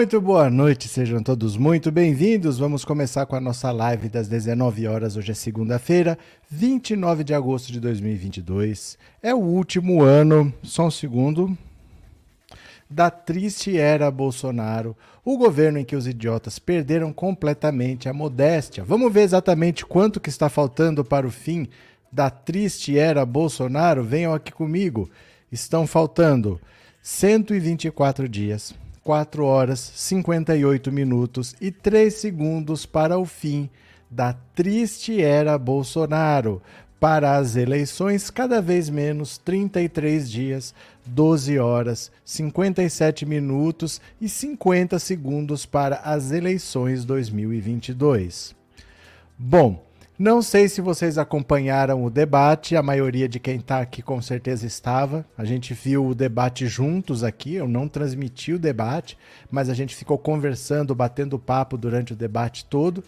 Muito boa noite, sejam todos muito bem-vindos. Vamos começar com a nossa live das 19 horas. Hoje é segunda-feira, 29 de agosto de 2022. É o último ano, só um segundo, da triste era Bolsonaro, o governo em que os idiotas perderam completamente a modéstia. Vamos ver exatamente quanto que está faltando para o fim da triste era Bolsonaro? Venham aqui comigo. Estão faltando 124 dias, 4 horas, 58 minutos e 3 segundos para o fim da triste era Bolsonaro. Para as eleições, cada vez menos 33 dias, 12 horas, 57 minutos e 50 segundos para as eleições 2022. Bom, não sei se vocês acompanharam o debate, a maioria de quem está aqui com certeza estava. A gente viu o debate juntos aqui, eu não transmiti o debate, mas a gente ficou conversando, batendo papo durante o debate todo.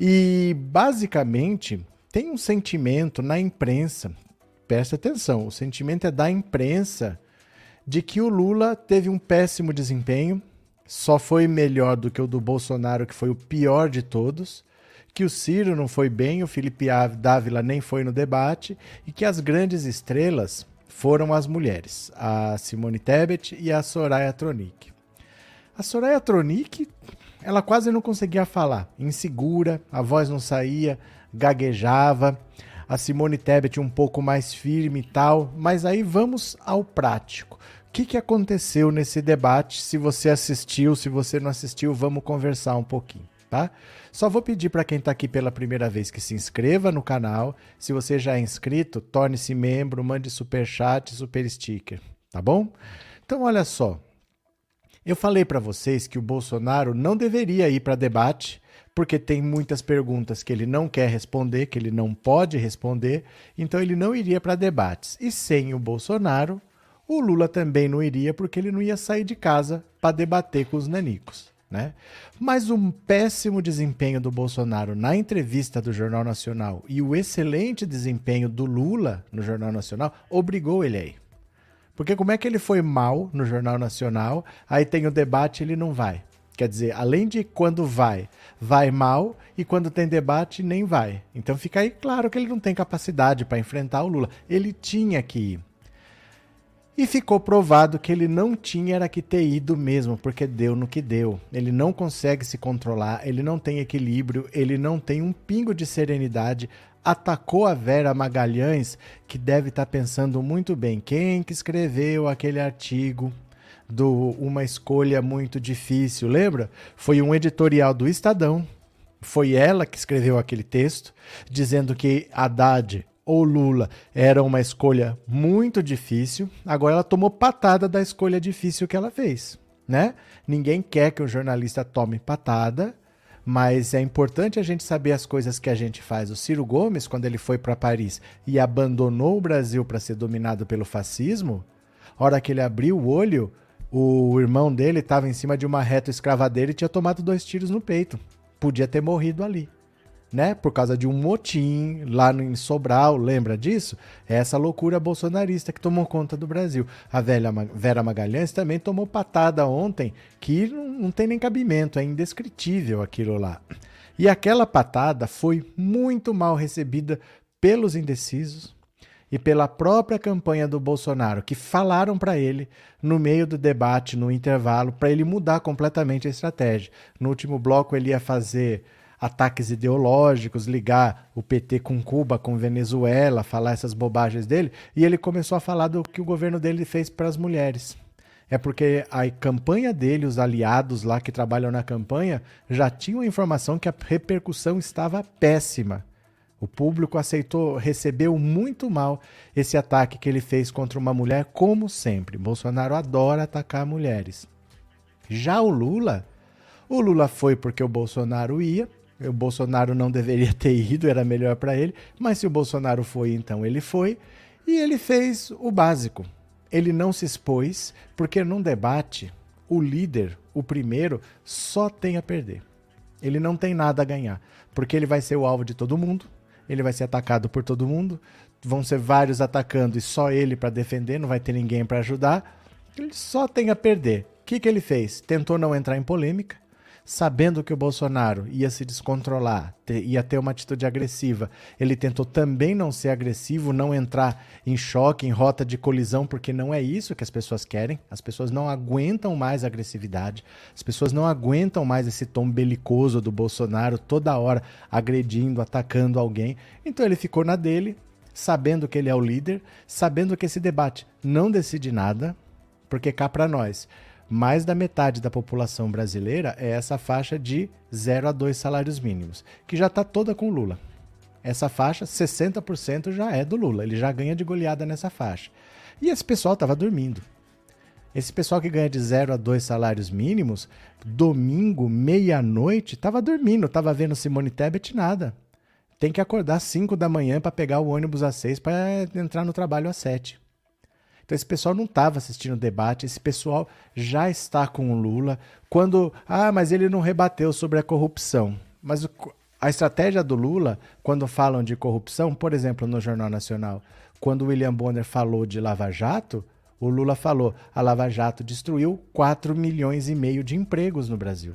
E basicamente tem um sentimento na imprensa, presta atenção, o sentimento é da imprensa de que o Lula teve um péssimo desempenho, só foi melhor do que o do Bolsonaro, que foi o pior de todos que o Ciro não foi bem, o Felipe Dávila nem foi no debate e que as grandes estrelas foram as mulheres, a Simone Tebet e a Soraya Tronic. A Soraya Tronic, ela quase não conseguia falar, insegura, a voz não saía, gaguejava. A Simone Tebet um pouco mais firme e tal, mas aí vamos ao prático. O que, que aconteceu nesse debate? Se você assistiu, se você não assistiu, vamos conversar um pouquinho, tá? Só vou pedir para quem está aqui pela primeira vez que se inscreva no canal. Se você já é inscrito, torne-se membro, mande super chat, super sticker, tá bom? Então olha só. Eu falei para vocês que o Bolsonaro não deveria ir para debate, porque tem muitas perguntas que ele não quer responder, que ele não pode responder, então ele não iria para debates. E sem o Bolsonaro, o Lula também não iria, porque ele não ia sair de casa para debater com os nanicos. Né? Mas um péssimo desempenho do Bolsonaro na entrevista do Jornal Nacional e o excelente desempenho do Lula no Jornal Nacional obrigou ele aí. Porque como é que ele foi mal no Jornal Nacional, aí tem o debate ele não vai. Quer dizer, além de quando vai, vai mal, e quando tem debate, nem vai. Então fica aí claro que ele não tem capacidade para enfrentar o Lula. Ele tinha que ir. E ficou provado que ele não tinha era que ter ido mesmo, porque deu no que deu. Ele não consegue se controlar, ele não tem equilíbrio, ele não tem um pingo de serenidade. Atacou a Vera Magalhães, que deve estar tá pensando muito bem. Quem que escreveu aquele artigo do Uma Escolha Muito Difícil, lembra? Foi um editorial do Estadão. Foi ela que escreveu aquele texto, dizendo que Haddad ou Lula era uma escolha muito difícil. Agora ela tomou patada da escolha difícil que ela fez, né? Ninguém quer que um jornalista tome patada, mas é importante a gente saber as coisas que a gente faz. O Ciro Gomes, quando ele foi para Paris e abandonou o Brasil para ser dominado pelo fascismo, hora que ele abriu o olho, o irmão dele estava em cima de uma reta escravadeira e tinha tomado dois tiros no peito. Podia ter morrido ali né? Por causa de um motim lá em Sobral, lembra disso? É essa loucura bolsonarista que tomou conta do Brasil. A velha Vera Magalhães também tomou patada ontem, que não tem nem cabimento, é indescritível aquilo lá. E aquela patada foi muito mal recebida pelos indecisos e pela própria campanha do Bolsonaro, que falaram para ele no meio do debate, no intervalo, para ele mudar completamente a estratégia. No último bloco ele ia fazer ataques ideológicos, ligar o PT com Cuba, com Venezuela, falar essas bobagens dele, e ele começou a falar do que o governo dele fez para as mulheres. É porque a campanha dele, os aliados lá que trabalham na campanha, já tinham a informação que a repercussão estava péssima. O público aceitou, recebeu muito mal esse ataque que ele fez contra uma mulher, como sempre. Bolsonaro adora atacar mulheres. Já o Lula, o Lula foi porque o Bolsonaro ia, o Bolsonaro não deveria ter ido, era melhor para ele, mas se o Bolsonaro foi, então ele foi, e ele fez o básico. Ele não se expôs, porque num debate, o líder, o primeiro, só tem a perder. Ele não tem nada a ganhar, porque ele vai ser o alvo de todo mundo, ele vai ser atacado por todo mundo, vão ser vários atacando e só ele para defender, não vai ter ninguém para ajudar. Ele só tem a perder. que, que ele fez? Tentou não entrar em polêmica, sabendo que o Bolsonaro ia se descontrolar, ter, ia ter uma atitude agressiva, ele tentou também não ser agressivo, não entrar em choque, em rota de colisão, porque não é isso que as pessoas querem. As pessoas não aguentam mais agressividade, as pessoas não aguentam mais esse tom belicoso do Bolsonaro toda hora agredindo, atacando alguém. Então ele ficou na dele, sabendo que ele é o líder, sabendo que esse debate não decide nada, porque cá para nós mais da metade da população brasileira é essa faixa de 0 a 2 salários mínimos, que já está toda com Lula. Essa faixa, 60% já é do Lula, ele já ganha de goleada nessa faixa. E esse pessoal estava dormindo. Esse pessoal que ganha de 0 a 2 salários mínimos, domingo, meia-noite, estava dormindo, estava vendo Simone Tebet nada. Tem que acordar às 5 da manhã para pegar o ônibus às 6 para entrar no trabalho às 7. Então esse pessoal não estava assistindo o debate, esse pessoal já está com o Lula. Quando, ah, mas ele não rebateu sobre a corrupção. Mas a estratégia do Lula, quando falam de corrupção, por exemplo, no Jornal Nacional, quando o William Bonner falou de Lava Jato, o Lula falou: a Lava Jato destruiu 4 milhões e meio de empregos no Brasil.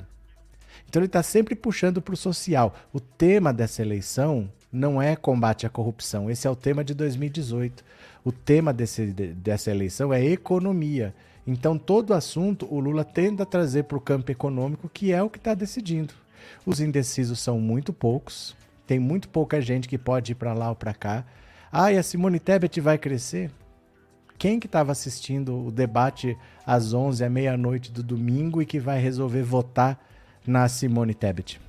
Então ele está sempre puxando para o social. O tema dessa eleição não é combate à corrupção, esse é o tema de 2018 o tema desse, dessa eleição é economia. Então, todo assunto o Lula tende a trazer para o campo econômico, que é o que está decidindo. Os indecisos são muito poucos, tem muito pouca gente que pode ir para lá ou para cá. Ah, e a Simone Tebet vai crescer? Quem que estava assistindo o debate às 11 à meia-noite do domingo e que vai resolver votar na Simone Tebet?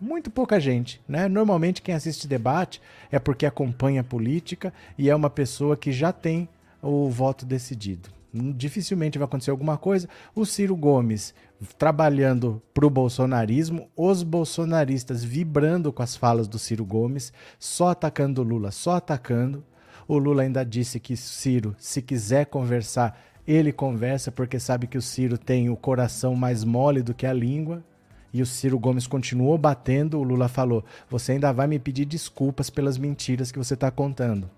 Muito pouca gente, né? Normalmente quem assiste debate é porque acompanha a política e é uma pessoa que já tem o voto decidido. Dificilmente vai acontecer alguma coisa. O Ciro Gomes trabalhando para o bolsonarismo, os bolsonaristas vibrando com as falas do Ciro Gomes, só atacando o Lula, só atacando. O Lula ainda disse que Ciro, se quiser conversar, ele conversa porque sabe que o Ciro tem o coração mais mole do que a língua. E o Ciro Gomes continuou batendo. O Lula falou: Você ainda vai me pedir desculpas pelas mentiras que você está contando.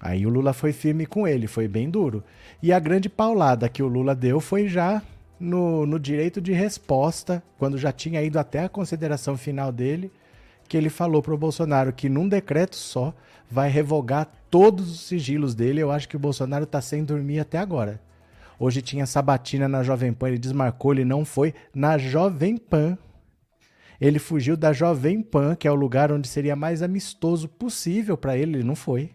Aí o Lula foi firme com ele, foi bem duro. E a grande paulada que o Lula deu foi já no, no direito de resposta, quando já tinha ido até a consideração final dele, que ele falou para o Bolsonaro que num decreto só vai revogar todos os sigilos dele. Eu acho que o Bolsonaro está sem dormir até agora. Hoje tinha sabatina na Jovem Pan, ele desmarcou, ele não foi na Jovem Pan. Ele fugiu da Jovem Pan, que é o lugar onde seria mais amistoso possível para ele, ele não foi.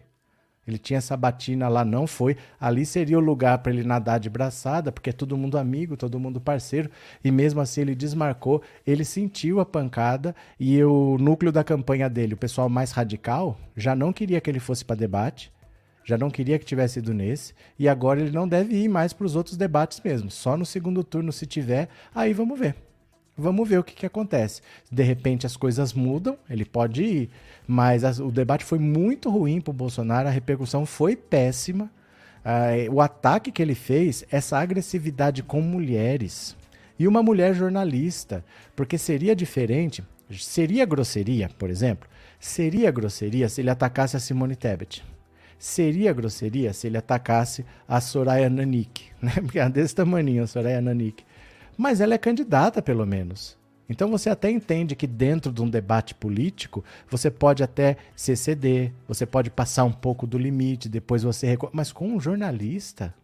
Ele tinha sabatina lá, não foi. Ali seria o lugar para ele nadar de braçada, porque é todo mundo amigo, todo mundo parceiro. E mesmo assim ele desmarcou. Ele sentiu a pancada e o núcleo da campanha dele, o pessoal mais radical, já não queria que ele fosse para debate já não queria que tivesse ido nesse, e agora ele não deve ir mais para os outros debates mesmo. Só no segundo turno, se tiver, aí vamos ver. Vamos ver o que, que acontece. De repente as coisas mudam, ele pode ir, mas as, o debate foi muito ruim para o Bolsonaro, a repercussão foi péssima. Uh, o ataque que ele fez, essa agressividade com mulheres e uma mulher jornalista, porque seria diferente, seria grosseria, por exemplo, seria grosseria se ele atacasse a Simone Tebet seria grosseria se ele atacasse a Soraya Nanik, né? Porque é desse tamanho a Soraya Nanik. Mas ela é candidata, pelo menos. Então você até entende que dentro de um debate político, você pode até se exceder, você pode passar um pouco do limite, depois você... Recu... Mas com um jornalista...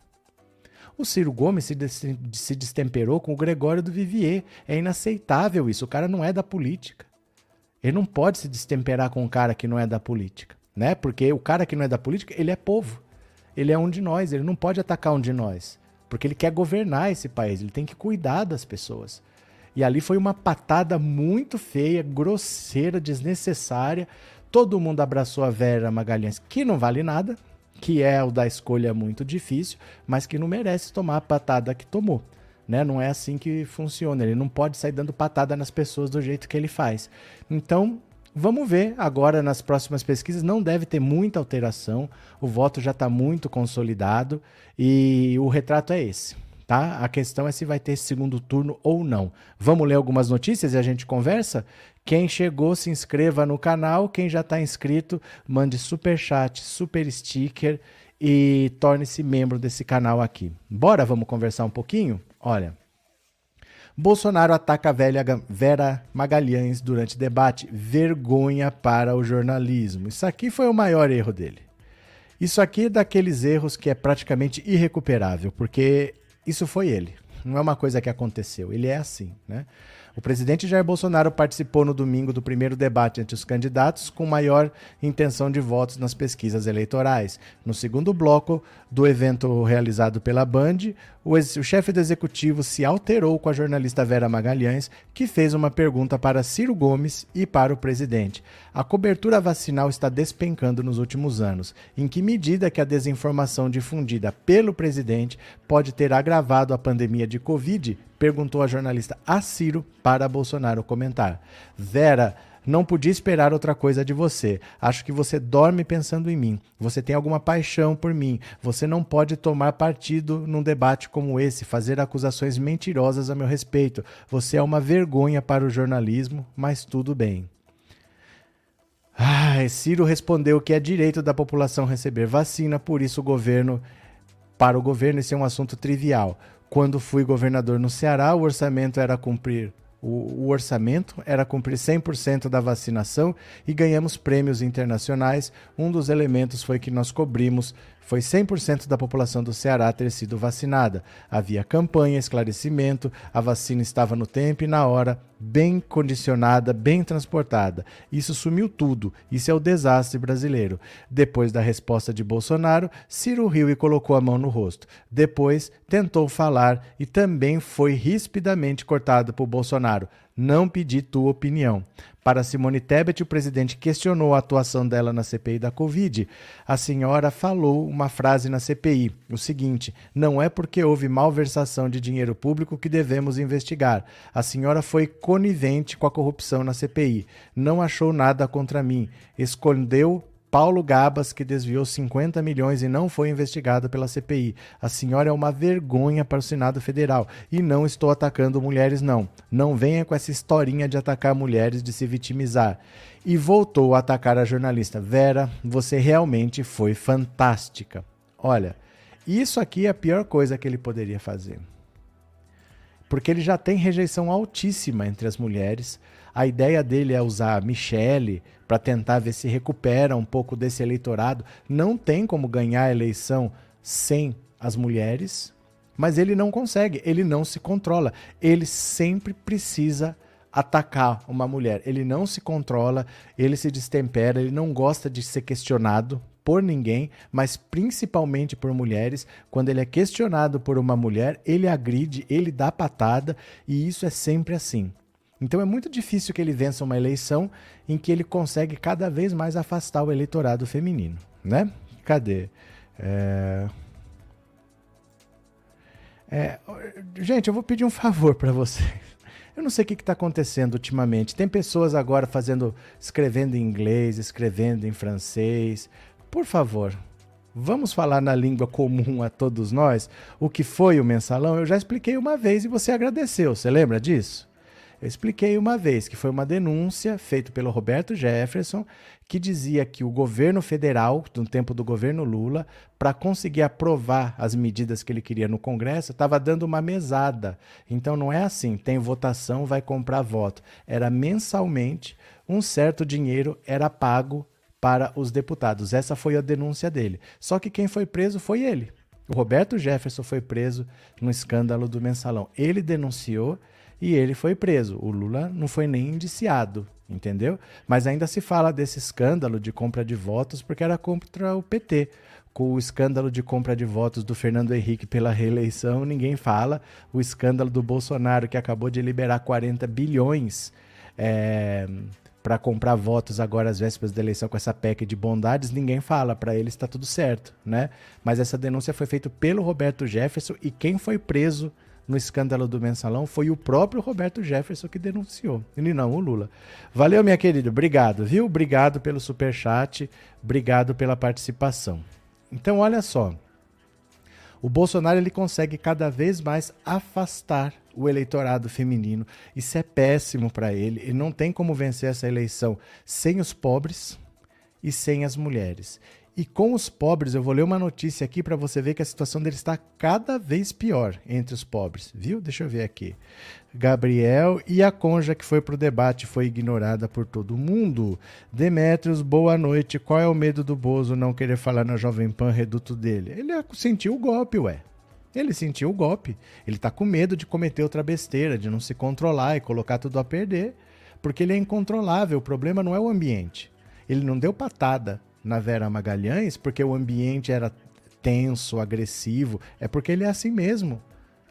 O Ciro Gomes se, se destemperou com o Gregório do Vivier. É inaceitável isso. O cara não é da política. Ele não pode se destemperar com um cara que não é da política né? Porque o cara que não é da política, ele é povo. Ele é um de nós, ele não pode atacar um de nós, porque ele quer governar esse país, ele tem que cuidar das pessoas. E ali foi uma patada muito feia, grosseira, desnecessária. Todo mundo abraçou a Vera Magalhães, que não vale nada, que é o da escolha muito difícil, mas que não merece tomar a patada que tomou. Né? Não é assim que funciona. Ele não pode sair dando patada nas pessoas do jeito que ele faz. Então, Vamos ver agora nas próximas pesquisas. Não deve ter muita alteração. O voto já está muito consolidado e o retrato é esse. Tá? A questão é se vai ter segundo turno ou não. Vamos ler algumas notícias e a gente conversa? Quem chegou, se inscreva no canal. Quem já está inscrito, mande super chat, super sticker e torne-se membro desse canal aqui. Bora, vamos conversar um pouquinho? Olha, Bolsonaro ataca a velha Vera Magalhães durante debate. Vergonha para o jornalismo. Isso aqui foi o maior erro dele. Isso aqui é daqueles erros que é praticamente irrecuperável, porque isso foi ele. Não é uma coisa que aconteceu. Ele é assim, né? O presidente Jair Bolsonaro participou no domingo do primeiro debate entre os candidatos com maior intenção de votos nas pesquisas eleitorais. No segundo bloco do evento realizado pela Band, o, o chefe do executivo se alterou com a jornalista Vera Magalhães, que fez uma pergunta para Ciro Gomes e para o presidente. A cobertura vacinal está despencando nos últimos anos. Em que medida que a desinformação difundida pelo presidente pode ter agravado a pandemia de Covid? Perguntou a jornalista a Ciro para Bolsonaro comentar. Vera não podia esperar outra coisa de você. Acho que você dorme pensando em mim. Você tem alguma paixão por mim. Você não pode tomar partido num debate como esse, fazer acusações mentirosas a meu respeito. Você é uma vergonha para o jornalismo, mas tudo bem. Ai, Ciro respondeu que é direito da população receber vacina, por isso o governo, para o governo, esse é um assunto trivial. Quando fui governador no Ceará, o orçamento era cumprir o, o, orçamento era cumprir 100% da vacinação e ganhamos prêmios internacionais. Um dos elementos foi que nós cobrimos foi 100% da população do Ceará ter sido vacinada. Havia campanha, esclarecimento, a vacina estava no tempo e na hora, bem condicionada, bem transportada. Isso sumiu tudo. Isso é o desastre brasileiro. Depois da resposta de Bolsonaro, Ciro riu e colocou a mão no rosto. Depois, tentou falar e também foi rispidamente cortado por Bolsonaro. Não pedi tua opinião. Para Simone Tebet, o presidente questionou a atuação dela na CPI da Covid. A senhora falou uma frase na CPI, o seguinte: não é porque houve malversação de dinheiro público que devemos investigar. A senhora foi conivente com a corrupção na CPI. Não achou nada contra mim. Escondeu Paulo Gabas, que desviou 50 milhões e não foi investigado pela CPI. A senhora é uma vergonha para o Senado Federal. E não estou atacando mulheres, não. Não venha com essa historinha de atacar mulheres, de se vitimizar. E voltou a atacar a jornalista. Vera, você realmente foi fantástica. Olha, isso aqui é a pior coisa que ele poderia fazer. Porque ele já tem rejeição altíssima entre as mulheres. A ideia dele é usar Michelle para tentar ver se recupera um pouco desse eleitorado. Não tem como ganhar a eleição sem as mulheres, mas ele não consegue, ele não se controla. Ele sempre precisa atacar uma mulher. Ele não se controla, ele se destempera, ele não gosta de ser questionado por ninguém, mas principalmente por mulheres. Quando ele é questionado por uma mulher, ele agride, ele dá patada, e isso é sempre assim. Então é muito difícil que ele vença uma eleição em que ele consegue cada vez mais afastar o eleitorado feminino, né? Cadê? É... É... Gente, eu vou pedir um favor para vocês. Eu não sei o que está acontecendo ultimamente. Tem pessoas agora fazendo, escrevendo em inglês, escrevendo em francês. Por favor, vamos falar na língua comum a todos nós o que foi o mensalão. Eu já expliquei uma vez e você agradeceu. Você lembra disso? Eu expliquei uma vez que foi uma denúncia feita pelo Roberto Jefferson que dizia que o governo federal, no tempo do governo Lula, para conseguir aprovar as medidas que ele queria no Congresso, estava dando uma mesada. Então não é assim, tem votação, vai comprar voto. Era mensalmente, um certo dinheiro era pago para os deputados. Essa foi a denúncia dele. Só que quem foi preso foi ele. O Roberto Jefferson foi preso no escândalo do mensalão. Ele denunciou e ele foi preso. O Lula não foi nem indiciado, entendeu? Mas ainda se fala desse escândalo de compra de votos porque era contra o PT. Com o escândalo de compra de votos do Fernando Henrique pela reeleição, ninguém fala. O escândalo do Bolsonaro, que acabou de liberar 40 bilhões é, para comprar votos agora às vésperas da eleição com essa PEC de bondades, ninguém fala. Para ele está tudo certo, né? Mas essa denúncia foi feita pelo Roberto Jefferson e quem foi preso no escândalo do mensalão foi o próprio Roberto Jefferson que denunciou, e não o Lula. Valeu, minha querida, obrigado, viu? Obrigado pelo super chat, obrigado pela participação. Então, olha só. O Bolsonaro ele consegue cada vez mais afastar o eleitorado feminino. Isso é péssimo para ele. Ele não tem como vencer essa eleição sem os pobres e sem as mulheres. E com os pobres, eu vou ler uma notícia aqui para você ver que a situação deles está cada vez pior entre os pobres, viu? Deixa eu ver aqui. Gabriel e a Conja, que foi para o debate, foi ignorada por todo mundo. Demetrios, boa noite. Qual é o medo do Bozo não querer falar na Jovem Pan reduto dele? Ele sentiu o golpe, ué. Ele sentiu o golpe. Ele está com medo de cometer outra besteira, de não se controlar e colocar tudo a perder, porque ele é incontrolável. O problema não é o ambiente. Ele não deu patada na Vera Magalhães porque o ambiente era tenso, agressivo. É porque ele é assim mesmo.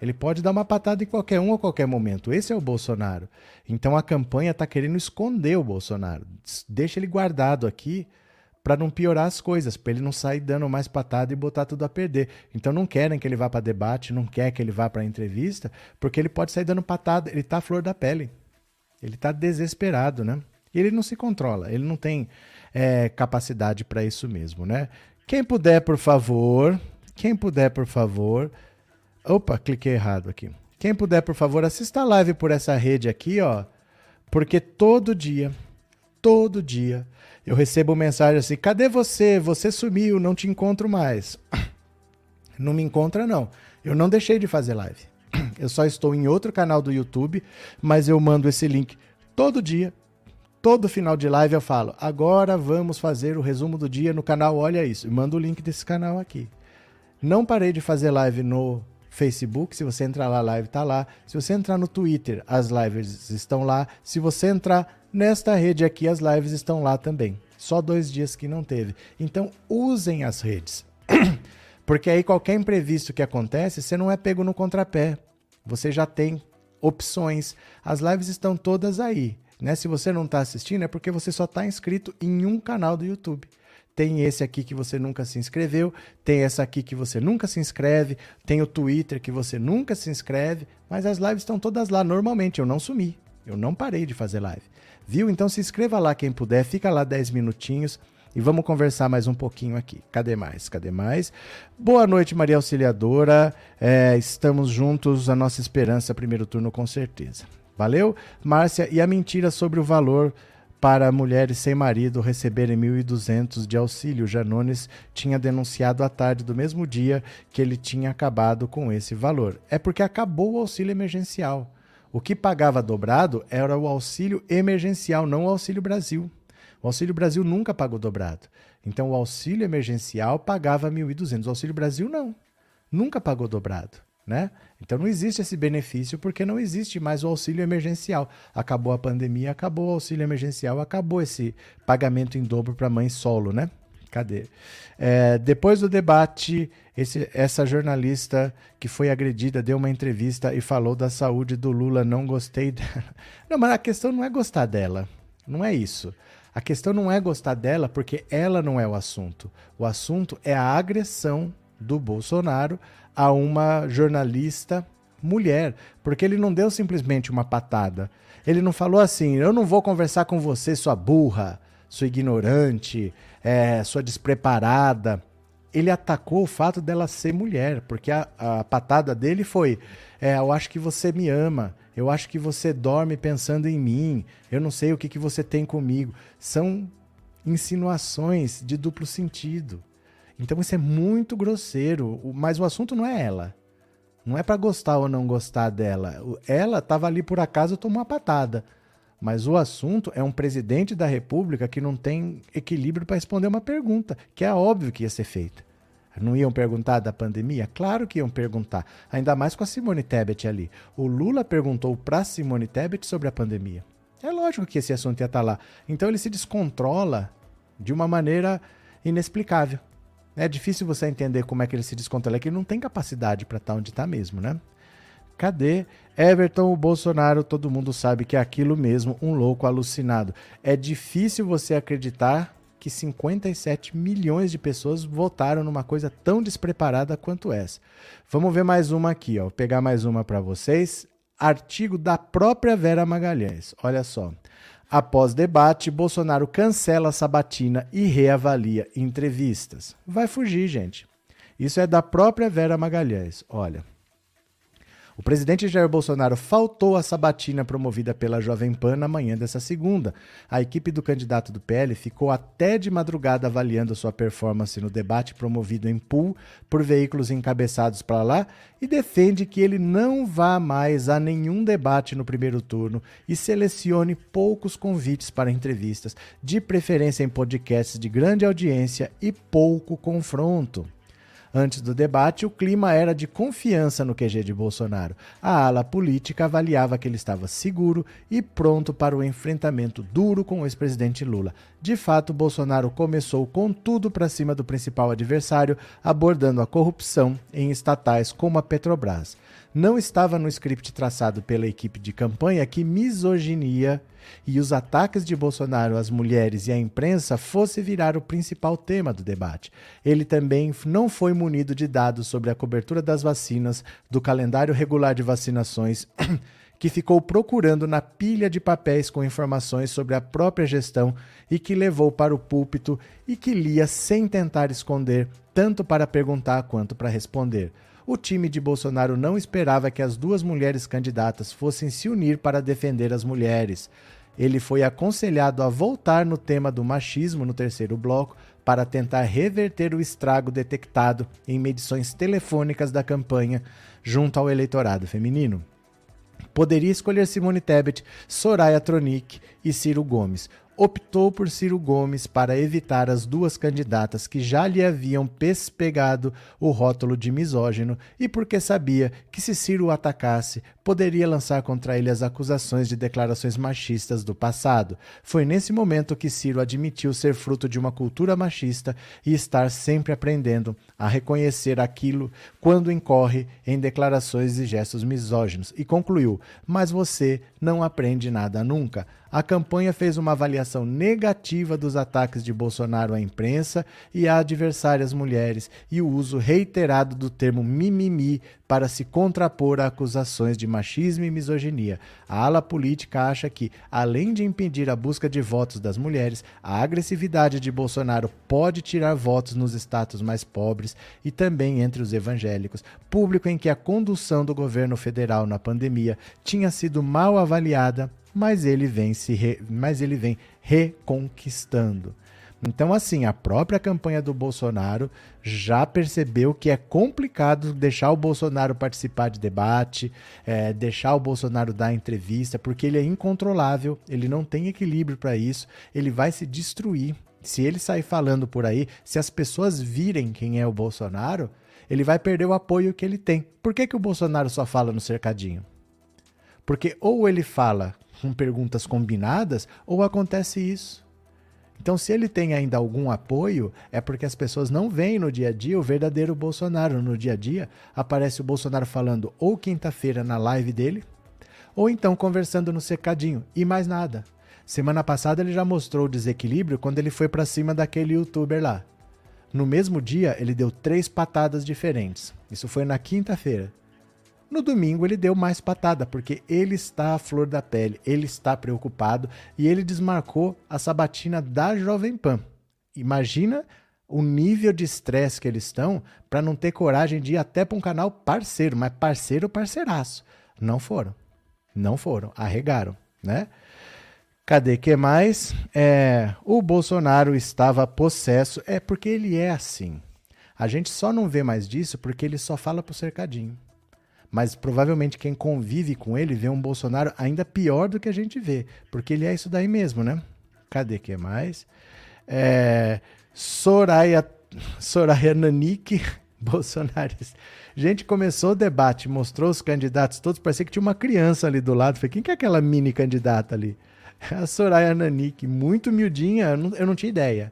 Ele pode dar uma patada em qualquer um a qualquer momento. Esse é o Bolsonaro. Então a campanha está querendo esconder o Bolsonaro. Deixa ele guardado aqui para não piorar as coisas, para ele não sair dando mais patada e botar tudo a perder. Então não querem que ele vá para debate, não quer que ele vá para entrevista, porque ele pode sair dando patada. Ele está à flor da pele. Ele está desesperado, né? E ele não se controla. Ele não tem é, capacidade para isso mesmo, né? Quem puder, por favor, quem puder, por favor. Opa, cliquei errado aqui. Quem puder, por favor, assista a live por essa rede aqui, ó. Porque todo dia, todo dia, eu recebo mensagem assim: cadê você? Você sumiu, não te encontro mais. Não me encontra, não. Eu não deixei de fazer live. Eu só estou em outro canal do YouTube, mas eu mando esse link todo dia todo final de live eu falo: agora vamos fazer o resumo do dia no canal Olha Isso. E mando o link desse canal aqui. Não parei de fazer live no Facebook. Se você entrar lá, a live está lá. Se você entrar no Twitter, as lives estão lá. Se você entrar nesta rede aqui, as lives estão lá também. Só dois dias que não teve. Então, usem as redes. Porque aí qualquer imprevisto que acontece, você não é pego no contrapé. Você já tem opções. As lives estão todas aí. Né? Se você não está assistindo, é porque você só está inscrito em um canal do YouTube. Tem esse aqui que você nunca se inscreveu, tem essa aqui que você nunca se inscreve, tem o Twitter que você nunca se inscreve, mas as lives estão todas lá normalmente. Eu não sumi, eu não parei de fazer live. Viu? Então se inscreva lá quem puder, fica lá 10 minutinhos e vamos conversar mais um pouquinho aqui. Cadê mais? Cadê mais? Boa noite, Maria Auxiliadora. É, estamos juntos, a nossa esperança, primeiro turno com certeza. Valeu? Márcia, e a mentira sobre o valor para mulheres sem marido receberem 1.200 de auxílio. Janones tinha denunciado à tarde do mesmo dia que ele tinha acabado com esse valor. É porque acabou o auxílio emergencial. O que pagava dobrado era o auxílio emergencial, não o auxílio Brasil. O auxílio Brasil nunca pagou dobrado. Então o auxílio emergencial pagava 1.200. O auxílio Brasil não. Nunca pagou dobrado né? Então não existe esse benefício porque não existe mais o auxílio emergencial. Acabou a pandemia, acabou o auxílio emergencial, acabou esse pagamento em dobro para mãe solo, né? Cadê? É, depois do debate, esse, essa jornalista que foi agredida deu uma entrevista e falou da saúde do Lula. Não gostei dela. Não, mas a questão não é gostar dela. Não é isso. A questão não é gostar dela porque ela não é o assunto. O assunto é a agressão do Bolsonaro a uma jornalista mulher, porque ele não deu simplesmente uma patada. Ele não falou assim: eu não vou conversar com você, sua burra, sua ignorante, é, sua despreparada. Ele atacou o fato dela ser mulher, porque a, a patada dele foi: é, eu acho que você me ama, eu acho que você dorme pensando em mim, eu não sei o que, que você tem comigo. São insinuações de duplo sentido. Então isso é muito grosseiro, mas o assunto não é ela. Não é para gostar ou não gostar dela. Ela estava ali por acaso tomou uma patada. Mas o assunto é um presidente da República que não tem equilíbrio para responder uma pergunta, que é óbvio que ia ser feita. Não iam perguntar da pandemia? Claro que iam perguntar. Ainda mais com a Simone Tebet ali. O Lula perguntou para Simone Tebet sobre a pandemia. É lógico que esse assunto ia estar tá lá. Então ele se descontrola de uma maneira inexplicável. É difícil você entender como é que ele se descontrola, é que ele não tem capacidade para estar tá onde está mesmo, né? Cadê? Everton, o Bolsonaro, todo mundo sabe que é aquilo mesmo, um louco alucinado. É difícil você acreditar que 57 milhões de pessoas votaram numa coisa tão despreparada quanto essa. Vamos ver mais uma aqui, ó. Vou pegar mais uma para vocês. Artigo da própria Vera Magalhães. Olha só. Após debate, Bolsonaro cancela a sabatina e reavalia entrevistas. Vai fugir, gente. Isso é da própria Vera Magalhães. Olha. O presidente Jair Bolsonaro faltou à sabatina promovida pela Jovem Pan na manhã dessa segunda. A equipe do candidato do PL ficou até de madrugada avaliando sua performance no debate promovido em pool por veículos encabeçados para lá e defende que ele não vá mais a nenhum debate no primeiro turno e selecione poucos convites para entrevistas, de preferência em podcasts de grande audiência e pouco confronto. Antes do debate, o clima era de confiança no QG de Bolsonaro. A ala política avaliava que ele estava seguro e pronto para o enfrentamento duro com o ex-presidente Lula. De fato, Bolsonaro começou com tudo para cima do principal adversário, abordando a corrupção em estatais como a Petrobras. Não estava no script traçado pela equipe de campanha que misoginia e os ataques de Bolsonaro às mulheres e à imprensa fosse virar o principal tema do debate. Ele também não foi munido de dados sobre a cobertura das vacinas, do calendário regular de vacinações. que ficou procurando na pilha de papéis com informações sobre a própria gestão e que levou para o púlpito e que lia sem tentar esconder, tanto para perguntar quanto para responder. O time de Bolsonaro não esperava que as duas mulheres candidatas fossem se unir para defender as mulheres ele foi aconselhado a voltar no tema do machismo no terceiro bloco para tentar reverter o estrago detectado em medições telefônicas da campanha junto ao eleitorado feminino. Poderia escolher Simone Tebet, Soraya Tronic e Ciro Gomes, optou por Ciro Gomes para evitar as duas candidatas que já lhe haviam pespegado o rótulo de misógino e porque sabia que se Ciro o atacasse, poderia lançar contra ele as acusações de declarações machistas do passado. Foi nesse momento que Ciro admitiu ser fruto de uma cultura machista e estar sempre aprendendo a reconhecer aquilo quando incorre em declarações e gestos misóginos e concluiu: "Mas você não aprende nada nunca". A campanha fez uma avaliação negativa dos ataques de Bolsonaro à imprensa e a adversárias mulheres e o uso reiterado do termo mimimi para se contrapor a acusações de machismo e misoginia. A ala política acha que, além de impedir a busca de votos das mulheres, a agressividade de Bolsonaro pode tirar votos nos estados mais pobres e também entre os evangélicos, público em que a condução do governo federal na pandemia tinha sido mal avaliada mas ele vem se re... mas ele vem reconquistando. Então, assim, a própria campanha do Bolsonaro já percebeu que é complicado deixar o Bolsonaro participar de debate, é, deixar o Bolsonaro dar entrevista, porque ele é incontrolável, ele não tem equilíbrio para isso, ele vai se destruir. Se ele sair falando por aí, se as pessoas virem quem é o Bolsonaro, ele vai perder o apoio que ele tem. Por que, que o Bolsonaro só fala no cercadinho? Porque ou ele fala com perguntas combinadas, ou acontece isso. Então, se ele tem ainda algum apoio, é porque as pessoas não veem no dia a dia o verdadeiro Bolsonaro. No dia a dia, aparece o Bolsonaro falando ou quinta-feira na live dele, ou então conversando no secadinho, e mais nada. Semana passada ele já mostrou o desequilíbrio quando ele foi para cima daquele youtuber lá. No mesmo dia, ele deu três patadas diferentes. Isso foi na quinta-feira. No domingo ele deu mais patada, porque ele está à flor da pele, ele está preocupado e ele desmarcou a sabatina da Jovem Pan. Imagina o nível de estresse que eles estão para não ter coragem de ir até para um canal parceiro, mas parceiro parceiraço. Não foram. Não foram, arregaram, né? Cadê que mais? É, o Bolsonaro estava possesso, é porque ele é assim. A gente só não vê mais disso porque ele só fala pro cercadinho mas provavelmente quem convive com ele vê um Bolsonaro ainda pior do que a gente vê, porque ele é isso daí mesmo, né? Cadê que mais? É, Soraya, Soraya Nanik, Bolsonaro. Gente, começou o debate, mostrou os candidatos todos, parecia que tinha uma criança ali do lado. Falei, quem que é aquela mini candidata ali? A Soraya Nanik, muito miudinha, eu não, eu não tinha ideia.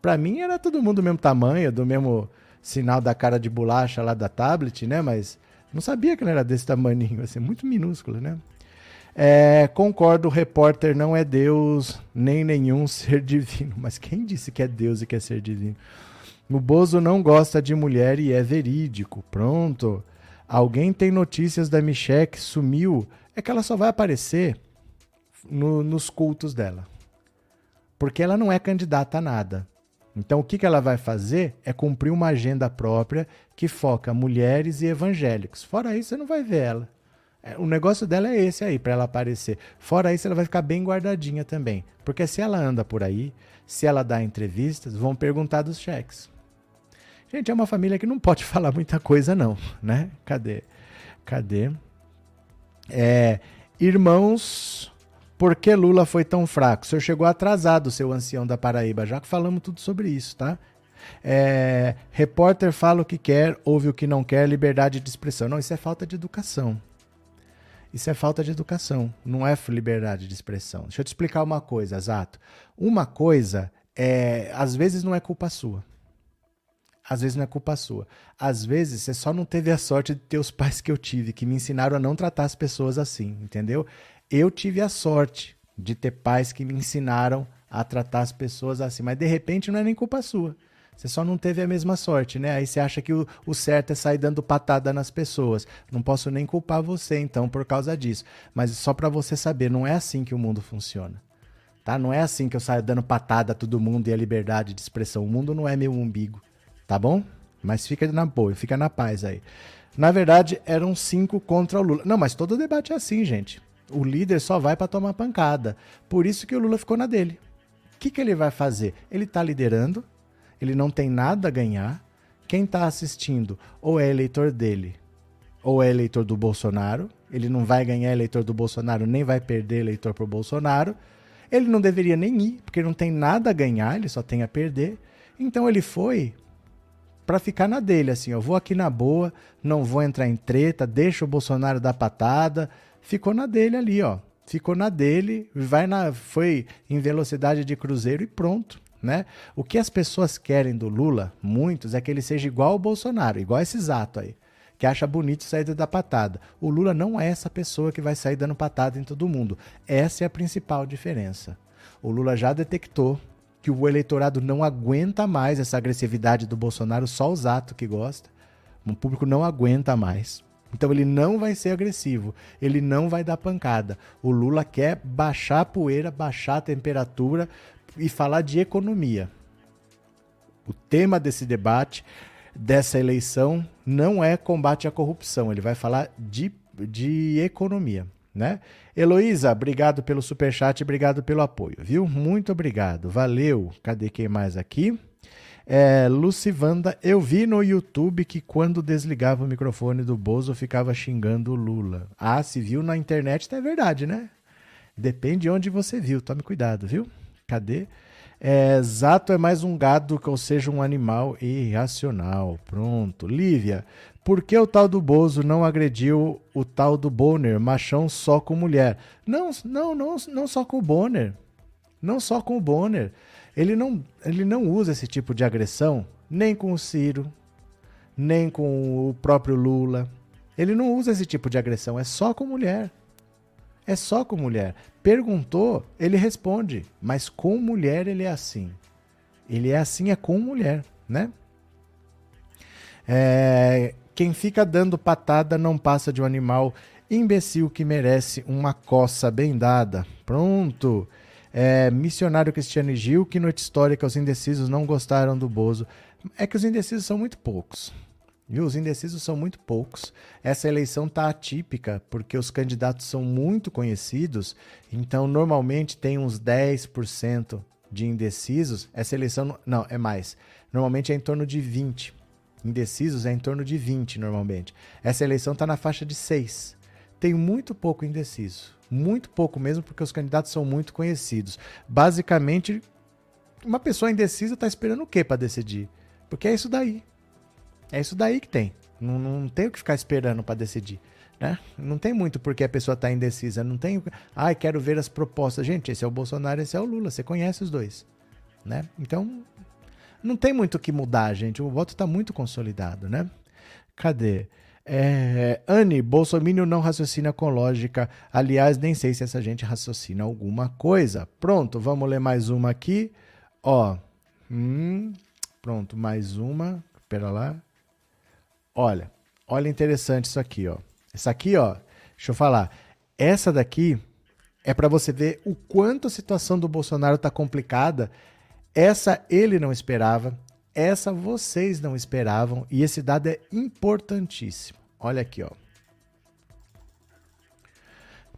Para mim era todo mundo do mesmo tamanho, do mesmo sinal da cara de bolacha lá da tablet, né? Mas não sabia que ela era desse tamanho, assim, muito minúscula, né? É, concordo, o repórter não é Deus, nem nenhum ser divino. Mas quem disse que é Deus e que é ser divino? O Bozo não gosta de mulher e é verídico. Pronto. Alguém tem notícias da Michelle que sumiu? É que ela só vai aparecer no, nos cultos dela. Porque ela não é candidata a nada. Então, o que, que ela vai fazer é cumprir uma agenda própria que foca mulheres e evangélicos. Fora isso, você não vai ver ela. É, o negócio dela é esse aí, para ela aparecer. Fora isso, ela vai ficar bem guardadinha também. Porque se ela anda por aí, se ela dá entrevistas, vão perguntar dos cheques. Gente, é uma família que não pode falar muita coisa, não, né? Cadê? Cadê? É, irmãos, por que Lula foi tão fraco? O senhor chegou atrasado, seu ancião da Paraíba, já que falamos tudo sobre isso, tá? É, repórter fala o que quer, ouve o que não quer, liberdade de expressão. Não, isso é falta de educação. Isso é falta de educação, não é liberdade de expressão. Deixa eu te explicar uma coisa, Exato. Uma coisa, é, às vezes não é culpa sua. Às vezes não é culpa sua. Às vezes você só não teve a sorte de ter os pais que eu tive, que me ensinaram a não tratar as pessoas assim, entendeu? Eu tive a sorte de ter pais que me ensinaram a tratar as pessoas assim, mas de repente não é nem culpa sua. Você só não teve a mesma sorte, né? Aí você acha que o, o, certo é sair dando patada nas pessoas. Não posso nem culpar você, então, por causa disso. Mas só para você saber, não é assim que o mundo funciona. Tá? Não é assim que eu saio dando patada a todo mundo e a liberdade de expressão. O mundo não é meu umbigo, tá bom? Mas fica na boa, fica na paz aí. Na verdade, eram cinco contra o Lula. Não, mas todo debate é assim, gente. O líder só vai para tomar pancada. Por isso que o Lula ficou na dele. O que, que ele vai fazer? Ele está liderando, ele não tem nada a ganhar. Quem está assistindo ou é eleitor dele ou é eleitor do Bolsonaro. Ele não vai ganhar eleitor do Bolsonaro, nem vai perder eleitor para o Bolsonaro. Ele não deveria nem ir, porque não tem nada a ganhar, ele só tem a perder. Então ele foi para ficar na dele, assim, eu vou aqui na boa, não vou entrar em treta, deixa o Bolsonaro dar patada, ficou na dele ali, ó. Ficou na dele, vai na, foi em velocidade de cruzeiro e pronto, né? O que as pessoas querem do Lula, muitos, é que ele seja igual ao Bolsonaro, igual esse exato aí, que acha bonito sair da patada. O Lula não é essa pessoa que vai sair dando patada em todo mundo. Essa é a principal diferença. O Lula já detectou que o eleitorado não aguenta mais essa agressividade do Bolsonaro, só os atos que gosta. O público não aguenta mais. Então ele não vai ser agressivo, ele não vai dar pancada. O Lula quer baixar a poeira, baixar a temperatura e falar de economia. O tema desse debate, dessa eleição, não é combate à corrupção, ele vai falar de, de economia. Né? Heloísa, obrigado pelo superchat, obrigado pelo apoio, viu? Muito obrigado, valeu. Cadê quem mais aqui? É, Lucivanda, eu vi no YouTube que quando desligava o microfone do Bozo ficava xingando o Lula. Ah, se viu na internet, tá é verdade, né? Depende de onde você viu, tome cuidado, viu? Cadê? É, Zato é mais um gado, ou seja, um animal irracional. Pronto. Lívia, por que o tal do Bozo não agrediu o tal do Bonner, machão só com mulher? Não, não, não, não só com o Bonner. Não só com o Bonner. Ele não, ele não usa esse tipo de agressão nem com o Ciro, nem com o próprio Lula. Ele não usa esse tipo de agressão, é só com mulher. É só com mulher. Perguntou, ele responde, mas com mulher ele é assim. Ele é assim é com mulher, né? É, quem fica dando patada não passa de um animal imbecil que merece uma coça bem dada. Pronto. É, missionário Cristiano Gil, que noite histórica os indecisos não gostaram do Bozo. É que os indecisos são muito poucos. Viu? Os indecisos são muito poucos. Essa eleição está atípica, porque os candidatos são muito conhecidos, então normalmente tem uns 10% de indecisos. Essa eleição, não, é mais. Normalmente é em torno de 20. Indecisos é em torno de 20 normalmente. Essa eleição está na faixa de 6. Tem muito pouco indeciso. Muito pouco mesmo, porque os candidatos são muito conhecidos. Basicamente, uma pessoa indecisa está esperando o quê para decidir? Porque é isso daí. É isso daí que tem. Não, não tem o que ficar esperando para decidir. Né? Não tem muito porque a pessoa está indecisa. Não tem. Ai, ah, quero ver as propostas. Gente, esse é o Bolsonaro, esse é o Lula. Você conhece os dois. Né? Então, não tem muito o que mudar, gente. O voto está muito consolidado, né? Cadê? É, Anne, Bolsonaro não raciocina com lógica. Aliás, nem sei se essa gente raciocina alguma coisa. Pronto, vamos ler mais uma aqui. Ó, hum, pronto, mais uma. Espera lá. Olha, olha interessante isso aqui, ó. Essa aqui, ó, deixa eu falar. Essa daqui é para você ver o quanto a situação do Bolsonaro tá complicada. Essa ele não esperava, essa vocês não esperavam e esse dado é importantíssimo. Olha aqui, ó.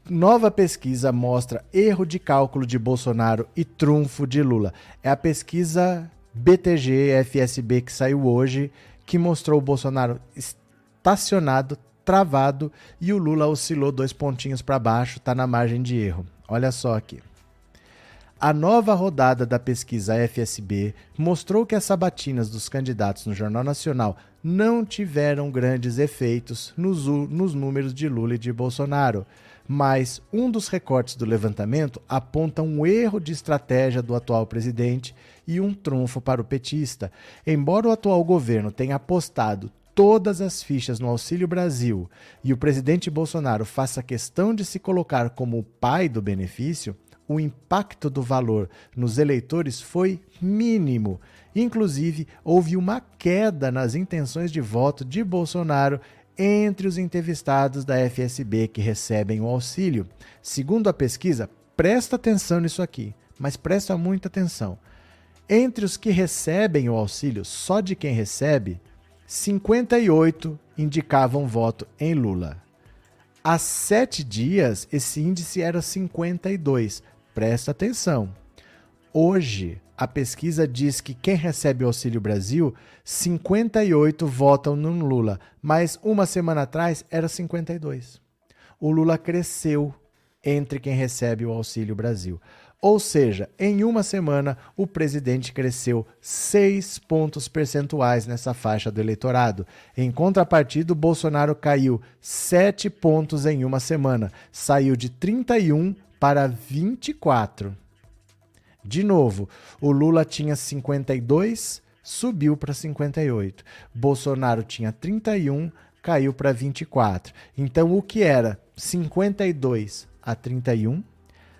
Nova pesquisa mostra erro de cálculo de Bolsonaro e trunfo de Lula. É a pesquisa BTG FSB que saiu hoje, que mostrou o Bolsonaro estacionado, travado e o Lula oscilou dois pontinhos para baixo, está na margem de erro. Olha só aqui. A nova rodada da pesquisa FSB mostrou que as sabatinas dos candidatos no Jornal Nacional não tiveram grandes efeitos nos, nos números de Lula e de Bolsonaro mas um dos recortes do levantamento aponta um erro de estratégia do atual presidente e um trunfo para o petista. Embora o atual governo tenha apostado todas as fichas no Auxílio Brasil e o presidente Bolsonaro faça questão de se colocar como o pai do benefício, o impacto do valor nos eleitores foi mínimo. Inclusive, houve uma queda nas intenções de voto de Bolsonaro entre os entrevistados da FSB que recebem o auxílio. Segundo a pesquisa, presta atenção nisso aqui, mas presta muita atenção. Entre os que recebem o auxílio, só de quem recebe, 58 indicavam voto em Lula. Há sete dias, esse índice era 52. Presta atenção. Hoje, a pesquisa diz que quem recebe o Auxílio Brasil, 58 votam no Lula, mas uma semana atrás era 52. O Lula cresceu entre quem recebe o Auxílio Brasil. Ou seja, em uma semana, o presidente cresceu seis pontos percentuais nessa faixa do eleitorado. Em contrapartida, o Bolsonaro caiu sete pontos em uma semana. Saiu de 31 para 24. De novo, o Lula tinha 52, subiu para 58. Bolsonaro tinha 31, caiu para 24. Então, o que era 52 a 31,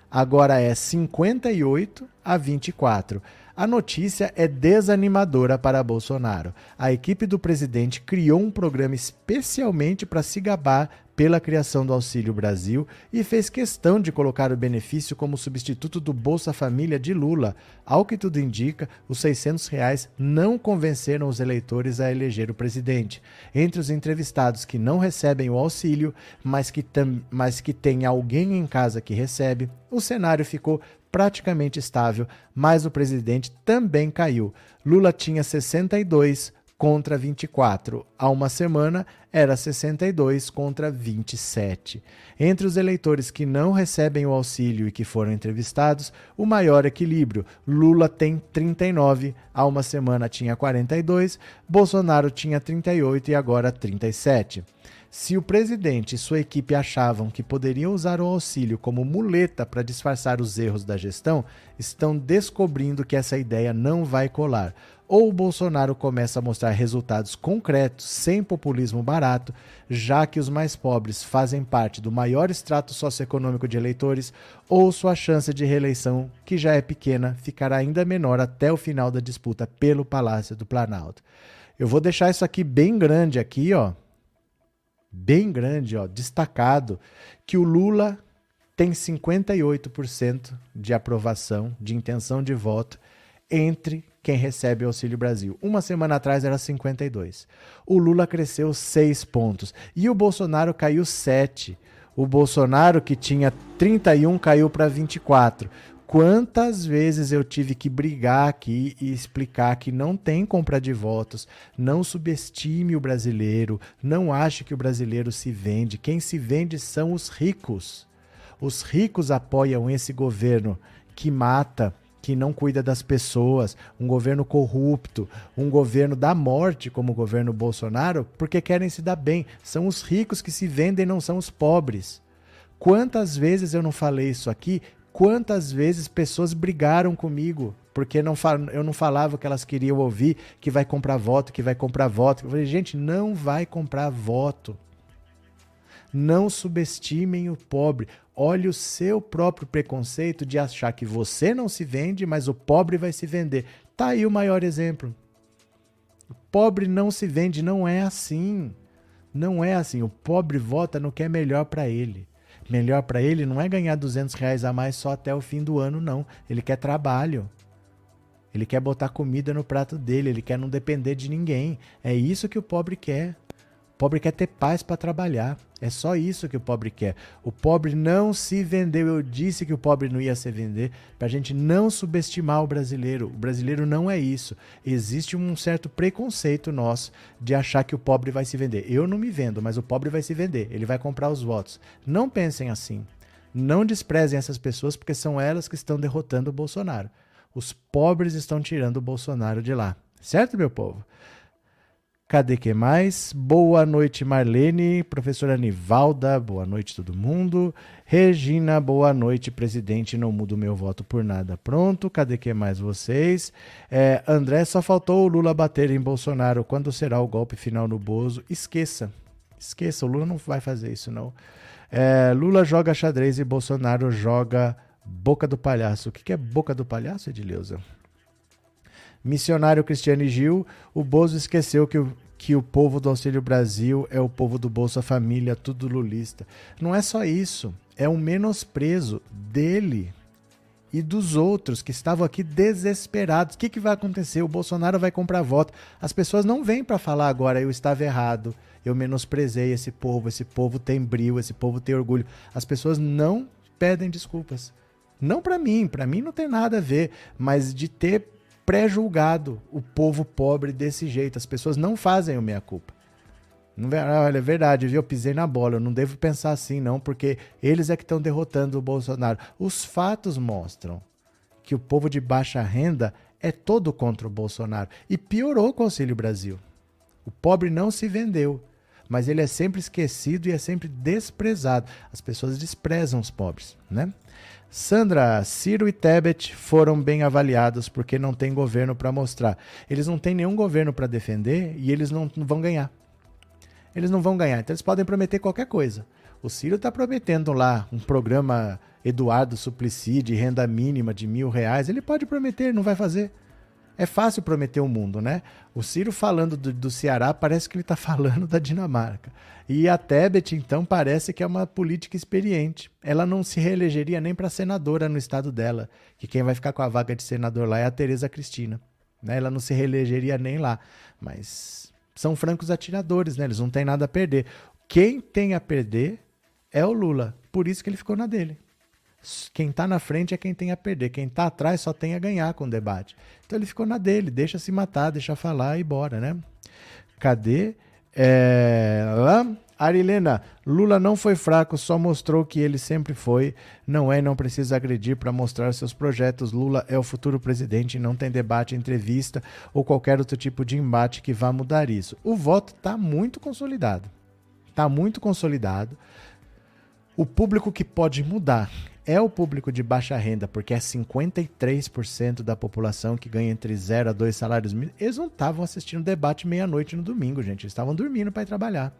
agora é 58 a 24. A notícia é desanimadora para Bolsonaro. A equipe do presidente criou um programa especialmente para se gabar pela criação do Auxílio Brasil e fez questão de colocar o benefício como substituto do Bolsa Família de Lula. Ao que tudo indica, os 600 reais não convenceram os eleitores a eleger o presidente. Entre os entrevistados que não recebem o auxílio, mas que, mas que tem alguém em casa que recebe, o cenário ficou praticamente estável, mas o presidente também caiu. Lula tinha 62, contra 24. Há uma semana era 62 contra 27. Entre os eleitores que não recebem o auxílio e que foram entrevistados, o maior equilíbrio. Lula tem 39, há uma semana tinha 42, Bolsonaro tinha 38 e agora 37. Se o presidente e sua equipe achavam que poderiam usar o auxílio como muleta para disfarçar os erros da gestão, estão descobrindo que essa ideia não vai colar ou o Bolsonaro começa a mostrar resultados concretos, sem populismo barato, já que os mais pobres fazem parte do maior extrato socioeconômico de eleitores, ou sua chance de reeleição, que já é pequena, ficará ainda menor até o final da disputa pelo Palácio do Planalto. Eu vou deixar isso aqui bem grande aqui, ó. Bem grande, ó, destacado que o Lula tem 58% de aprovação, de intenção de voto entre quem recebe o Auxílio Brasil. Uma semana atrás era 52. O Lula cresceu 6 pontos e o Bolsonaro caiu 7. O Bolsonaro, que tinha 31, caiu para 24. Quantas vezes eu tive que brigar aqui e explicar que não tem compra de votos, não subestime o brasileiro, não ache que o brasileiro se vende. Quem se vende são os ricos. Os ricos apoiam esse governo que mata que não cuida das pessoas, um governo corrupto, um governo da morte, como o governo Bolsonaro, porque querem se dar bem. São os ricos que se vendem, não são os pobres. Quantas vezes eu não falei isso aqui? Quantas vezes pessoas brigaram comigo porque não eu não falava o que elas queriam ouvir, que vai comprar voto, que vai comprar voto. Eu falei, gente, não vai comprar voto. Não subestimem o pobre. Olhe o seu próprio preconceito de achar que você não se vende, mas o pobre vai se vender. Tá aí o maior exemplo. O pobre não se vende, não é assim. Não é assim. O pobre vota no que é melhor para ele. Melhor para ele não é ganhar 200 reais a mais só até o fim do ano, não. Ele quer trabalho. Ele quer botar comida no prato dele, ele quer não depender de ninguém. É isso que o pobre quer. Pobre quer ter paz para trabalhar. É só isso que o pobre quer. O pobre não se vendeu. Eu disse que o pobre não ia se vender para a gente não subestimar o brasileiro. O brasileiro não é isso. Existe um certo preconceito nosso de achar que o pobre vai se vender. Eu não me vendo, mas o pobre vai se vender. Ele vai comprar os votos. Não pensem assim. Não desprezem essas pessoas porque são elas que estão derrotando o Bolsonaro. Os pobres estão tirando o Bolsonaro de lá. Certo, meu povo? Cadê que mais? Boa noite, Marlene. Professora Nivalda, boa noite, todo mundo. Regina, boa noite, presidente. Não mudo meu voto por nada. Pronto, cadê que mais vocês? É, André, só faltou o Lula bater em Bolsonaro. Quando será o golpe final no Bozo? Esqueça. Esqueça, o Lula não vai fazer isso, não. É, Lula joga xadrez e Bolsonaro joga boca do palhaço. O que é boca do palhaço, Edileuza? Missionário Cristiane Gil, o Bozo esqueceu que o, que o povo do Auxílio Brasil é o povo do Bolsa Família, tudo lulista. Não é só isso, é um menosprezo dele e dos outros que estavam aqui desesperados. O que, que vai acontecer? O Bolsonaro vai comprar voto. As pessoas não vêm para falar agora, eu estava errado, eu menosprezei esse povo, esse povo tem brilho, esse povo tem orgulho. As pessoas não pedem desculpas. Não para mim, para mim não tem nada a ver, mas de ter pré-julgado o povo pobre desse jeito. As pessoas não fazem o meia-culpa. Olha, é verdade? Eu pisei na bola. Eu não devo pensar assim, não, porque eles é que estão derrotando o Bolsonaro. Os fatos mostram que o povo de baixa renda é todo contra o Bolsonaro. E piorou o Auxílio Brasil. O pobre não se vendeu, mas ele é sempre esquecido e é sempre desprezado. As pessoas desprezam os pobres, né? Sandra, Ciro e Tebet foram bem avaliados porque não tem governo para mostrar. Eles não têm nenhum governo para defender e eles não, vão ganhar. Eles não vão ganhar, então eles podem prometer qualquer coisa. O Ciro está prometendo lá um programa Eduardo Suplicy de renda mínima de mil reais. Ele pode prometer, não vai fazer. É fácil prometer o mundo, né? O Ciro falando do, do Ceará parece que ele está falando da Dinamarca. E a Tebet, então, parece que é uma política experiente. Ela não se reelegeria nem para senadora no estado dela, que quem vai ficar com a vaga de senador lá é a Tereza Cristina. Né? Ela não se reelegeria nem lá. Mas são francos atiradores, né? Eles não têm nada a perder. Quem tem a perder é o Lula. Por isso que ele ficou na dele. Quem está na frente é quem tem a perder. Quem está atrás só tem a ganhar com o debate. Então ele ficou na dele, deixa se matar, deixa falar e bora, né? Cadê? É... Arilena, Lula não foi fraco, só mostrou que ele sempre foi. Não é e não precisa agredir para mostrar seus projetos. Lula é o futuro presidente, não tem debate, entrevista ou qualquer outro tipo de embate que vá mudar isso. O voto está muito consolidado. Está muito consolidado. O público que pode mudar é o público de baixa renda, porque é 53% da população que ganha entre 0 a 2 salários mínimos. Eles não estavam assistindo o debate meia-noite no domingo, gente. Eles estavam dormindo para ir trabalhar.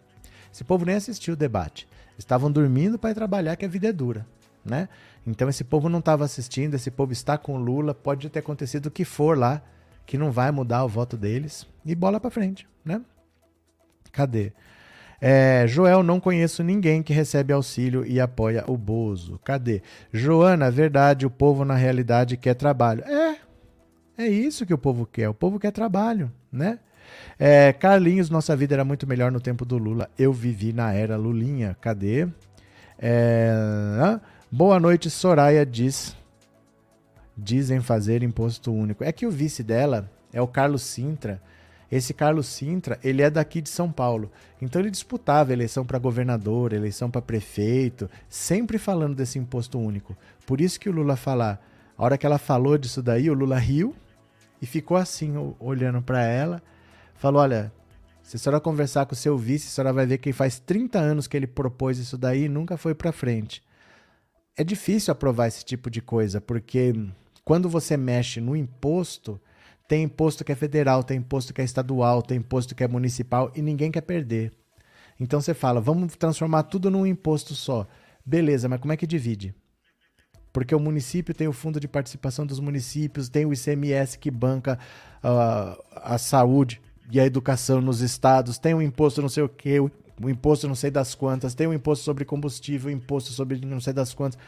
Esse povo nem assistiu o debate. Estavam dormindo para ir trabalhar, que a vida é dura. Né? Então esse povo não estava assistindo, esse povo está com Lula, pode ter acontecido o que for lá, que não vai mudar o voto deles, e bola para frente, né? Cadê? É, Joel, não conheço ninguém que recebe auxílio e apoia o Bozo. Cadê? Joana, verdade, o povo na realidade quer trabalho. É, é isso que o povo quer. O povo quer trabalho, né? É, Carlinhos, nossa vida era muito melhor no tempo do Lula. Eu vivi na era Lulinha. Cadê? É, boa noite, Soraya diz. Dizem fazer imposto único. É que o vice dela é o Carlos Sintra. Esse Carlos Sintra, ele é daqui de São Paulo. Então ele disputava eleição para governador, eleição para prefeito, sempre falando desse imposto único. Por isso que o Lula falar, a hora que ela falou disso daí, o Lula riu e ficou assim, olhando para ela, falou: "Olha, se a senhora conversar com o seu vice, a senhora vai ver que faz 30 anos que ele propôs isso daí e nunca foi para frente. É difícil aprovar esse tipo de coisa, porque quando você mexe no imposto, tem imposto que é federal, tem imposto que é estadual, tem imposto que é municipal e ninguém quer perder. Então você fala, vamos transformar tudo num imposto só. Beleza, mas como é que divide? Porque o município tem o fundo de participação dos municípios, tem o ICMS que banca uh, a saúde e a educação nos estados, tem o imposto não sei o que, o imposto não sei das quantas, tem o imposto sobre combustível, imposto sobre não sei das quantas.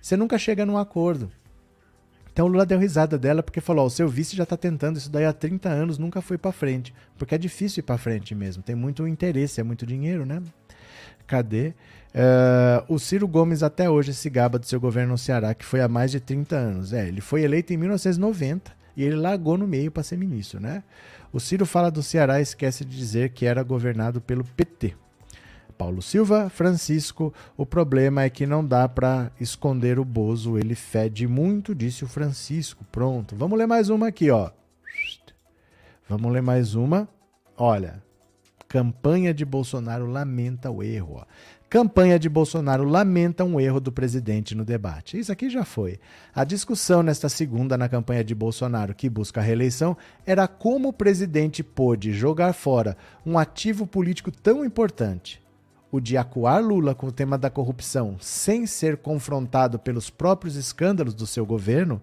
Você nunca chega num acordo. Então o Lula deu risada dela porque falou: o seu vice já está tentando isso daí há 30 anos, nunca foi para frente. Porque é difícil ir para frente mesmo, tem muito interesse, é muito dinheiro, né? Cadê? Uh, o Ciro Gomes até hoje se gaba do seu governo no Ceará, que foi há mais de 30 anos. É, ele foi eleito em 1990 e ele largou no meio para ser ministro, né? O Ciro fala do Ceará e esquece de dizer que era governado pelo PT. Paulo Silva, Francisco, o problema é que não dá para esconder o Bozo, ele fede muito, disse o Francisco. Pronto, vamos ler mais uma aqui, ó. Vamos ler mais uma. Olha, campanha de Bolsonaro lamenta o erro. Ó. Campanha de Bolsonaro lamenta um erro do presidente no debate. Isso aqui já foi. A discussão nesta segunda na campanha de Bolsonaro, que busca a reeleição, era como o presidente pôde jogar fora um ativo político tão importante. O de acuar Lula com o tema da corrupção sem ser confrontado pelos próprios escândalos do seu governo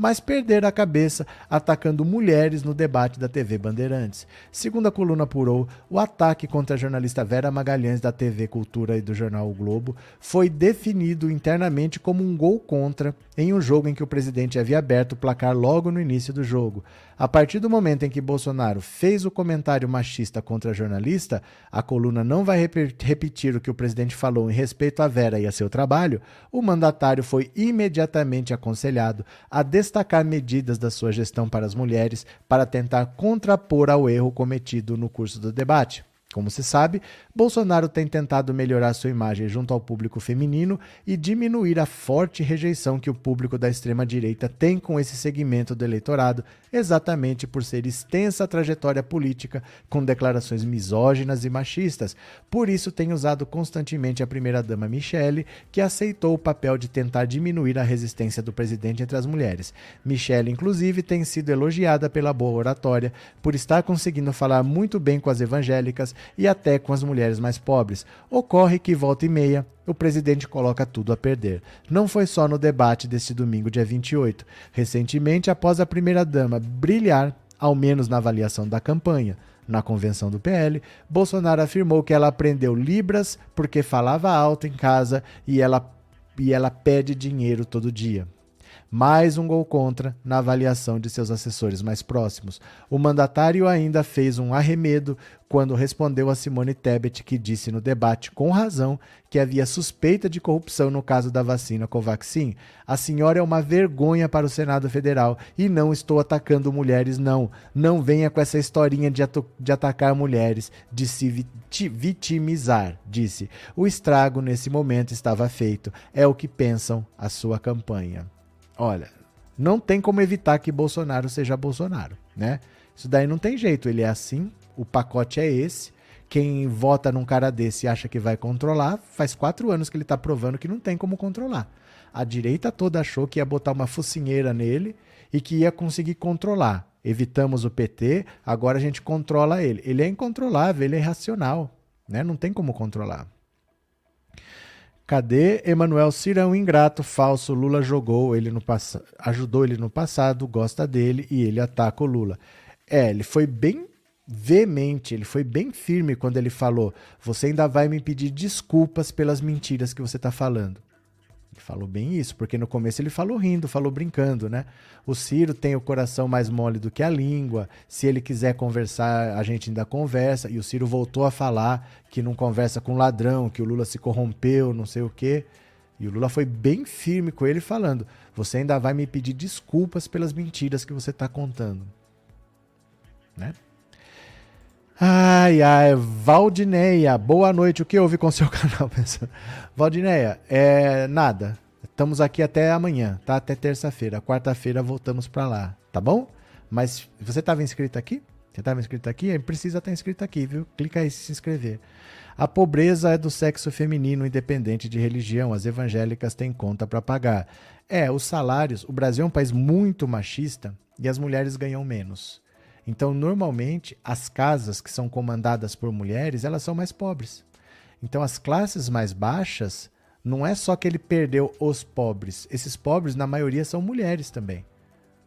mas perder a cabeça atacando mulheres no debate da TV Bandeirantes. Segundo a coluna apurou, o ataque contra a jornalista Vera Magalhães da TV Cultura e do jornal o Globo foi definido internamente como um gol contra em um jogo em que o presidente havia aberto o placar logo no início do jogo. A partir do momento em que Bolsonaro fez o comentário machista contra a jornalista, a coluna não vai repetir o que o presidente falou em respeito a Vera e a seu trabalho. O mandatário foi imediatamente aconselhado a destacar medidas da sua gestão para as mulheres para tentar contrapor ao erro cometido no curso do debate. Como se sabe, Bolsonaro tem tentado melhorar sua imagem junto ao público feminino e diminuir a forte rejeição que o público da extrema-direita tem com esse segmento do eleitorado, exatamente por ser extensa a trajetória política com declarações misóginas e machistas. Por isso, tem usado constantemente a primeira-dama Michele, que aceitou o papel de tentar diminuir a resistência do presidente entre as mulheres. Michele, inclusive, tem sido elogiada pela boa oratória, por estar conseguindo falar muito bem com as evangélicas e até com as mulheres mais pobres. Ocorre que, volta e meia, o presidente coloca tudo a perder. Não foi só no debate deste domingo, dia 28. Recentemente, após a primeira-dama brilhar, ao menos na avaliação da campanha, na convenção do PL, Bolsonaro afirmou que ela aprendeu Libras porque falava alto em casa e ela, e ela pede dinheiro todo dia mais um gol contra na avaliação de seus assessores mais próximos. O mandatário ainda fez um arremedo quando respondeu a Simone Tebet, que disse no debate, com razão, que havia suspeita de corrupção no caso da vacina Covaxin. A senhora é uma vergonha para o Senado Federal e não estou atacando mulheres, não. Não venha com essa historinha de, de atacar mulheres, de se vitimizar, disse. O estrago nesse momento estava feito. É o que pensam a sua campanha. Olha, não tem como evitar que Bolsonaro seja Bolsonaro, né? Isso daí não tem jeito, ele é assim, o pacote é esse. Quem vota num cara desse e acha que vai controlar, faz quatro anos que ele está provando que não tem como controlar. A direita toda achou que ia botar uma focinheira nele e que ia conseguir controlar. Evitamos o PT, agora a gente controla ele. Ele é incontrolável, ele é irracional, né? Não tem como controlar. Cadê Emanuel Cirão, ingrato, falso? Lula jogou ele no passado, ajudou ele no passado, gosta dele e ele ataca o Lula. É, ele foi bem veemente, ele foi bem firme quando ele falou: Você ainda vai me pedir desculpas pelas mentiras que você está falando. Ele falou bem isso, porque no começo ele falou rindo, falou brincando, né? O Ciro tem o coração mais mole do que a língua. Se ele quiser conversar, a gente ainda conversa. E o Ciro voltou a falar que não conversa com ladrão, que o Lula se corrompeu, não sei o quê. E o Lula foi bem firme com ele, falando: Você ainda vai me pedir desculpas pelas mentiras que você está contando. Né? Ai, ai, Valdineia, boa noite. O que houve com seu canal? Valdineia, é nada. Estamos aqui até amanhã, tá? Até terça-feira. Quarta-feira voltamos para lá, tá bom? Mas você estava inscrito aqui? Você estava inscrito aqui? Precisa estar inscrito aqui, viu? Clica aí se inscrever. A pobreza é do sexo feminino, independente de religião. As evangélicas têm conta para pagar. É, os salários. O Brasil é um país muito machista e as mulheres ganham menos. Então, normalmente, as casas que são comandadas por mulheres, elas são mais pobres. Então, as classes mais baixas, não é só que ele perdeu os pobres. Esses pobres, na maioria, são mulheres também.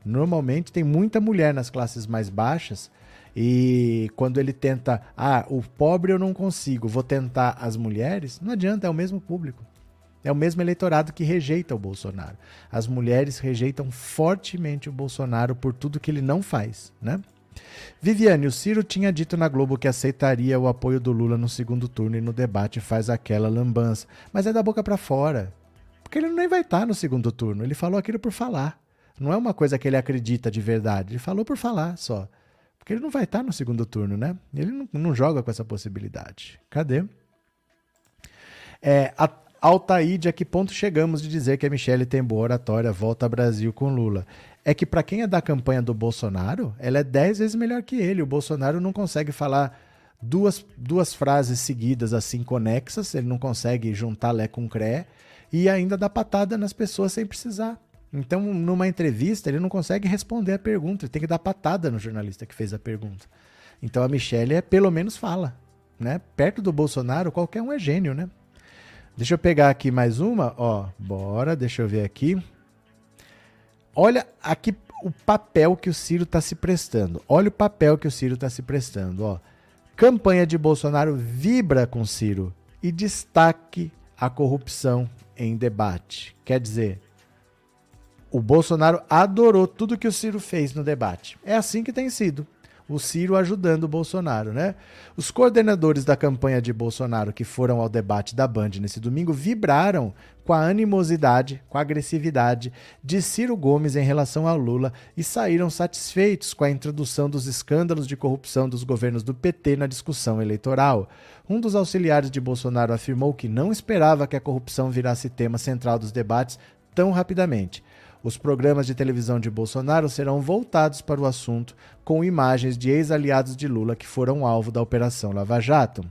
Normalmente, tem muita mulher nas classes mais baixas. E quando ele tenta, ah, o pobre eu não consigo, vou tentar as mulheres, não adianta, é o mesmo público. É o mesmo eleitorado que rejeita o Bolsonaro. As mulheres rejeitam fortemente o Bolsonaro por tudo que ele não faz, né? Viviane, o Ciro tinha dito na Globo que aceitaria o apoio do Lula no segundo turno e no debate faz aquela lambança. Mas é da boca para fora. Porque ele nem vai estar no segundo turno. Ele falou aquilo por falar. Não é uma coisa que ele acredita de verdade. Ele falou por falar só. Porque ele não vai estar no segundo turno, né? Ele não, não joga com essa possibilidade. Cadê? É, a, Altaíde, a que ponto chegamos de dizer que a Michelle tem boa oratória, volta ao Brasil com Lula? É que para quem é da campanha do Bolsonaro, ela é dez vezes melhor que ele. O Bolsonaro não consegue falar duas, duas frases seguidas assim conexas, ele não consegue juntar Lé com Cré e ainda dá patada nas pessoas sem precisar. Então, numa entrevista, ele não consegue responder a pergunta, ele tem que dar patada no jornalista que fez a pergunta. Então a Michelle é, pelo menos fala. Né? Perto do Bolsonaro, qualquer um é gênio, né? Deixa eu pegar aqui mais uma, ó. Bora, deixa eu ver aqui. Olha aqui o papel que o Ciro está se prestando. Olha o papel que o Ciro está se prestando, ó. Campanha de Bolsonaro vibra com Ciro e destaque a corrupção em debate. Quer dizer, o Bolsonaro adorou tudo que o Ciro fez no debate. É assim que tem sido o Ciro ajudando o Bolsonaro, né? Os coordenadores da campanha de Bolsonaro que foram ao debate da Band nesse domingo vibraram com a animosidade, com a agressividade de Ciro Gomes em relação ao Lula e saíram satisfeitos com a introdução dos escândalos de corrupção dos governos do PT na discussão eleitoral. Um dos auxiliares de Bolsonaro afirmou que não esperava que a corrupção virasse tema central dos debates tão rapidamente. Os programas de televisão de Bolsonaro serão voltados para o assunto com imagens de ex-aliados de Lula que foram alvo da Operação Lava Jato.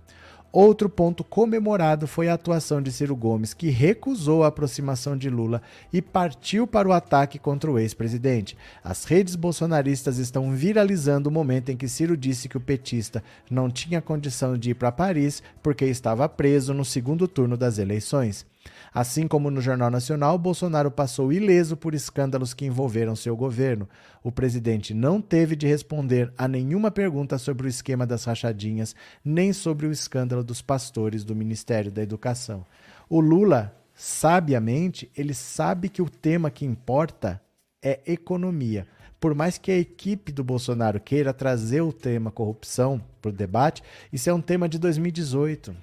Outro ponto comemorado foi a atuação de Ciro Gomes, que recusou a aproximação de Lula e partiu para o ataque contra o ex-presidente. As redes bolsonaristas estão viralizando o momento em que Ciro disse que o petista não tinha condição de ir para Paris porque estava preso no segundo turno das eleições. Assim como no Jornal Nacional, Bolsonaro passou ileso por escândalos que envolveram seu governo. O presidente não teve de responder a nenhuma pergunta sobre o esquema das rachadinhas, nem sobre o escândalo dos pastores do Ministério da Educação. O Lula, sabiamente, ele sabe que o tema que importa é economia. Por mais que a equipe do Bolsonaro queira trazer o tema corrupção para o debate, isso é um tema de 2018.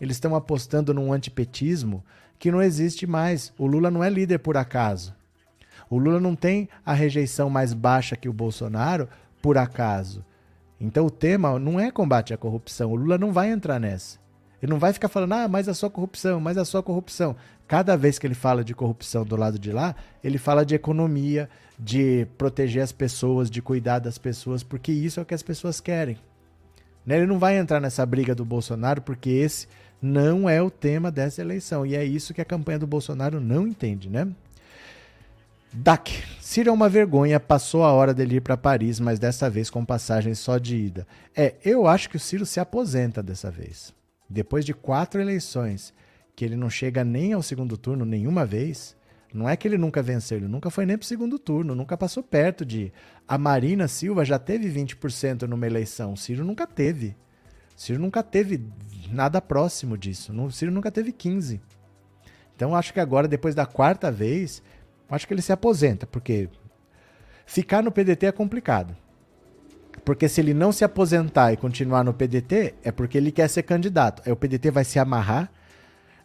Eles estão apostando num antipetismo que não existe mais. O Lula não é líder por acaso. O Lula não tem a rejeição mais baixa que o Bolsonaro por acaso. Então o tema não é combate à corrupção. O Lula não vai entrar nessa. Ele não vai ficar falando, ah, mas a sua corrupção, mas a sua corrupção. Cada vez que ele fala de corrupção do lado de lá, ele fala de economia, de proteger as pessoas, de cuidar das pessoas, porque isso é o que as pessoas querem. Né? Ele não vai entrar nessa briga do Bolsonaro, porque esse não é o tema dessa eleição. E é isso que a campanha do Bolsonaro não entende, né? DAC. Ciro é uma vergonha, passou a hora dele ir para Paris, mas dessa vez com passagem só de ida. É, eu acho que o Ciro se aposenta dessa vez. Depois de quatro eleições, que ele não chega nem ao segundo turno nenhuma vez, não é que ele nunca venceu, ele nunca foi nem para o segundo turno, nunca passou perto de. A Marina Silva já teve 20% numa eleição, o Ciro nunca teve. Ciro nunca teve nada próximo disso. O Ciro nunca teve 15. Então acho que agora, depois da quarta vez, acho que ele se aposenta, porque ficar no PDT é complicado. Porque se ele não se aposentar e continuar no PDT, é porque ele quer ser candidato. Aí o PDT vai se amarrar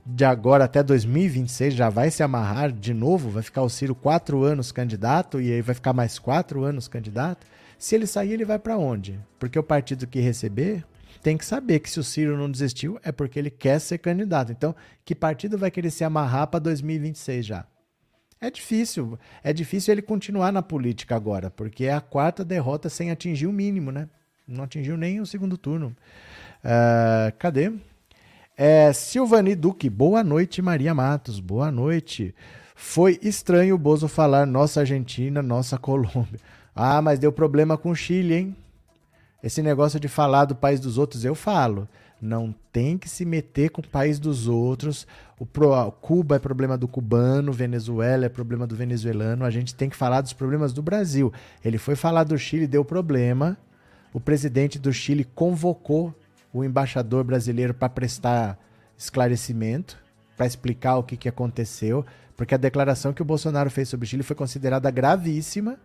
de agora até 2026, já vai se amarrar de novo, vai ficar o Ciro quatro anos candidato e aí vai ficar mais quatro anos candidato. Se ele sair, ele vai para onde? Porque o partido que receber tem que saber que se o Ciro não desistiu é porque ele quer ser candidato. Então, que partido vai querer se amarrar para 2026 já? É difícil. É difícil ele continuar na política agora, porque é a quarta derrota sem atingir o mínimo, né? Não atingiu nem o segundo turno. Uh, cadê? É, Silvani Duque, boa noite, Maria Matos, boa noite. Foi estranho o Bozo falar nossa Argentina, nossa Colômbia. Ah, mas deu problema com o Chile, hein? Esse negócio de falar do país dos outros, eu falo. Não tem que se meter com o país dos outros. O pro, Cuba é problema do cubano, Venezuela é problema do venezuelano. A gente tem que falar dos problemas do Brasil. Ele foi falar do Chile, deu problema. O presidente do Chile convocou o embaixador brasileiro para prestar esclarecimento. para explicar o que, que aconteceu, porque a declaração que o Bolsonaro fez sobre o Chile foi considerada gravíssima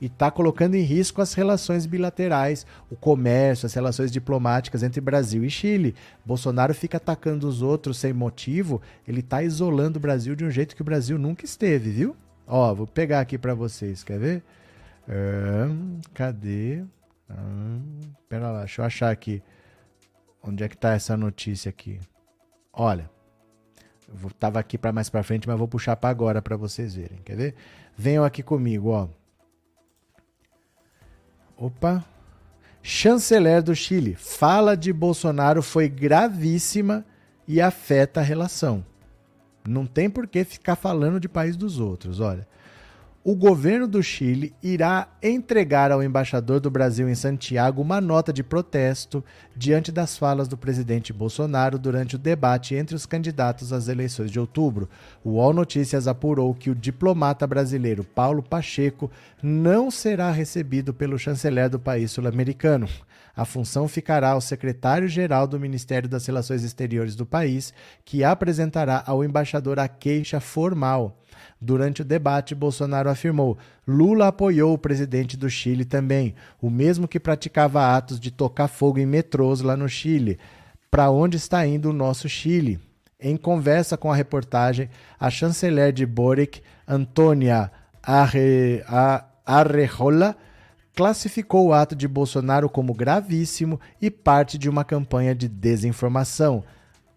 e está colocando em risco as relações bilaterais, o comércio, as relações diplomáticas entre Brasil e Chile. Bolsonaro fica atacando os outros sem motivo, ele está isolando o Brasil de um jeito que o Brasil nunca esteve, viu? Ó, vou pegar aqui para vocês, quer ver? Hum, cadê? Hum, pera lá, deixa eu achar aqui. Onde é que tá essa notícia aqui? Olha, eu tava aqui para mais para frente, mas vou puxar para agora para vocês verem. Quer ver? Venham aqui comigo, ó. Opa. Chanceler do Chile. Fala de Bolsonaro foi gravíssima e afeta a relação. Não tem por que ficar falando de país dos outros. Olha, o governo do Chile irá entregar ao embaixador do Brasil em Santiago uma nota de protesto diante das falas do presidente Bolsonaro durante o debate entre os candidatos às eleições de outubro. O UOL Notícias apurou que o diplomata brasileiro Paulo Pacheco não será recebido pelo chanceler do país sul-americano. A função ficará ao secretário-geral do Ministério das Relações Exteriores do país, que apresentará ao embaixador a queixa formal. Durante o debate, Bolsonaro afirmou: Lula apoiou o presidente do Chile também, o mesmo que praticava atos de tocar fogo em metrôs lá no Chile. Para onde está indo o nosso Chile? Em conversa com a reportagem, a chanceler de Boric, Antônia Arre, Arrejola, classificou o ato de Bolsonaro como gravíssimo e parte de uma campanha de desinformação.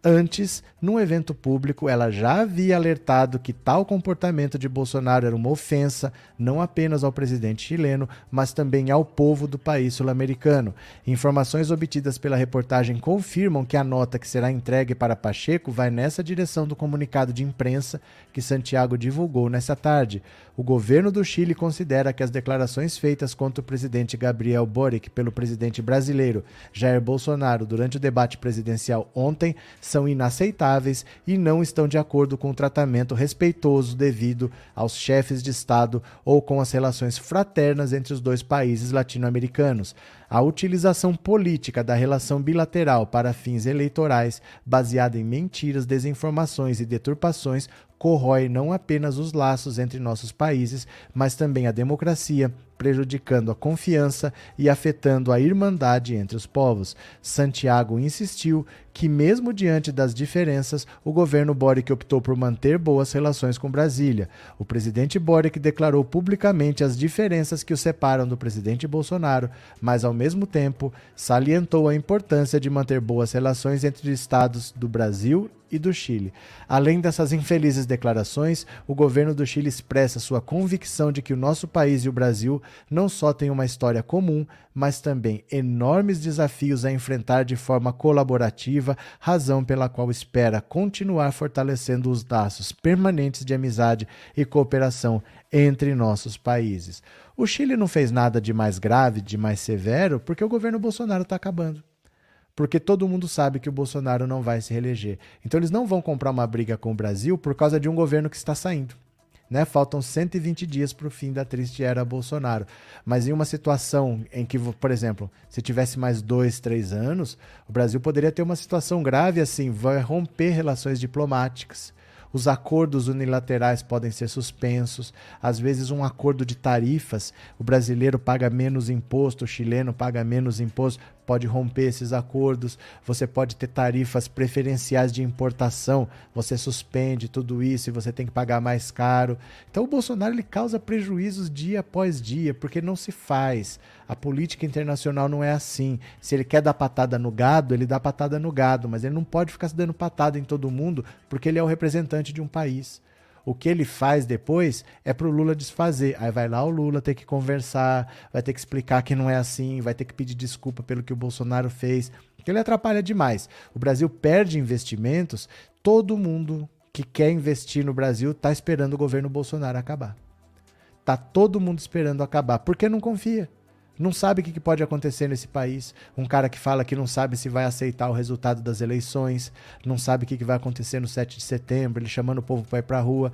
Antes, num evento público, ela já havia alertado que tal comportamento de Bolsonaro era uma ofensa não apenas ao presidente chileno, mas também ao povo do país sul-americano. Informações obtidas pela reportagem confirmam que a nota que será entregue para Pacheco vai nessa direção do comunicado de imprensa que Santiago divulgou nesta tarde. O governo do Chile considera que as declarações feitas contra o presidente Gabriel Boric pelo presidente brasileiro Jair Bolsonaro durante o debate presidencial ontem são inaceitáveis e não estão de acordo com o tratamento respeitoso devido aos chefes de Estado ou com as relações fraternas entre os dois países latino-americanos. A utilização política da relação bilateral para fins eleitorais, baseada em mentiras, desinformações e deturpações, corrói não apenas os laços entre nossos países, mas também a democracia, prejudicando a confiança e afetando a irmandade entre os povos. Santiago insistiu que, mesmo diante das diferenças, o governo Boric optou por manter boas relações com Brasília. O presidente Boric declarou publicamente as diferenças que o separam do presidente Bolsonaro, mas, ao mesmo tempo, salientou a importância de manter boas relações entre os estados do Brasil e do Chile. Além dessas infelizes declarações, o governo do Chile expressa sua convicção de que o nosso país e o Brasil não só têm uma história comum, mas também enormes desafios a enfrentar de forma colaborativa, razão pela qual espera continuar fortalecendo os laços permanentes de amizade e cooperação entre nossos países. O Chile não fez nada de mais grave, de mais severo, porque o governo Bolsonaro está acabando porque todo mundo sabe que o Bolsonaro não vai se reeleger. Então eles não vão comprar uma briga com o Brasil por causa de um governo que está saindo. Né? Faltam 120 dias para o fim da triste era Bolsonaro. Mas em uma situação em que, por exemplo, se tivesse mais dois, três anos, o Brasil poderia ter uma situação grave assim, vai romper relações diplomáticas. Os acordos unilaterais podem ser suspensos. Às vezes, um acordo de tarifas, o brasileiro paga menos imposto, o chileno paga menos imposto pode romper esses acordos, você pode ter tarifas preferenciais de importação, você suspende tudo isso e você tem que pagar mais caro. Então o Bolsonaro ele causa prejuízos dia após dia, porque não se faz. A política internacional não é assim. Se ele quer dar patada no gado, ele dá patada no gado, mas ele não pode ficar dando patada em todo mundo, porque ele é o representante de um país. O que ele faz depois é para o Lula desfazer. Aí vai lá o Lula ter que conversar, vai ter que explicar que não é assim, vai ter que pedir desculpa pelo que o Bolsonaro fez. Ele atrapalha demais. O Brasil perde investimentos, todo mundo que quer investir no Brasil está esperando o governo Bolsonaro acabar. Tá todo mundo esperando acabar, porque não confia não sabe o que pode acontecer nesse país. Um cara que fala que não sabe se vai aceitar o resultado das eleições, não sabe o que vai acontecer no 7 de setembro, ele chamando o povo para ir para a rua.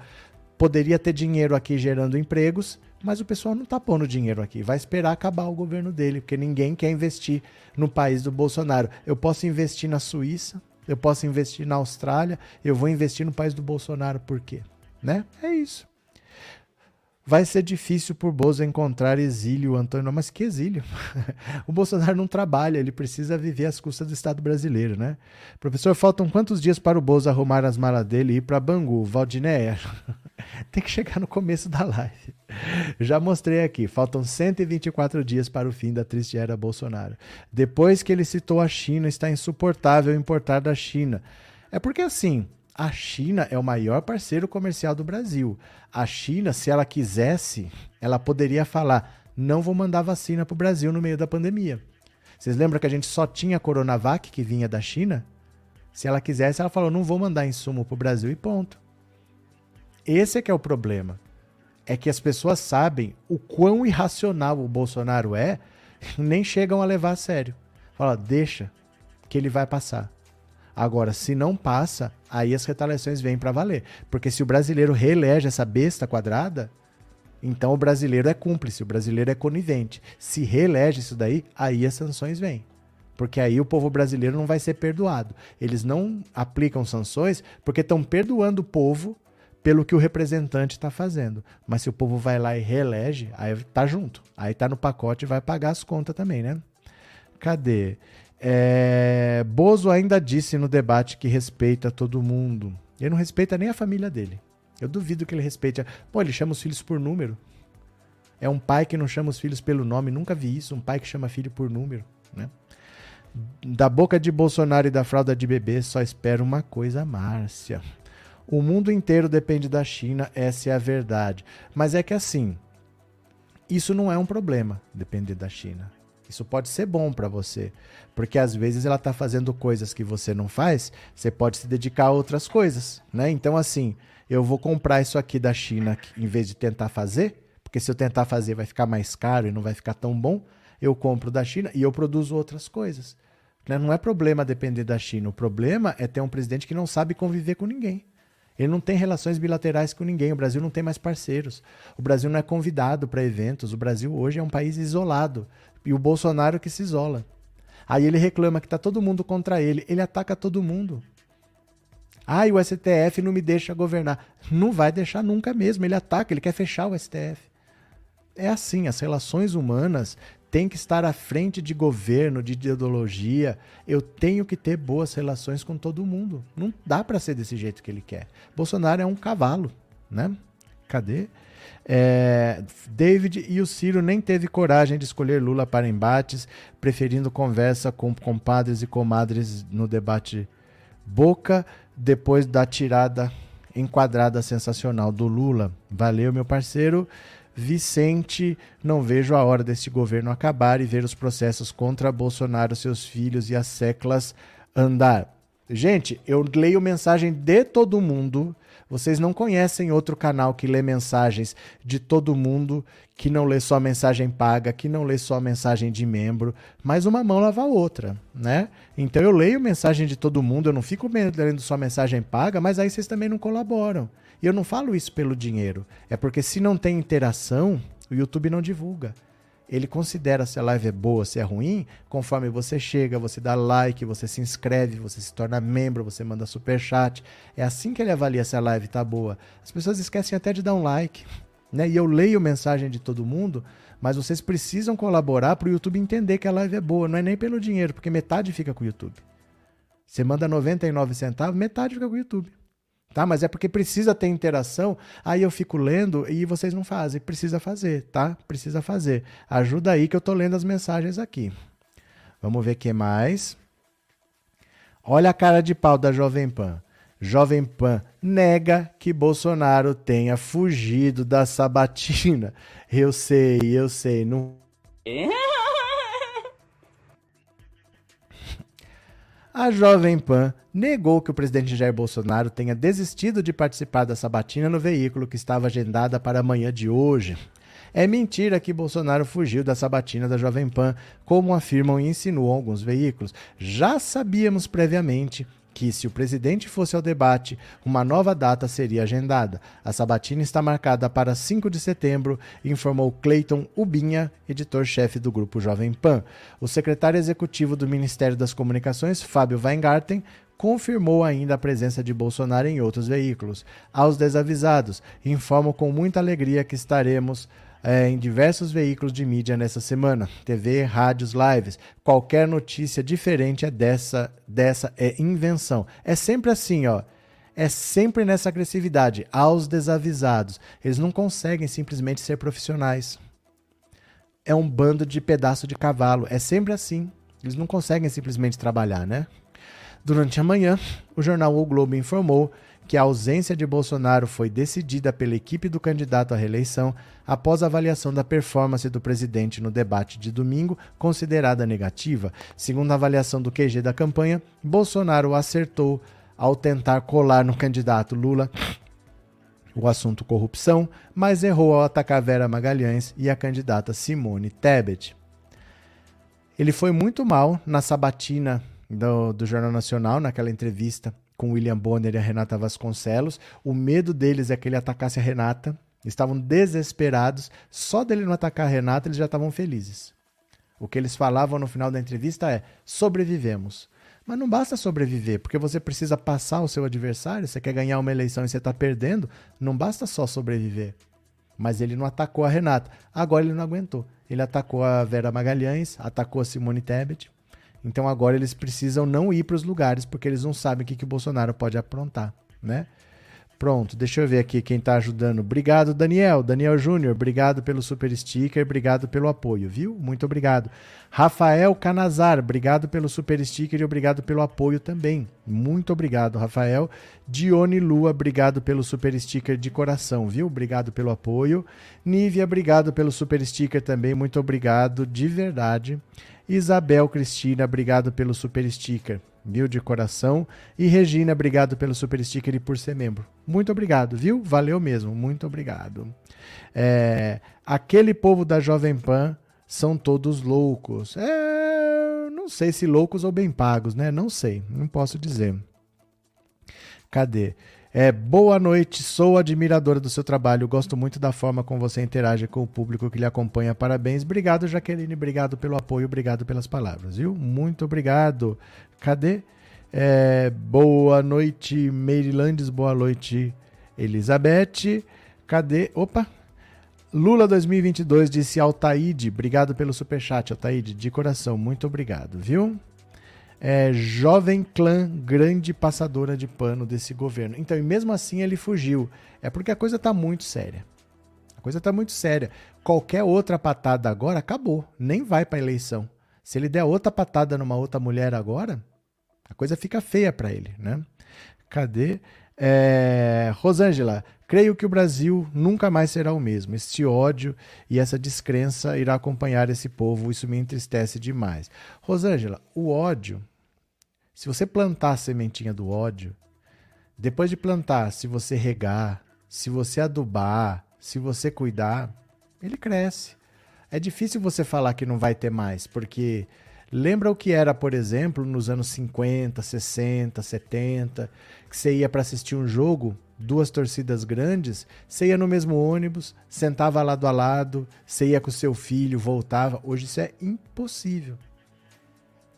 Poderia ter dinheiro aqui gerando empregos, mas o pessoal não está pondo dinheiro aqui. Vai esperar acabar o governo dele, porque ninguém quer investir no país do Bolsonaro. Eu posso investir na Suíça, Eu posso investir na Austrália, eu vou investir no país do Bolsonaro, por quê? Né? É isso. Vai ser difícil por Bozo encontrar exílio, Antônio. Mas que exílio? o Bolsonaro não trabalha, ele precisa viver às custas do Estado brasileiro, né? Professor, faltam quantos dias para o Bozo arrumar as malas dele e ir para Bangu? Valdinéia? Tem que chegar no começo da live. Já mostrei aqui, faltam 124 dias para o fim da triste era Bolsonaro. Depois que ele citou a China, está insuportável importar da China. É porque assim, a China é o maior parceiro comercial do Brasil. A China, se ela quisesse, ela poderia falar: não vou mandar vacina para o Brasil no meio da pandemia. Vocês lembram que a gente só tinha a Coronavac que vinha da China? Se ela quisesse, ela falou: não vou mandar insumo para o Brasil e ponto. Esse é que é o problema. É que as pessoas sabem o quão irracional o Bolsonaro é e nem chegam a levar a sério. Fala, deixa, que ele vai passar. Agora, se não passa, aí as retaliações vêm para valer. Porque se o brasileiro reelege essa besta quadrada, então o brasileiro é cúmplice, o brasileiro é conivente. Se reelege isso daí, aí as sanções vêm. Porque aí o povo brasileiro não vai ser perdoado. Eles não aplicam sanções porque estão perdoando o povo pelo que o representante está fazendo. Mas se o povo vai lá e reelege, aí tá junto. Aí tá no pacote e vai pagar as contas também, né? Cadê? É, Bozo ainda disse no debate que respeita todo mundo. Ele não respeita nem a família dele. Eu duvido que ele respeite. A... Pô, ele chama os filhos por número. É um pai que não chama os filhos pelo nome. Nunca vi isso. Um pai que chama filho por número. Né? Da boca de Bolsonaro e da fralda de bebê, só espero uma coisa, Márcia. O mundo inteiro depende da China, essa é a verdade. Mas é que assim, isso não é um problema, depender da China. Isso pode ser bom para você, porque às vezes ela está fazendo coisas que você não faz, você pode se dedicar a outras coisas, né? Então assim, eu vou comprar isso aqui da China em vez de tentar fazer, porque se eu tentar fazer vai ficar mais caro e não vai ficar tão bom, eu compro da China e eu produzo outras coisas. Né? Não é problema depender da China, o problema é ter um presidente que não sabe conviver com ninguém. Ele não tem relações bilaterais com ninguém. O Brasil não tem mais parceiros. O Brasil não é convidado para eventos. O Brasil hoje é um país isolado. E o Bolsonaro que se isola. Aí ele reclama que está todo mundo contra ele. Ele ataca todo mundo. Ah, e o STF não me deixa governar. Não vai deixar nunca mesmo. Ele ataca, ele quer fechar o STF. É assim, as relações humanas têm que estar à frente de governo, de ideologia. Eu tenho que ter boas relações com todo mundo. Não dá para ser desse jeito que ele quer. Bolsonaro é um cavalo, né? Cadê? É, David e o Ciro nem teve coragem de escolher Lula para embates, preferindo conversa com compadres e comadres no debate Boca, depois da tirada enquadrada sensacional do Lula. Valeu, meu parceiro. Vicente, não vejo a hora desse governo acabar e ver os processos contra Bolsonaro, seus filhos e as seclas andar. Gente, eu leio mensagem de todo mundo vocês não conhecem outro canal que lê mensagens de todo mundo, que não lê só mensagem paga, que não lê só mensagem de membro, mas uma mão lava a outra, né? Então eu leio mensagem de todo mundo, eu não fico lendo só mensagem paga, mas aí vocês também não colaboram. E eu não falo isso pelo dinheiro, é porque se não tem interação, o YouTube não divulga ele considera se a live é boa, se é ruim, conforme você chega, você dá like, você se inscreve, você se torna membro, você manda super chat. É assim que ele avalia se a live tá boa. As pessoas esquecem até de dar um like, né? E eu leio mensagem de todo mundo, mas vocês precisam colaborar para o YouTube entender que a live é boa, não é nem pelo dinheiro, porque metade fica com o YouTube. Você manda 99 centavos, metade fica com o YouTube. Tá? Mas é porque precisa ter interação. Aí eu fico lendo e vocês não fazem. Precisa fazer, tá? Precisa fazer. Ajuda aí que eu tô lendo as mensagens aqui. Vamos ver o que mais. Olha a cara de pau da Jovem Pan. Jovem Pan nega que Bolsonaro tenha fugido da sabatina. Eu sei, eu sei. Não. A Jovem Pan negou que o presidente Jair Bolsonaro tenha desistido de participar da sabatina no veículo que estava agendada para amanhã de hoje. É mentira que Bolsonaro fugiu da sabatina da Jovem Pan, como afirmam e insinuam alguns veículos. Já sabíamos previamente que, se o presidente fosse ao debate, uma nova data seria agendada. A sabatina está marcada para 5 de setembro, informou Cleiton Ubinha, editor-chefe do grupo Jovem Pan. O secretário executivo do Ministério das Comunicações, Fábio Weingarten, confirmou ainda a presença de Bolsonaro em outros veículos. Aos desavisados, informo com muita alegria que estaremos é, em diversos veículos de mídia nessa semana, TV, rádios, lives. Qualquer notícia diferente é dessa, dessa é invenção. É sempre assim, ó. É sempre nessa agressividade, aos desavisados. Eles não conseguem simplesmente ser profissionais. É um bando de pedaço de cavalo. É sempre assim. Eles não conseguem simplesmente trabalhar, né? Durante a manhã, o jornal O Globo informou que a ausência de Bolsonaro foi decidida pela equipe do candidato à reeleição após avaliação da performance do presidente no debate de domingo, considerada negativa. Segundo a avaliação do QG da campanha, Bolsonaro acertou ao tentar colar no candidato Lula o assunto corrupção, mas errou ao atacar Vera Magalhães e a candidata Simone Tebet. Ele foi muito mal na sabatina do, do Jornal Nacional, naquela entrevista com William Bonner e a Renata Vasconcelos. O medo deles é que ele atacasse a Renata. Estavam desesperados. Só dele não atacar a Renata, eles já estavam felizes. O que eles falavam no final da entrevista é: sobrevivemos. Mas não basta sobreviver, porque você precisa passar o seu adversário. Você quer ganhar uma eleição e você está perdendo. Não basta só sobreviver. Mas ele não atacou a Renata. Agora ele não aguentou. Ele atacou a Vera Magalhães, atacou a Simone Tebet. Então agora eles precisam não ir para os lugares porque eles não sabem o que, que o Bolsonaro pode aprontar, né? Pronto, deixa eu ver aqui quem está ajudando. Obrigado, Daniel. Daniel Júnior, obrigado pelo super sticker, obrigado pelo apoio, viu? Muito obrigado. Rafael Canazar, obrigado pelo super sticker e obrigado pelo apoio também. Muito obrigado, Rafael. Dione Lua, obrigado pelo super sticker de coração, viu? Obrigado pelo apoio. Nívia, obrigado pelo super sticker também. Muito obrigado, de verdade. Isabel Cristina, obrigado pelo super sticker viu? De coração. E Regina, obrigado pelo super sticker e por ser membro. Muito obrigado, viu? Valeu mesmo, muito obrigado. É, aquele povo da Jovem Pan são todos loucos. É, não sei se loucos ou bem pagos, né? Não sei, não posso dizer. Cadê? É, boa noite, sou admiradora do seu trabalho, gosto muito da forma como você interage com o público que lhe acompanha. Parabéns. Obrigado, Jaqueline, obrigado pelo apoio, obrigado pelas palavras, viu? Muito obrigado. Cadê? É, boa noite, Marylandes, boa noite, Elizabeth. Cadê? Opa! Lula 2022 disse Altaíde, obrigado pelo superchat, Altaíde, de coração, muito obrigado, viu? É, jovem clã grande passadora de pano desse governo. Então, e mesmo assim ele fugiu. É porque a coisa está muito séria. A coisa está muito séria. Qualquer outra patada agora acabou. Nem vai para eleição. Se ele der outra patada numa outra mulher agora, a coisa fica feia para ele, né? Cadê? É, Rosângela, creio que o Brasil nunca mais será o mesmo. Este ódio e essa descrença irá acompanhar esse povo. Isso me entristece demais. Rosângela, o ódio se você plantar a sementinha do ódio, depois de plantar, se você regar, se você adubar, se você cuidar, ele cresce. É difícil você falar que não vai ter mais, porque lembra o que era, por exemplo, nos anos 50, 60, 70, que você ia para assistir um jogo, duas torcidas grandes, você ia no mesmo ônibus, sentava lado a lado, você ia com seu filho, voltava. Hoje isso é impossível.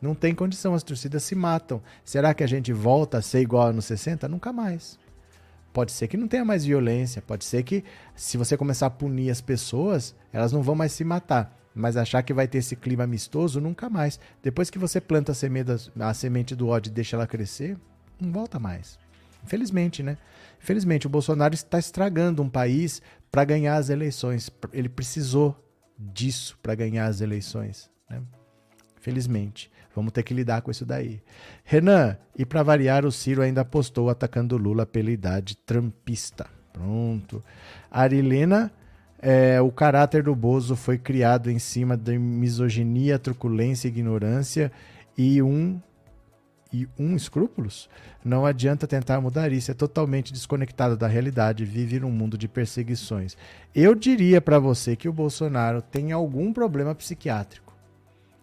Não tem condição, as torcidas se matam. Será que a gente volta a ser igual nos 60? Nunca mais. Pode ser que não tenha mais violência, pode ser que se você começar a punir as pessoas, elas não vão mais se matar. Mas achar que vai ter esse clima amistoso, nunca mais. Depois que você planta a semente, a semente do ódio e deixa ela crescer, não volta mais. Infelizmente, né? Infelizmente, o Bolsonaro está estragando um país para ganhar as eleições. Ele precisou disso para ganhar as eleições. Né? Felizmente. Vamos ter que lidar com isso daí. Renan, e para variar, o Ciro ainda apostou atacando Lula pela idade trampista. Pronto. Arilena, é, o caráter do Bozo foi criado em cima de misoginia, truculência, ignorância e um e um escrúpulos? Não adianta tentar mudar isso, é totalmente desconectado da realidade, vive num mundo de perseguições. Eu diria para você que o Bolsonaro tem algum problema psiquiátrico.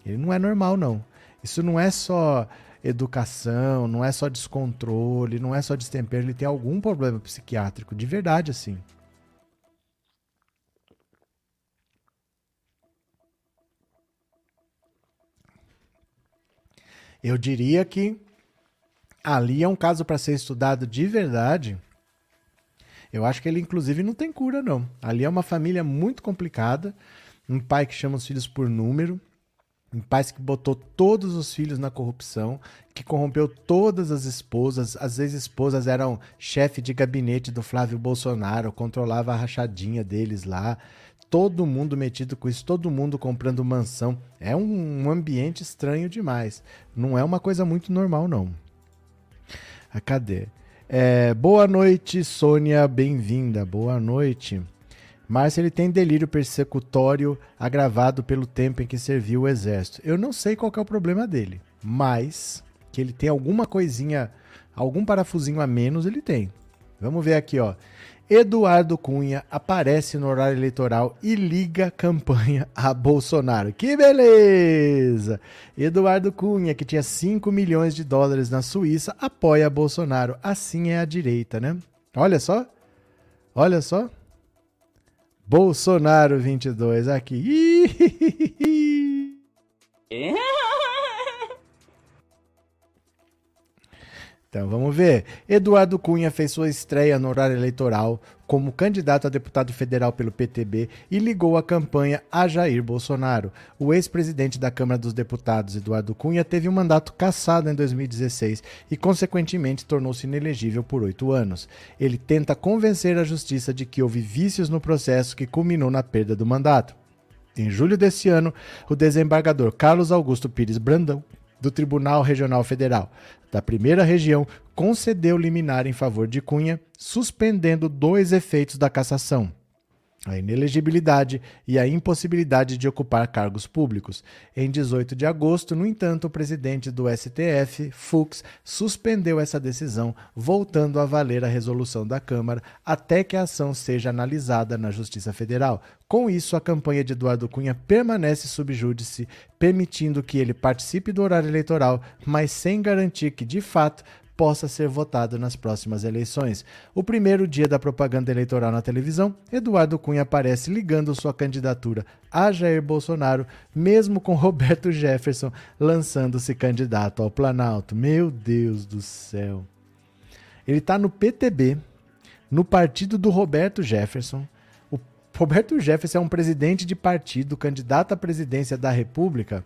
Ele não é normal, não. Isso não é só educação, não é só descontrole, não é só destempero, ele tem algum problema psiquiátrico, de verdade assim. Eu diria que Ali é um caso para ser estudado de verdade. Eu acho que ele, inclusive, não tem cura, não. Ali é uma família muito complicada. Um pai que chama os filhos por número. Um pai que botou todos os filhos na corrupção, que corrompeu todas as esposas. As ex-esposas eram chefe de gabinete do Flávio Bolsonaro, controlava a rachadinha deles lá. Todo mundo metido com isso, todo mundo comprando mansão. É um ambiente estranho demais. Não é uma coisa muito normal, não. A cadê? É, boa noite, Sônia, bem-vinda. Boa noite. Márcio ele tem delírio persecutório agravado pelo tempo em que serviu o exército. Eu não sei qual é o problema dele, mas que ele tem alguma coisinha, algum parafusinho a menos, ele tem. Vamos ver aqui, ó. Eduardo Cunha aparece no horário eleitoral e liga campanha a Bolsonaro. Que beleza! Eduardo Cunha, que tinha 5 milhões de dólares na Suíça, apoia Bolsonaro. Assim é a direita, né? Olha só. Olha só. Bolsonaro 22 aqui. Então vamos ver. Eduardo Cunha fez sua estreia no horário eleitoral como candidato a deputado federal pelo PTB e ligou a campanha a Jair Bolsonaro. O ex-presidente da Câmara dos Deputados, Eduardo Cunha, teve um mandato cassado em 2016 e, consequentemente, tornou-se inelegível por oito anos. Ele tenta convencer a justiça de que houve vícios no processo que culminou na perda do mandato. Em julho desse ano, o desembargador Carlos Augusto Pires Brandão do Tribunal Regional Federal da primeira região concedeu liminar em favor de Cunha, suspendendo dois efeitos da cassação a inelegibilidade e a impossibilidade de ocupar cargos públicos. Em 18 de agosto, no entanto, o presidente do STF, Fux, suspendeu essa decisão, voltando a valer a resolução da Câmara até que a ação seja analisada na Justiça Federal. Com isso, a campanha de Eduardo Cunha permanece júdice, permitindo que ele participe do horário eleitoral, mas sem garantir que, de fato, possa ser votado nas próximas eleições. O primeiro dia da propaganda eleitoral na televisão, Eduardo Cunha aparece ligando sua candidatura a Jair Bolsonaro, mesmo com Roberto Jefferson lançando-se candidato ao Planalto. Meu Deus do céu. Ele está no PTB, no partido do Roberto Jefferson. O Roberto Jefferson é um presidente de partido, candidato à presidência da República,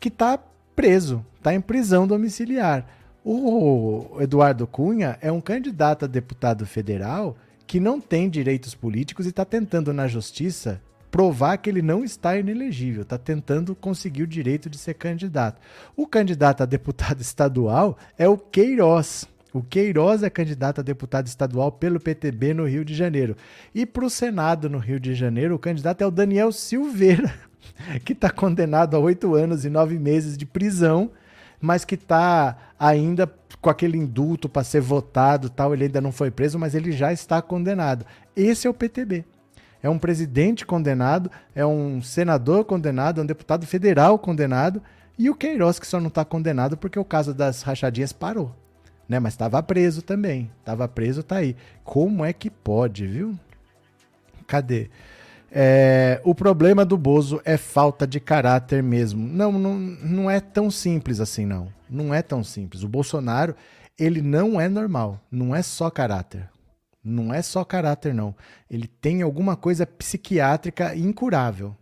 que está preso, está em prisão domiciliar. O Eduardo Cunha é um candidato a deputado federal que não tem direitos políticos e está tentando na justiça provar que ele não está inelegível, está tentando conseguir o direito de ser candidato. O candidato a deputado estadual é o Queiroz. O Queiroz é candidato a deputado estadual pelo PTB no Rio de Janeiro. E para o Senado no Rio de Janeiro, o candidato é o Daniel Silveira, que está condenado a oito anos e nove meses de prisão mas que está ainda com aquele indulto para ser votado, tal, ele ainda não foi preso, mas ele já está condenado. Esse é o PTB. É um presidente condenado, é um senador condenado, é um deputado federal condenado, e o Queiroz que só não está condenado porque o caso das rachadinhas parou. Né? Mas estava preso também. Estava preso, tá aí. Como é que pode, viu? Cadê? É, o problema do Bozo é falta de caráter mesmo. Não, não, não é tão simples assim, não. Não é tão simples. O Bolsonaro, ele não é normal. Não é só caráter. Não é só caráter, não. Ele tem alguma coisa psiquiátrica incurável.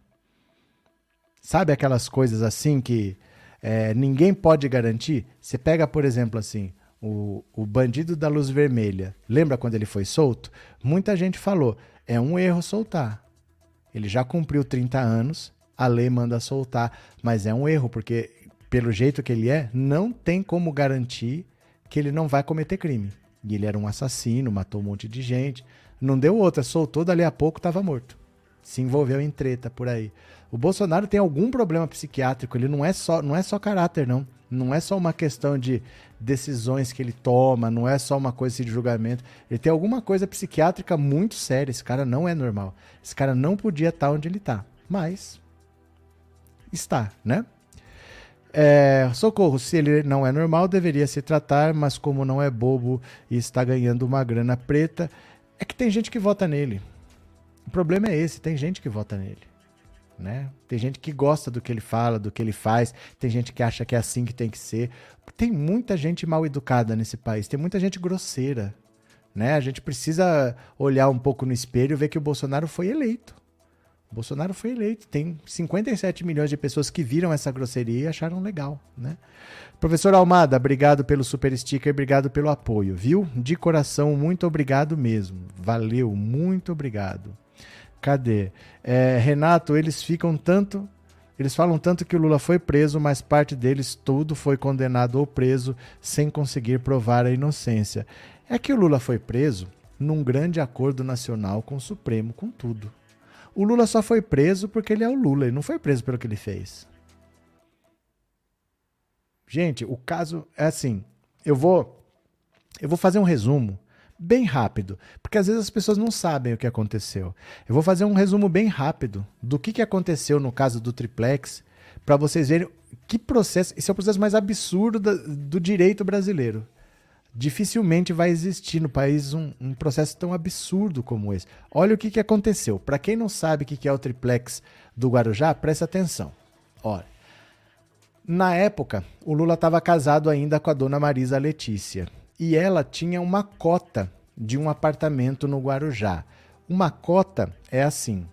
Sabe aquelas coisas assim que é, ninguém pode garantir? Você pega, por exemplo, assim, o, o bandido da luz vermelha. Lembra quando ele foi solto? Muita gente falou: é um erro soltar. Ele já cumpriu 30 anos, a lei manda soltar, mas é um erro, porque pelo jeito que ele é, não tem como garantir que ele não vai cometer crime. E ele era um assassino, matou um monte de gente. Não deu outra, soltou, dali a pouco estava morto. Se envolveu em treta por aí. O Bolsonaro tem algum problema psiquiátrico, ele não é só, não é só caráter, não. Não é só uma questão de decisões que ele toma, não é só uma coisa de julgamento. Ele tem alguma coisa psiquiátrica muito séria. Esse cara não é normal. Esse cara não podia estar onde ele está. Mas está, né? É, socorro, se ele não é normal, deveria se tratar, mas como não é bobo e está ganhando uma grana preta, é que tem gente que vota nele. O problema é esse, tem gente que vota nele. Né? Tem gente que gosta do que ele fala, do que ele faz, tem gente que acha que é assim que tem que ser. Tem muita gente mal educada nesse país, tem muita gente grosseira. Né? A gente precisa olhar um pouco no espelho e ver que o Bolsonaro foi eleito. O Bolsonaro foi eleito. Tem 57 milhões de pessoas que viram essa grosseria e acharam legal. Né? Professor Almada, obrigado pelo super sticker, obrigado pelo apoio, viu? De coração, muito obrigado mesmo. Valeu, muito obrigado. Cadê? É, Renato, eles ficam tanto. Eles falam tanto que o Lula foi preso, mas parte deles tudo foi condenado ou preso sem conseguir provar a inocência. É que o Lula foi preso num grande acordo nacional com o Supremo, com tudo. O Lula só foi preso porque ele é o Lula, ele não foi preso pelo que ele fez. Gente, o caso é assim, eu vou eu vou fazer um resumo bem rápido, porque às vezes as pessoas não sabem o que aconteceu. Eu vou fazer um resumo bem rápido do que, que aconteceu no caso do triplex, para vocês verem que processo. Esse é o processo mais absurdo do direito brasileiro. Dificilmente vai existir no país um, um processo tão absurdo como esse. Olha o que, que aconteceu. Para quem não sabe o que, que é o triplex do Guarujá, presta atenção. Olha. Na época, o Lula estava casado ainda com a dona Marisa Letícia e ela tinha uma cota de um apartamento no Guarujá. Uma cota é assim: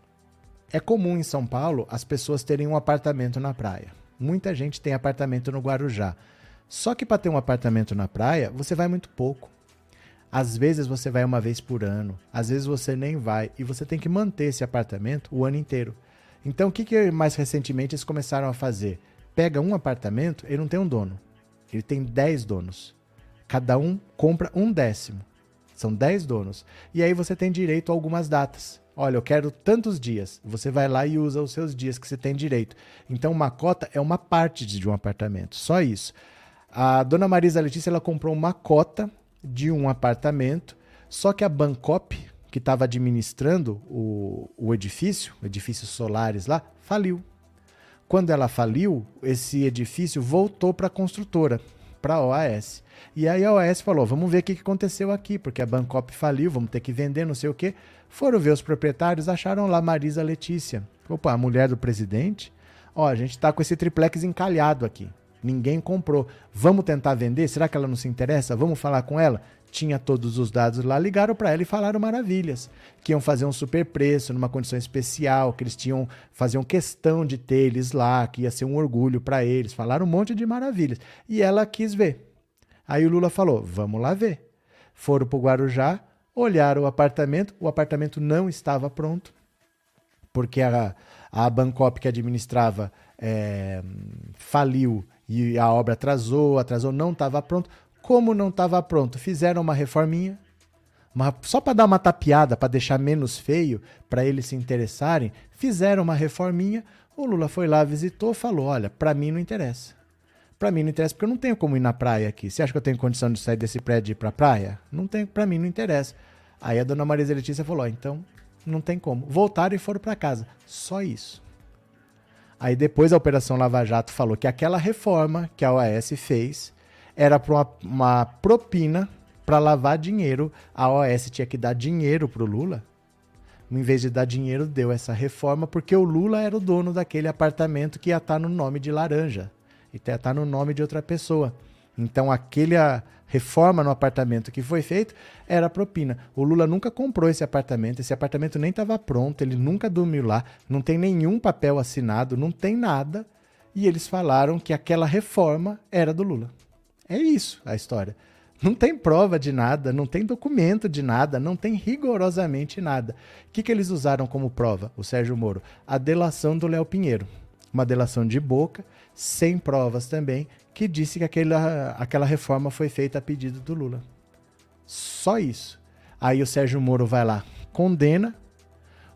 é comum em São Paulo as pessoas terem um apartamento na praia. Muita gente tem apartamento no Guarujá. Só que para ter um apartamento na praia, você vai muito pouco. Às vezes você vai uma vez por ano, às vezes você nem vai e você tem que manter esse apartamento o ano inteiro. Então o que, que mais recentemente eles começaram a fazer? Pega um apartamento, ele não tem um dono, ele tem 10 donos. Cada um compra um décimo. São 10 donos. E aí você tem direito a algumas datas. Olha, eu quero tantos dias. Você vai lá e usa os seus dias que você tem direito. Então, uma cota é uma parte de um apartamento. Só isso. A dona Marisa Letícia ela comprou uma cota de um apartamento, só que a Bancop, que estava administrando o, o edifício, o edifício Solares lá, faliu. Quando ela faliu, esse edifício voltou para a construtora para a OAS. E aí a OAS falou: vamos ver o que aconteceu aqui, porque a Bancop faliu, vamos ter que vender, não sei o quê. Foram ver os proprietários, acharam lá Marisa Letícia. Opa, a mulher do presidente. Ó, a gente está com esse triplex encalhado aqui. Ninguém comprou. Vamos tentar vender? Será que ela não se interessa? Vamos falar com ela? Tinha todos os dados lá, ligaram para ela e falaram maravilhas. Que iam fazer um super preço, numa condição especial, que eles tinham faziam questão de ter eles lá, que ia ser um orgulho para eles. Falaram um monte de maravilhas. E ela quis ver. Aí o Lula falou: vamos lá ver. Foram para o Guarujá, olharam o apartamento, o apartamento não estava pronto, porque a, a Bancop que administrava é, faliu e a obra atrasou, atrasou, não estava pronto. Como não estava pronto, fizeram uma reforminha, uma, só para dar uma tapeada, para deixar menos feio, para eles se interessarem, fizeram uma reforminha. O Lula foi lá, visitou, falou: Olha, para mim não interessa. Para mim não interessa porque eu não tenho como ir na praia aqui. Você acha que eu tenho condição de sair desse prédio e ir para praia? Não tenho, para mim não interessa. Aí a dona Marisa Letícia falou: então não tem como. Voltaram e foram para casa. Só isso. Aí depois a Operação Lava Jato falou que aquela reforma que a OAS fez era para uma, uma propina para lavar dinheiro. A OAS tinha que dar dinheiro para o Lula. Em vez de dar dinheiro, deu essa reforma porque o Lula era o dono daquele apartamento que ia estar tá no nome de laranja. E ia estar tá no nome de outra pessoa. Então, aquele a reforma no apartamento que foi feito era propina. O Lula nunca comprou esse apartamento, esse apartamento nem estava pronto, ele nunca dormiu lá, não tem nenhum papel assinado, não tem nada. E eles falaram que aquela reforma era do Lula. É isso a história. Não tem prova de nada, não tem documento de nada, não tem rigorosamente nada. O que, que eles usaram como prova, o Sérgio Moro? A delação do Léo Pinheiro. Uma delação de boca, sem provas também, que disse que aquela, aquela reforma foi feita a pedido do Lula. Só isso. Aí o Sérgio Moro vai lá, condena,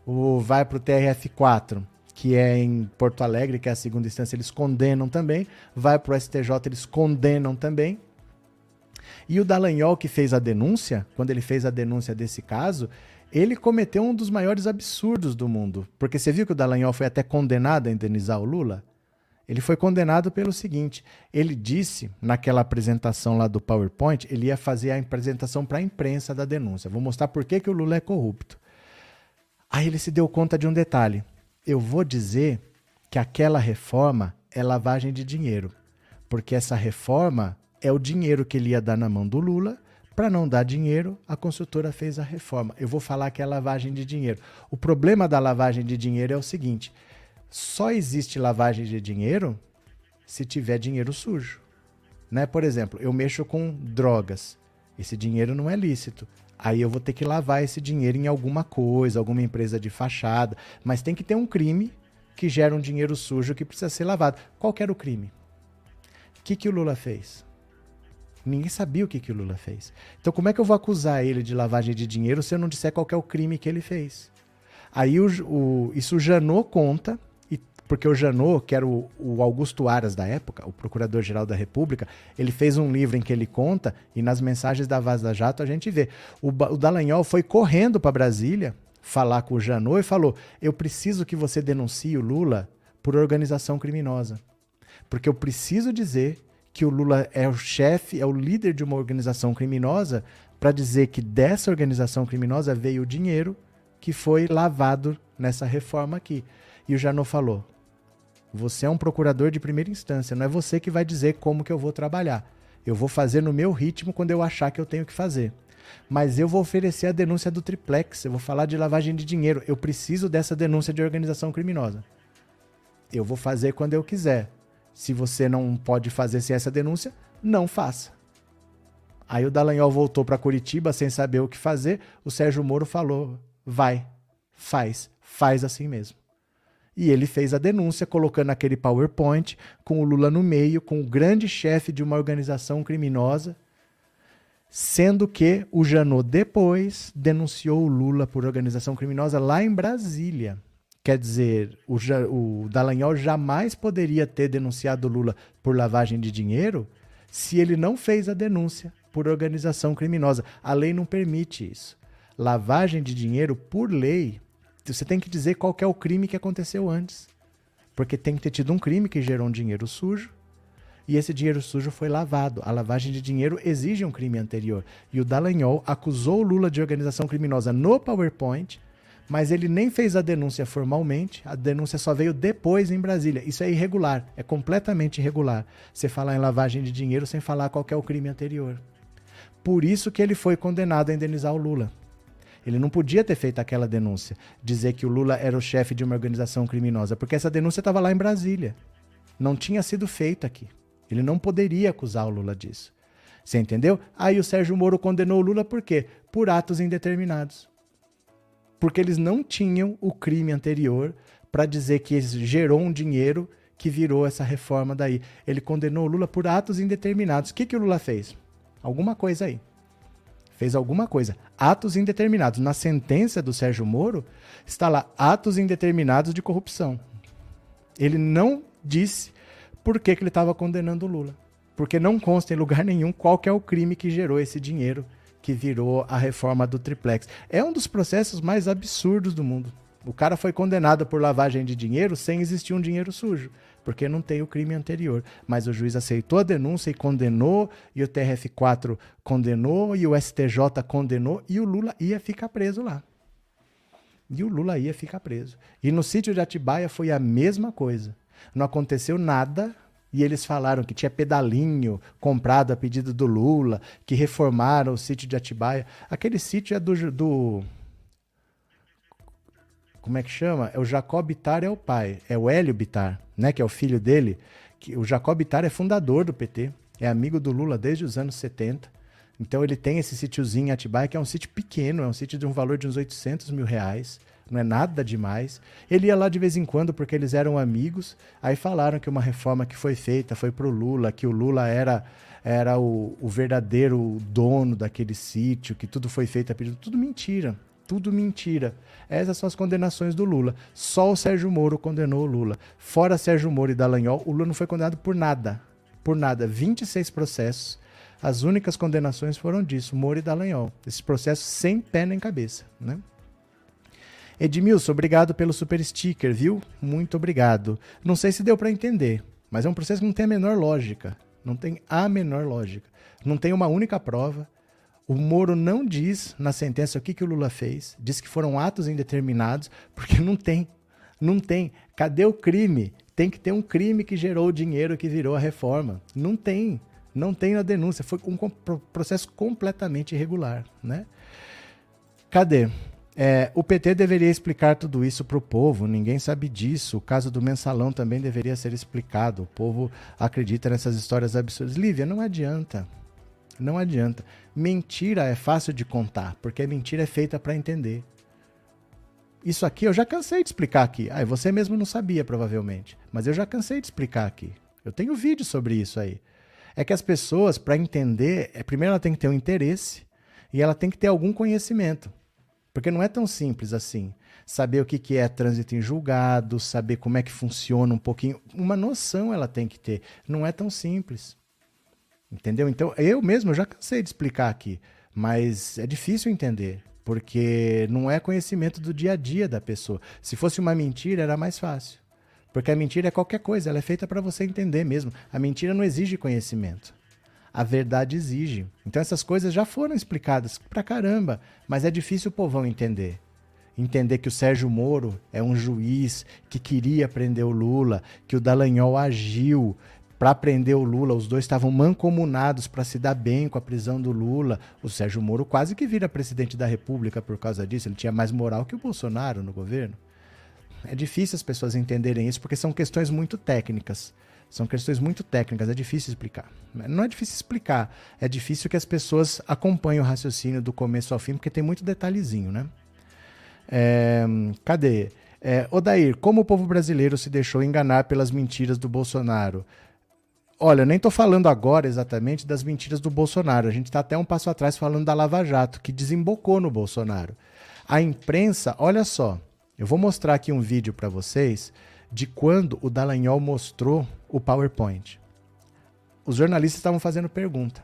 o, vai para o TRF4, que é em Porto Alegre, que é a segunda instância, eles condenam também. Vai para o STJ, eles condenam também. E o Dallagnol, que fez a denúncia, quando ele fez a denúncia desse caso, ele cometeu um dos maiores absurdos do mundo. Porque você viu que o Dallagnol foi até condenado a indenizar o Lula? Ele foi condenado pelo seguinte: ele disse naquela apresentação lá do PowerPoint, ele ia fazer a apresentação para a imprensa da denúncia. Vou mostrar por que, que o Lula é corrupto. Aí ele se deu conta de um detalhe eu vou dizer que aquela reforma é lavagem de dinheiro, porque essa reforma é o dinheiro que ele ia dar na mão do Lula. Para não dar dinheiro, a consultora fez a reforma. Eu vou falar que é lavagem de dinheiro. O problema da lavagem de dinheiro é o seguinte: só existe lavagem de dinheiro se tiver dinheiro sujo. Né? Por exemplo, eu mexo com drogas. Esse dinheiro não é lícito. Aí eu vou ter que lavar esse dinheiro em alguma coisa, alguma empresa de fachada. Mas tem que ter um crime que gera um dinheiro sujo que precisa ser lavado. Qual era o crime? O que, que o Lula fez? Ninguém sabia o que, que o Lula fez. Então, como é que eu vou acusar ele de lavagem de dinheiro se eu não disser qual é o crime que ele fez? Aí o, o, isso o Janot conta, porque o Janot, que era o, o Augusto Aras da época, o Procurador-Geral da República, ele fez um livro em que ele conta, e nas mensagens da Vaza Jato a gente vê. O, o Dallagnol foi correndo para Brasília falar com o Janot e falou: Eu preciso que você denuncie o Lula por organização criminosa. Porque eu preciso dizer que o Lula é o chefe, é o líder de uma organização criminosa, para dizer que dessa organização criminosa veio o dinheiro que foi lavado nessa reforma aqui. E o Janot falou: Você é um procurador de primeira instância, não é você que vai dizer como que eu vou trabalhar. Eu vou fazer no meu ritmo quando eu achar que eu tenho que fazer. Mas eu vou oferecer a denúncia do triplex, eu vou falar de lavagem de dinheiro. Eu preciso dessa denúncia de organização criminosa. Eu vou fazer quando eu quiser. Se você não pode fazer sem essa denúncia, não faça. Aí o Dallagnol voltou para Curitiba sem saber o que fazer. O Sérgio Moro falou: vai, faz, faz assim mesmo. E ele fez a denúncia colocando aquele PowerPoint com o Lula no meio, com o grande chefe de uma organização criminosa, sendo que o Janot depois denunciou o Lula por organização criminosa lá em Brasília. Quer dizer, o, o Dallagnol jamais poderia ter denunciado Lula por lavagem de dinheiro se ele não fez a denúncia por organização criminosa. A lei não permite isso. Lavagem de dinheiro, por lei, você tem que dizer qual é o crime que aconteceu antes. Porque tem que ter tido um crime que gerou um dinheiro sujo e esse dinheiro sujo foi lavado. A lavagem de dinheiro exige um crime anterior. E o Dallagnol acusou o Lula de organização criminosa no PowerPoint mas ele nem fez a denúncia formalmente, a denúncia só veio depois em Brasília. Isso é irregular, é completamente irregular. Você falar em lavagem de dinheiro sem falar qual é o crime anterior. Por isso que ele foi condenado a indenizar o Lula. Ele não podia ter feito aquela denúncia, dizer que o Lula era o chefe de uma organização criminosa, porque essa denúncia estava lá em Brasília. Não tinha sido feita aqui. Ele não poderia acusar o Lula disso. Você entendeu? Aí o Sérgio Moro condenou o Lula por quê? Por atos indeterminados porque eles não tinham o crime anterior para dizer que gerou um dinheiro que virou essa reforma daí. Ele condenou o Lula por atos indeterminados. O que, que o Lula fez? Alguma coisa aí. Fez alguma coisa. Atos indeterminados. Na sentença do Sérgio Moro, está lá atos indeterminados de corrupção. Ele não disse por que, que ele estava condenando o Lula. Porque não consta em lugar nenhum qual é o crime que gerou esse dinheiro que virou a reforma do triplex. É um dos processos mais absurdos do mundo. O cara foi condenado por lavagem de dinheiro sem existir um dinheiro sujo, porque não tem o crime anterior. Mas o juiz aceitou a denúncia e condenou, e o TRF4 condenou, e o STJ condenou, e o Lula ia ficar preso lá. E o Lula ia ficar preso. E no sítio de Atibaia foi a mesma coisa. Não aconteceu nada e eles falaram que tinha pedalinho comprado a pedido do Lula, que reformaram o sítio de Atibaia. Aquele sítio é do, do como é que chama? É o Jacob Bittar é o pai, é o Hélio Bittar, né, que é o filho dele. Que o Jacob Bittar é fundador do PT, é amigo do Lula desde os anos 70. Então ele tem esse sítiozinho em Atibaia, que é um sítio pequeno, é um sítio de um valor de uns 800 mil reais não é nada demais. Ele ia lá de vez em quando porque eles eram amigos. Aí falaram que uma reforma que foi feita foi para o Lula, que o Lula era, era o, o verdadeiro dono daquele sítio, que tudo foi feito a pedido. Tudo mentira. Tudo mentira. Essas são as condenações do Lula. Só o Sérgio Moro condenou o Lula. Fora Sérgio Moro e Dallagnol, o Lula não foi condenado por nada. Por nada. 26 processos. As únicas condenações foram disso, Moro e Dallagnol. Esses processos sem pé nem cabeça, né? Edmilson, obrigado pelo super sticker, viu? Muito obrigado. Não sei se deu para entender, mas é um processo que não tem a menor lógica. Não tem a menor lógica. Não tem uma única prova. O Moro não diz na sentença o que, que o Lula fez. Diz que foram atos indeterminados, porque não tem. Não tem. Cadê o crime? Tem que ter um crime que gerou o dinheiro que virou a reforma. Não tem. Não tem na denúncia. Foi um processo completamente irregular, né? Cadê? É, o PT deveria explicar tudo isso para o povo, ninguém sabe disso. O caso do mensalão também deveria ser explicado. O povo acredita nessas histórias absurdas. Lívia, não adianta. Não adianta. Mentira é fácil de contar, porque a mentira é feita para entender. Isso aqui eu já cansei de explicar aqui. Ah, você mesmo não sabia, provavelmente. Mas eu já cansei de explicar aqui. Eu tenho vídeo sobre isso aí. É que as pessoas, para entender, é, primeiro ela tem que ter um interesse e ela tem que ter algum conhecimento. Porque não é tão simples assim. Saber o que, que é trânsito em julgado, saber como é que funciona um pouquinho. Uma noção ela tem que ter. Não é tão simples. Entendeu? Então, eu mesmo já cansei de explicar aqui. Mas é difícil entender porque não é conhecimento do dia a dia da pessoa. Se fosse uma mentira, era mais fácil. Porque a mentira é qualquer coisa, ela é feita para você entender mesmo. A mentira não exige conhecimento. A verdade exige. Então essas coisas já foram explicadas pra caramba, mas é difícil o povão entender. Entender que o Sérgio Moro é um juiz que queria prender o Lula, que o Dallagnol agiu para prender o Lula. Os dois estavam mancomunados para se dar bem com a prisão do Lula. O Sérgio Moro quase que vira presidente da República por causa disso. Ele tinha mais moral que o Bolsonaro no governo. É difícil as pessoas entenderem isso porque são questões muito técnicas. São questões muito técnicas, é difícil explicar. Não é difícil explicar, é difícil que as pessoas acompanhem o raciocínio do começo ao fim, porque tem muito detalhezinho, né? É, cadê? É, Odair, como o povo brasileiro se deixou enganar pelas mentiras do Bolsonaro? Olha, nem estou falando agora exatamente das mentiras do Bolsonaro. A gente está até um passo atrás falando da Lava Jato, que desembocou no Bolsonaro. A imprensa, olha só, eu vou mostrar aqui um vídeo para vocês de quando o Dallagnol mostrou o PowerPoint. Os jornalistas estavam fazendo pergunta.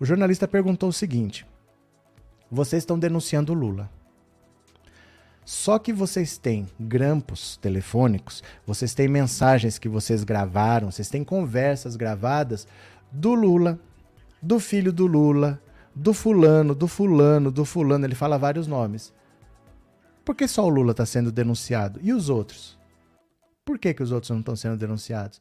O jornalista perguntou o seguinte: Vocês estão denunciando o Lula. Só que vocês têm grampos telefônicos, vocês têm mensagens que vocês gravaram, vocês têm conversas gravadas do Lula, do filho do Lula, do fulano, do fulano, do fulano, ele fala vários nomes. Por que só o Lula está sendo denunciado? E os outros? Por que, que os outros não estão sendo denunciados?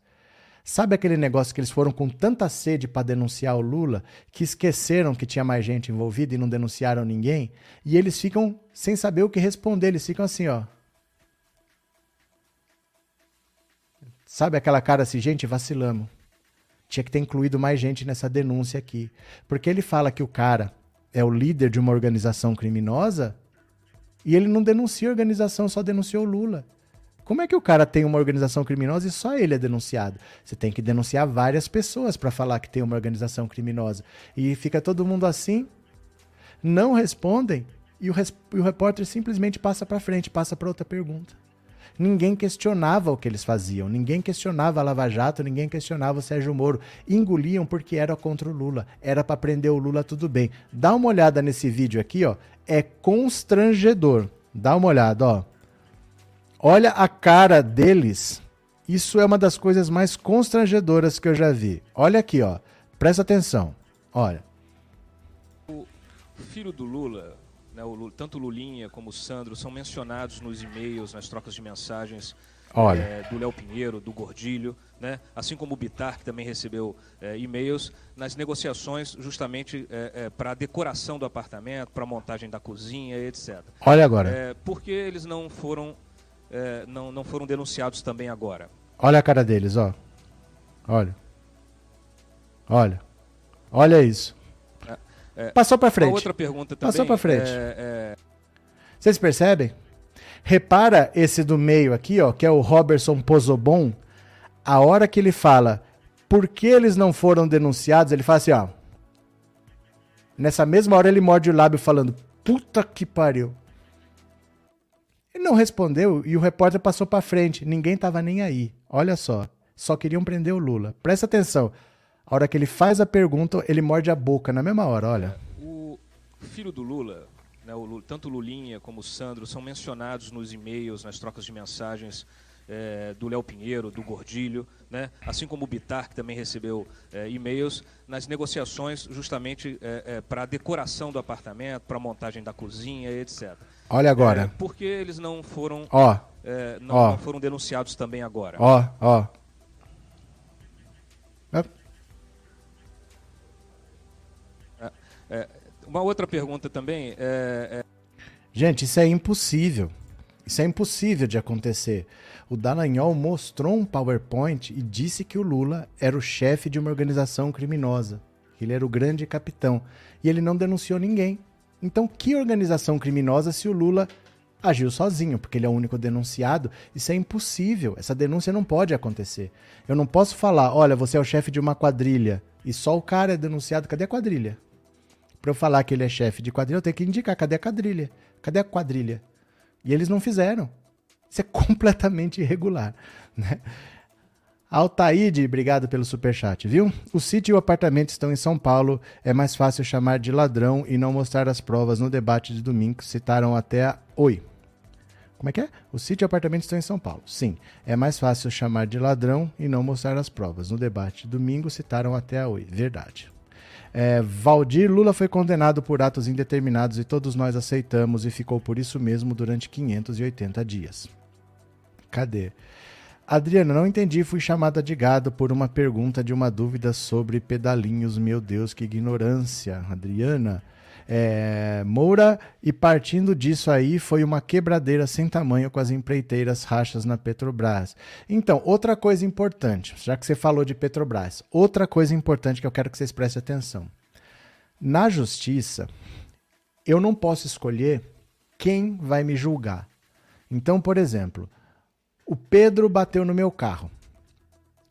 Sabe aquele negócio que eles foram com tanta sede para denunciar o Lula que esqueceram que tinha mais gente envolvida e não denunciaram ninguém? E eles ficam sem saber o que responder, eles ficam assim, ó. Sabe aquela cara assim, gente, vacilamos. Tinha que ter incluído mais gente nessa denúncia aqui. Porque ele fala que o cara é o líder de uma organização criminosa e ele não denuncia a organização, só denunciou o Lula. Como é que o cara tem uma organização criminosa e só ele é denunciado? Você tem que denunciar várias pessoas para falar que tem uma organização criminosa. E fica todo mundo assim, não respondem e o, e o repórter simplesmente passa para frente, passa para outra pergunta. Ninguém questionava o que eles faziam, ninguém questionava a Lava Jato, ninguém questionava o Sérgio Moro. Engoliam porque era contra o Lula, era para prender o Lula, tudo bem. Dá uma olhada nesse vídeo aqui, ó. É constrangedor. Dá uma olhada, ó. Olha a cara deles. Isso é uma das coisas mais constrangedoras que eu já vi. Olha aqui, ó. Presta atenção. Olha. O filho do Lula, né, o Lula, tanto o Lulinha como o Sandro são mencionados nos e-mails, nas trocas de mensagens Olha. É, do Léo Pinheiro, do Gordilho, né? assim como o Bitar, que também recebeu é, e-mails, nas negociações justamente é, para a decoração do apartamento, para a montagem da cozinha, etc. Olha agora. por que eles não foram é, não, não foram denunciados também agora? Olha a cara deles, ó. Olha. Olha. Olha isso. É, é, Passou para frente. outra pergunta também. Passou para frente. É, é, Vocês percebem? Repara esse do meio aqui, ó, que é o Robertson Pozobon. A hora que ele fala por que eles não foram denunciados, ele fala assim, ó. Nessa mesma hora ele morde o lábio falando: Puta que pariu. Não respondeu e o repórter passou para frente. Ninguém estava nem aí. Olha só. Só queriam prender o Lula. Presta atenção. A hora que ele faz a pergunta, ele morde a boca na mesma hora, olha. O filho do Lula, né, o Lula tanto o Lulinha como o Sandro, são mencionados nos e-mails, nas trocas de mensagens é, do Léo Pinheiro, do Gordilho, né? assim como o Bitar, que também recebeu é, e-mails, nas negociações justamente é, é para a decoração do apartamento, para a montagem da cozinha, etc. Olha agora. É, por que eles não foram, ó, é, não, ó, não, foram denunciados também agora? Ó, ó. uma outra pergunta também é... Gente, isso é impossível. Isso é impossível de acontecer. O Dallagnol mostrou um PowerPoint e disse que o Lula era o chefe de uma organização criminosa, que ele era o grande capitão. E ele não denunciou ninguém. Então, que organização criminosa se o Lula agiu sozinho, porque ele é o único denunciado? Isso é impossível. Essa denúncia não pode acontecer. Eu não posso falar, olha, você é o chefe de uma quadrilha e só o cara é denunciado. Cadê a quadrilha? Para eu falar que ele é chefe de quadrilha, eu tenho que indicar cadê a quadrilha? Cadê a quadrilha? E eles não fizeram. Isso é completamente irregular. Né? Altaíde, obrigado pelo superchat, viu? O sítio e o apartamento estão em São Paulo. É mais fácil chamar de ladrão e não mostrar as provas no debate de domingo. Citaram até a... Oi. Como é que é? O sítio e o apartamento estão em São Paulo. Sim, é mais fácil chamar de ladrão e não mostrar as provas. No debate de domingo citaram até a Oi. Verdade. É, Valdir Lula foi condenado por atos indeterminados e todos nós aceitamos e ficou por isso mesmo durante 580 dias. Cadê? Adriana, não entendi, fui chamada de gado por uma pergunta de uma dúvida sobre pedalinhos. Meu Deus, que ignorância. Adriana, é, Moura, e partindo disso aí, foi uma quebradeira sem tamanho com as empreiteiras rachas na Petrobras. Então, outra coisa importante, já que você falou de Petrobras, outra coisa importante que eu quero que vocês prestem atenção. Na justiça, eu não posso escolher quem vai me julgar. Então, por exemplo, o Pedro bateu no meu carro.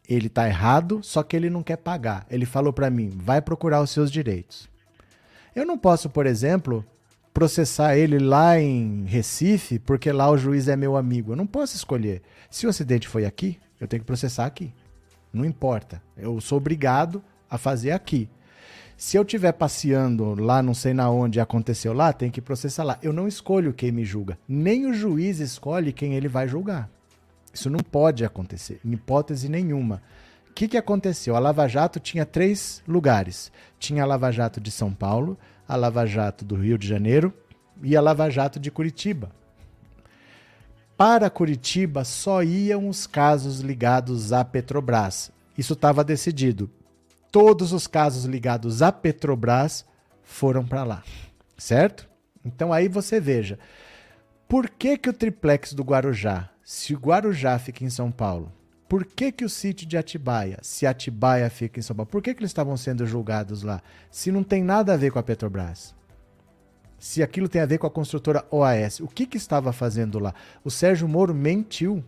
Ele está errado, só que ele não quer pagar. Ele falou para mim: vai procurar os seus direitos. Eu não posso, por exemplo, processar ele lá em Recife, porque lá o juiz é meu amigo. Eu não posso escolher. Se o acidente foi aqui, eu tenho que processar aqui. Não importa. Eu sou obrigado a fazer aqui. Se eu estiver passeando lá, não sei na onde aconteceu lá, tem que processar lá. Eu não escolho quem me julga. Nem o juiz escolhe quem ele vai julgar. Isso não pode acontecer, em hipótese nenhuma. Que, que aconteceu? A Lava Jato tinha três lugares: tinha a Lava Jato de São Paulo, a Lava Jato do Rio de Janeiro e a Lava Jato de Curitiba. Para Curitiba só iam os casos ligados à Petrobras. Isso estava decidido. Todos os casos ligados à Petrobras foram para lá, certo? Então aí você veja, por que, que o triplex do Guarujá se o Guarujá fica em São Paulo, por que, que o sítio de Atibaia, se Atibaia fica em São Paulo, por que, que eles estavam sendo julgados lá? Se não tem nada a ver com a Petrobras. Se aquilo tem a ver com a construtora OAS. O que, que estava fazendo lá? O Sérgio Moro mentiu.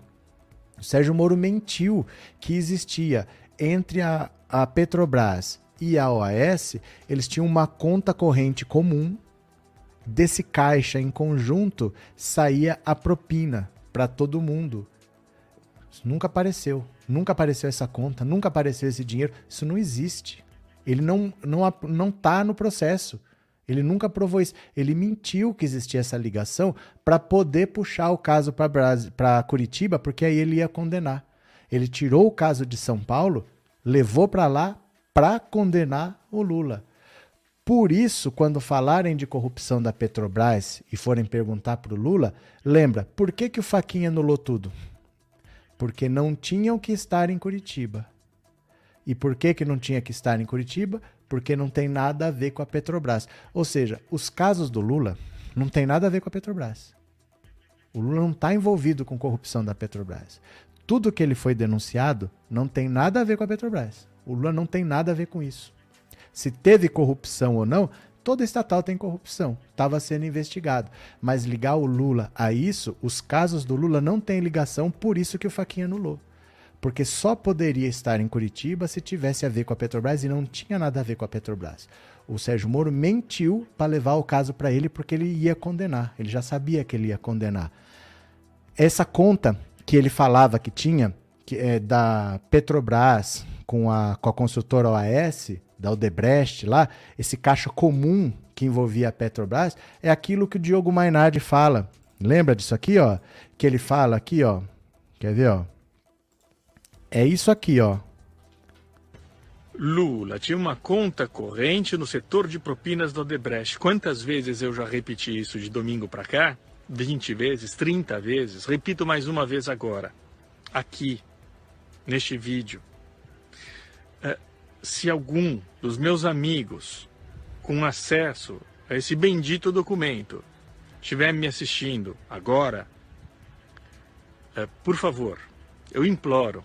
O Sérgio Moro mentiu que existia entre a, a Petrobras e a OAS, eles tinham uma conta corrente comum. Desse caixa em conjunto saía a propina para todo mundo. Isso nunca apareceu. Nunca apareceu essa conta, nunca apareceu esse dinheiro. Isso não existe. Ele não não não tá no processo. Ele nunca provou isso. Ele mentiu que existia essa ligação para poder puxar o caso para Curitiba, porque aí ele ia condenar. Ele tirou o caso de São Paulo, levou para lá para condenar o Lula. Por isso, quando falarem de corrupção da Petrobras e forem perguntar para o Lula, lembra, por que, que o Faquinha anulou tudo? Porque não tinham que estar em Curitiba. E por que, que não tinha que estar em Curitiba? Porque não tem nada a ver com a Petrobras. Ou seja, os casos do Lula não tem nada a ver com a Petrobras. O Lula não está envolvido com corrupção da Petrobras. Tudo que ele foi denunciado não tem nada a ver com a Petrobras. O Lula não tem nada a ver com isso se teve corrupção ou não, toda estatal tem corrupção, estava sendo investigado. Mas ligar o Lula a isso, os casos do Lula não têm ligação, por isso que o Faquinha anulou. Porque só poderia estar em Curitiba se tivesse a ver com a Petrobras e não tinha nada a ver com a Petrobras. O Sérgio Moro mentiu para levar o caso para ele porque ele ia condenar, ele já sabia que ele ia condenar. Essa conta que ele falava que tinha, que é da Petrobras com a, com a consultora OAS, da Odebrecht lá, esse caixa comum que envolvia a Petrobras, é aquilo que o Diogo Mainardi fala. Lembra disso aqui, ó? Que ele fala aqui, ó. Quer ver, ó? É isso aqui, ó. Lula tinha uma conta corrente no setor de propinas do Odebrecht. Quantas vezes eu já repeti isso de domingo para cá? 20 vezes, 30 vezes. Repito mais uma vez agora. Aqui, neste vídeo. Se algum dos meus amigos com acesso a esse bendito documento estiver me assistindo agora, é, por favor, eu imploro,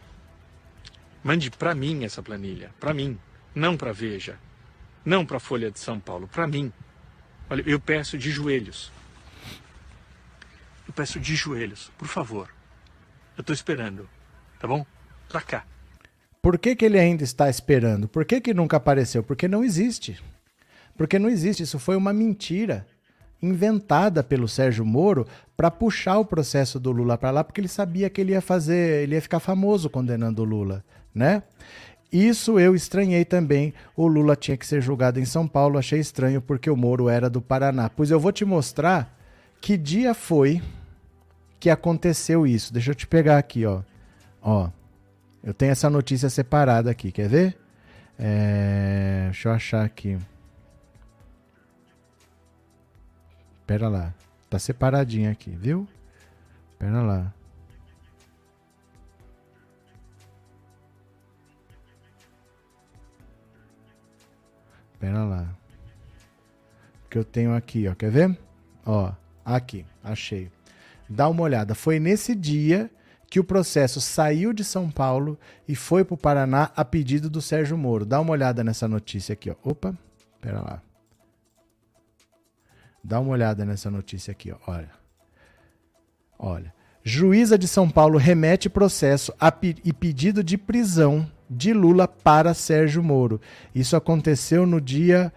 Mande para mim essa planilha, para mim, não para Veja, não para Folha de São Paulo, para mim. Olha, eu peço de joelhos. Eu peço de joelhos, por favor. Eu estou esperando, tá bom? Para cá. Por que, que ele ainda está esperando? Por que, que nunca apareceu? Porque não existe. Porque não existe. Isso foi uma mentira inventada pelo Sérgio Moro para puxar o processo do Lula para lá, porque ele sabia que ele ia fazer, ele ia ficar famoso condenando o Lula né? Isso eu estranhei também. O Lula tinha que ser julgado em São Paulo. Achei estranho porque o Moro era do Paraná. Pois eu vou te mostrar que dia foi que aconteceu isso. Deixa eu te pegar aqui, ó. Ó, eu tenho essa notícia separada aqui. Quer ver? É... Deixa eu achar aqui. Pera lá. Tá separadinho aqui, viu? Pera lá. Pera lá. Que eu tenho aqui, ó. Quer ver? Ó, aqui, achei. Dá uma olhada. Foi nesse dia que o processo saiu de São Paulo e foi para o Paraná a pedido do Sérgio Moro. Dá uma olhada nessa notícia aqui, ó. Opa, pera lá. Dá uma olhada nessa notícia aqui, ó. Olha. Olha. Juíza de São Paulo remete processo e pedido de prisão de Lula para Sérgio Moro. Isso aconteceu no dia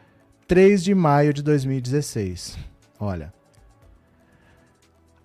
3 de maio de 2016. Olha,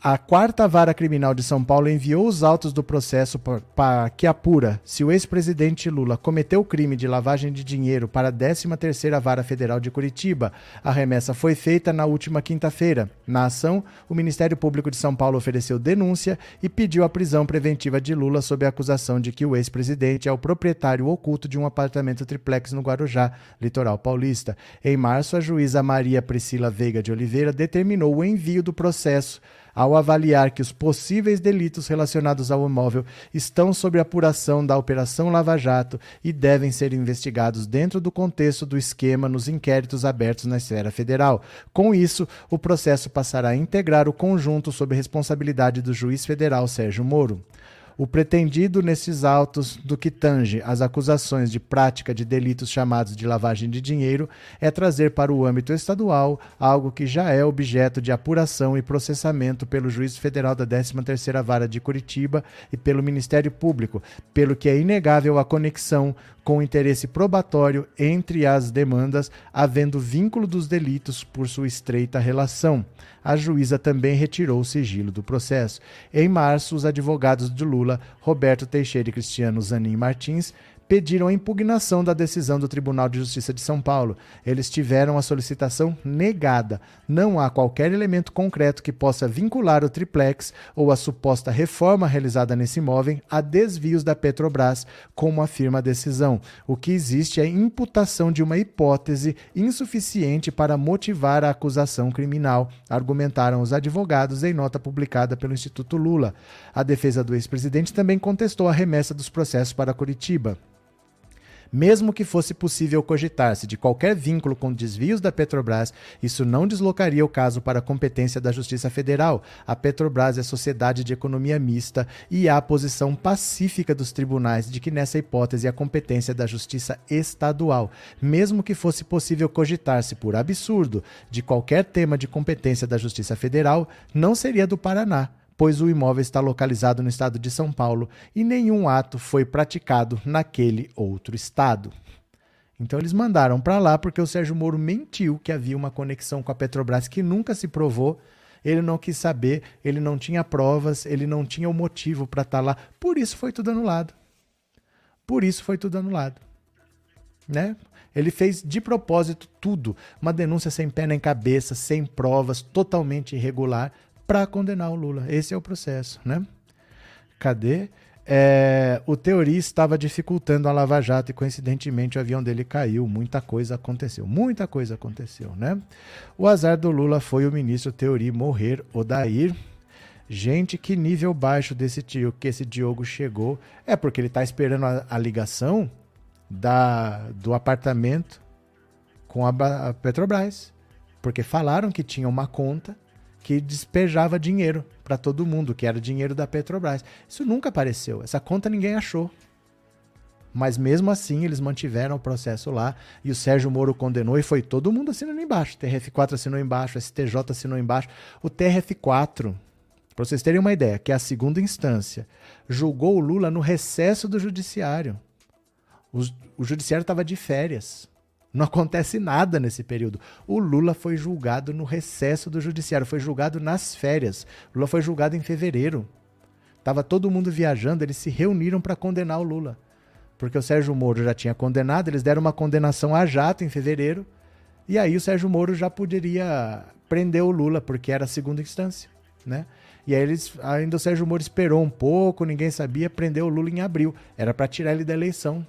a quarta vara criminal de São Paulo enviou os autos do processo para que apura se o ex-presidente Lula cometeu o crime de lavagem de dinheiro para a 13ª Vara Federal de Curitiba. A remessa foi feita na última quinta-feira. Na ação, o Ministério Público de São Paulo ofereceu denúncia e pediu a prisão preventiva de Lula sob a acusação de que o ex-presidente é o proprietário oculto de um apartamento triplex no Guarujá, litoral paulista. Em março, a juíza Maria Priscila Veiga de Oliveira determinou o envio do processo ao avaliar que os possíveis delitos relacionados ao imóvel estão sob apuração da Operação Lava Jato e devem ser investigados dentro do contexto do esquema nos inquéritos abertos na esfera federal. Com isso, o processo passará a integrar o conjunto sob responsabilidade do juiz federal Sérgio Moro. O pretendido nesses autos do que tange as acusações de prática de delitos chamados de lavagem de dinheiro é trazer para o âmbito estadual algo que já é objeto de apuração e processamento pelo juiz federal da 13ª Vara de Curitiba e pelo Ministério Público, pelo que é inegável a conexão com interesse probatório entre as demandas, havendo vínculo dos delitos por sua estreita relação a juíza também retirou o sigilo do processo. Em março, os advogados de Lula, Roberto Teixeira e Cristiano Zanin Martins, pediram a impugnação da decisão do Tribunal de Justiça de São Paulo. Eles tiveram a solicitação negada. Não há qualquer elemento concreto que possa vincular o triplex ou a suposta reforma realizada nesse imóvel a desvios da Petrobras, como afirma a decisão. O que existe é imputação de uma hipótese insuficiente para motivar a acusação criminal, argumentaram os advogados em nota publicada pelo Instituto Lula. A defesa do ex-presidente também contestou a remessa dos processos para Curitiba. Mesmo que fosse possível cogitar-se de qualquer vínculo com desvios da Petrobras, isso não deslocaria o caso para a competência da Justiça Federal. A Petrobras é sociedade de economia mista e há a posição pacífica dos tribunais de que, nessa hipótese, a competência da Justiça Estadual. Mesmo que fosse possível cogitar-se, por absurdo, de qualquer tema de competência da Justiça Federal, não seria do Paraná pois o imóvel está localizado no estado de São Paulo e nenhum ato foi praticado naquele outro estado. Então eles mandaram para lá porque o Sérgio Moro mentiu que havia uma conexão com a Petrobras que nunca se provou. Ele não quis saber, ele não tinha provas, ele não tinha o motivo para estar tá lá. Por isso foi tudo anulado. Por isso foi tudo anulado. Né? Ele fez de propósito tudo, uma denúncia sem pé nem cabeça, sem provas, totalmente irregular, para condenar o Lula. Esse é o processo, né? Cadê? É, o Teori estava dificultando a Lava Jato e, coincidentemente, o avião dele caiu. Muita coisa aconteceu. Muita coisa aconteceu, né? O azar do Lula foi o ministro Teori morrer, Odair. Gente, que nível baixo desse tio que esse Diogo chegou. É porque ele está esperando a, a, ligação da, do apartamento com a, a Petrobras. Porque falaram que tinha uma conta que despejava dinheiro para todo mundo, que era dinheiro da Petrobras. Isso nunca apareceu. Essa conta ninguém achou. Mas mesmo assim, eles mantiveram o processo lá e o Sérgio Moro condenou e foi todo mundo assinando embaixo. TRF4 assinou embaixo, STJ assinou embaixo. O TRF4, para vocês terem uma ideia, que é a segunda instância, julgou o Lula no recesso do judiciário. O, o judiciário estava de férias. Não acontece nada nesse período. O Lula foi julgado no recesso do judiciário, foi julgado nas férias. O Lula foi julgado em fevereiro. Tava todo mundo viajando, eles se reuniram para condenar o Lula. Porque o Sérgio Moro já tinha condenado, eles deram uma condenação a jato em fevereiro. E aí o Sérgio Moro já poderia prender o Lula, porque era a segunda instância, né? E aí eles, ainda o Sérgio Moro esperou um pouco, ninguém sabia, prendeu o Lula em abril. Era para tirar ele da eleição.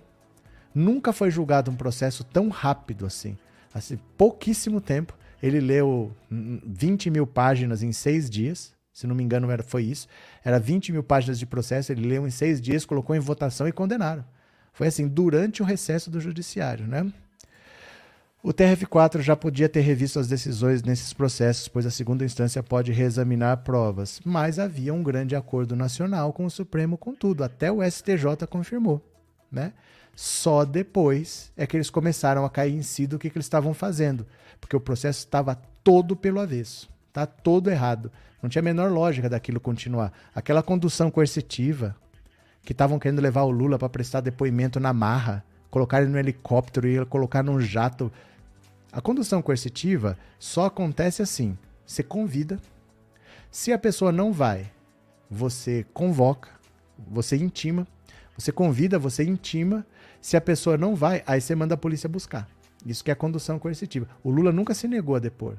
Nunca foi julgado um processo tão rápido assim. assim. Pouquíssimo tempo. Ele leu 20 mil páginas em seis dias. Se não me engano, era, foi isso. Era 20 mil páginas de processo. Ele leu em seis dias, colocou em votação e condenaram. Foi assim, durante o recesso do judiciário, né? O TRF4 já podia ter revisto as decisões nesses processos, pois a segunda instância pode reexaminar provas, mas havia um grande acordo nacional com o Supremo com tudo, até o STJ confirmou, né? Só depois é que eles começaram a cair em si do que, que eles estavam fazendo, porque o processo estava todo pelo avesso, tá todo errado. Não tinha a menor lógica daquilo continuar. Aquela condução coercitiva que estavam querendo levar o Lula para prestar depoimento na marra, colocar ele no helicóptero e colocar num jato. A condução coercitiva só acontece assim: você convida, se a pessoa não vai, você convoca, você intima, você convida, você intima se a pessoa não vai, aí você manda a polícia buscar. Isso que é condução coercitiva. O Lula nunca se negou a depor.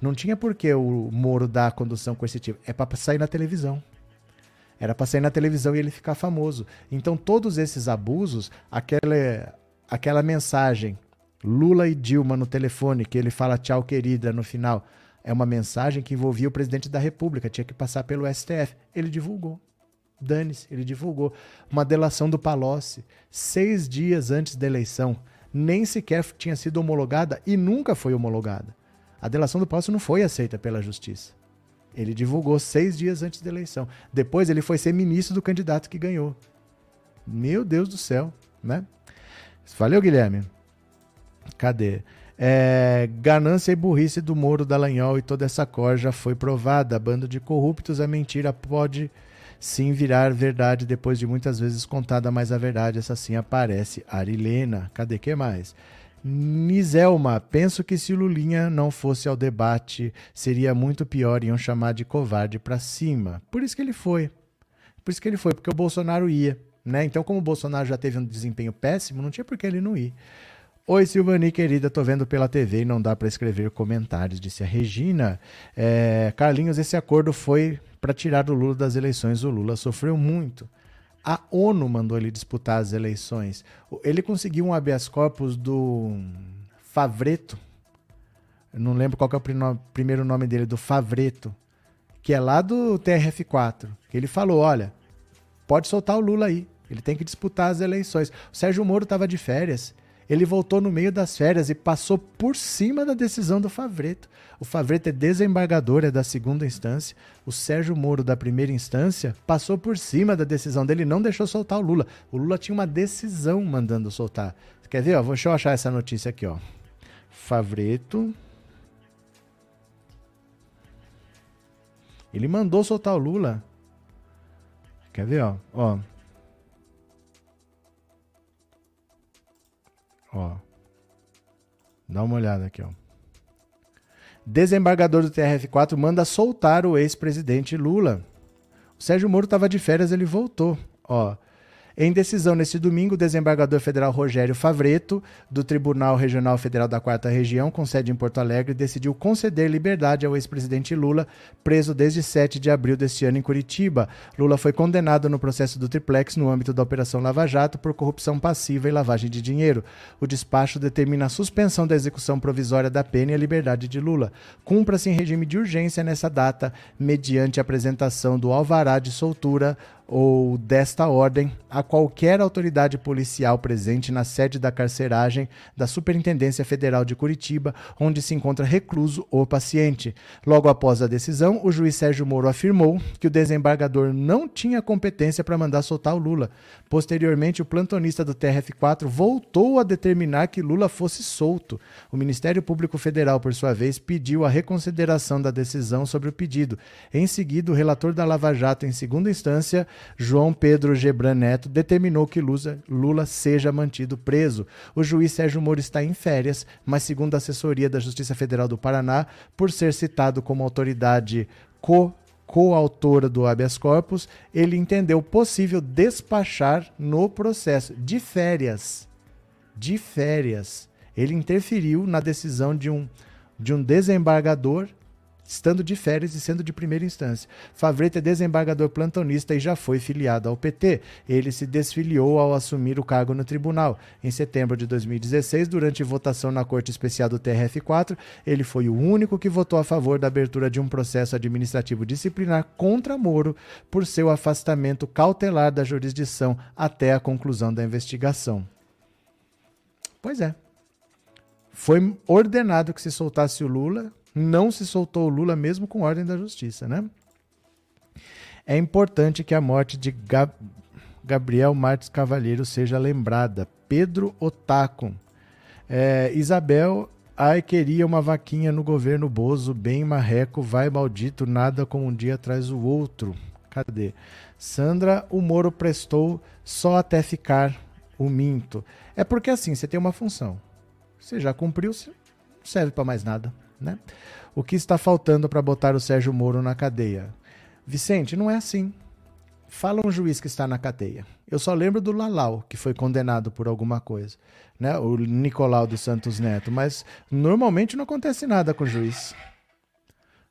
Não tinha por que o Moro dar a condução coercitiva. É para sair na televisão. Era para sair na televisão e ele ficar famoso. Então, todos esses abusos, aquela, aquela mensagem, Lula e Dilma no telefone, que ele fala tchau, querida, no final, é uma mensagem que envolvia o presidente da República, tinha que passar pelo STF. Ele divulgou. Dane-se, ele divulgou uma delação do Palocci seis dias antes da eleição. Nem sequer tinha sido homologada e nunca foi homologada. A delação do Palocci não foi aceita pela justiça. Ele divulgou seis dias antes da eleição. Depois ele foi ser ministro do candidato que ganhou. Meu Deus do céu, né? Valeu, Guilherme. Cadê? É, ganância e burrice do Moro Dallagnol e toda essa cor já foi provada. Bando de corruptos, a mentira pode sim virar verdade depois de muitas vezes contada, mas a verdade essa sim aparece. Arilena, cadê que mais? Niselma, penso que se Lulinha não fosse ao debate, seria muito pior, iam chamar de covarde para cima. Por isso que ele foi. Por isso que ele foi, porque o Bolsonaro ia. Né? Então, como o Bolsonaro já teve um desempenho péssimo, não tinha por que ele não ir. Oi, Silvani, querida, tô vendo pela TV e não dá para escrever comentários, disse a Regina. É, Carlinhos, esse acordo foi para tirar o Lula das eleições. O Lula sofreu muito. A ONU mandou ele disputar as eleições. Ele conseguiu um habeas corpus do Favreto. Eu não lembro qual é o primeiro nome dele, do Favreto, que é lá do TRF4. Que ele falou: olha, pode soltar o Lula aí. Ele tem que disputar as eleições. O Sérgio Moro estava de férias ele voltou no meio das férias e passou por cima da decisão do Favreto. O Favreto é desembargador, é da segunda instância. O Sérgio Moro, da primeira instância, passou por cima da decisão dele não deixou soltar o Lula. O Lula tinha uma decisão mandando soltar. Quer ver? Ó, deixa eu achar essa notícia aqui. Ó. Favreto. Ele mandou soltar o Lula. Quer ver? Ó, ó. Ó. Dá uma olhada aqui, ó. Desembargador do TRF4 manda soltar o ex-presidente Lula. O Sérgio Moro estava de férias, ele voltou. Ó. Em decisão neste domingo, o desembargador federal Rogério Favreto, do Tribunal Regional Federal da Quarta Região, com sede em Porto Alegre, decidiu conceder liberdade ao ex-presidente Lula, preso desde 7 de abril deste ano em Curitiba. Lula foi condenado no processo do Triplex no âmbito da Operação Lava Jato por corrupção passiva e lavagem de dinheiro. O despacho determina a suspensão da execução provisória da pena e a liberdade de Lula. Cumpra-se em regime de urgência nessa data, mediante a apresentação do alvará de soltura ou desta ordem a qualquer autoridade policial presente na sede da carceragem da Superintendência Federal de Curitiba, onde se encontra recluso ou paciente. Logo após a decisão, o juiz Sérgio Moro afirmou que o desembargador não tinha competência para mandar soltar o Lula. Posteriormente, o plantonista do TRF4 voltou a determinar que Lula fosse solto. O Ministério Público Federal, por sua vez, pediu a reconsideração da decisão sobre o pedido. Em seguida, o relator da Lava Jato, em segunda instância, João Pedro Gebran Neto determinou que Lula seja mantido preso. O juiz Sérgio Moro está em férias, mas segundo a assessoria da Justiça Federal do Paraná, por ser citado como autoridade co coautora do habeas corpus, ele entendeu possível despachar no processo de férias. De férias. Ele interferiu na decisão de um, de um desembargador estando de férias e sendo de primeira instância. Favreto é desembargador plantonista e já foi filiado ao PT. Ele se desfiliou ao assumir o cargo no tribunal. Em setembro de 2016, durante votação na Corte Especial do TRF4, ele foi o único que votou a favor da abertura de um processo administrativo disciplinar contra Moro por seu afastamento cautelar da jurisdição até a conclusão da investigação. Pois é. Foi ordenado que se soltasse o Lula, não se soltou Lula mesmo com ordem da justiça, né? É importante que a morte de Gab Gabriel Marques Cavalheiro seja lembrada. Pedro Otaco. É, Isabel, ai, queria uma vaquinha no governo Bozo, bem marreco, vai maldito, nada como um dia atrás o outro. Cadê? Sandra, o Moro prestou só até ficar o minto. É porque assim, você tem uma função. Você já cumpriu, não serve para mais nada. Né? O que está faltando para botar o Sérgio Moro na cadeia? Vicente, não é assim. Fala um juiz que está na cadeia. Eu só lembro do Lalau, que foi condenado por alguma coisa, né? O Nicolau dos Santos Neto, mas normalmente não acontece nada com o juiz.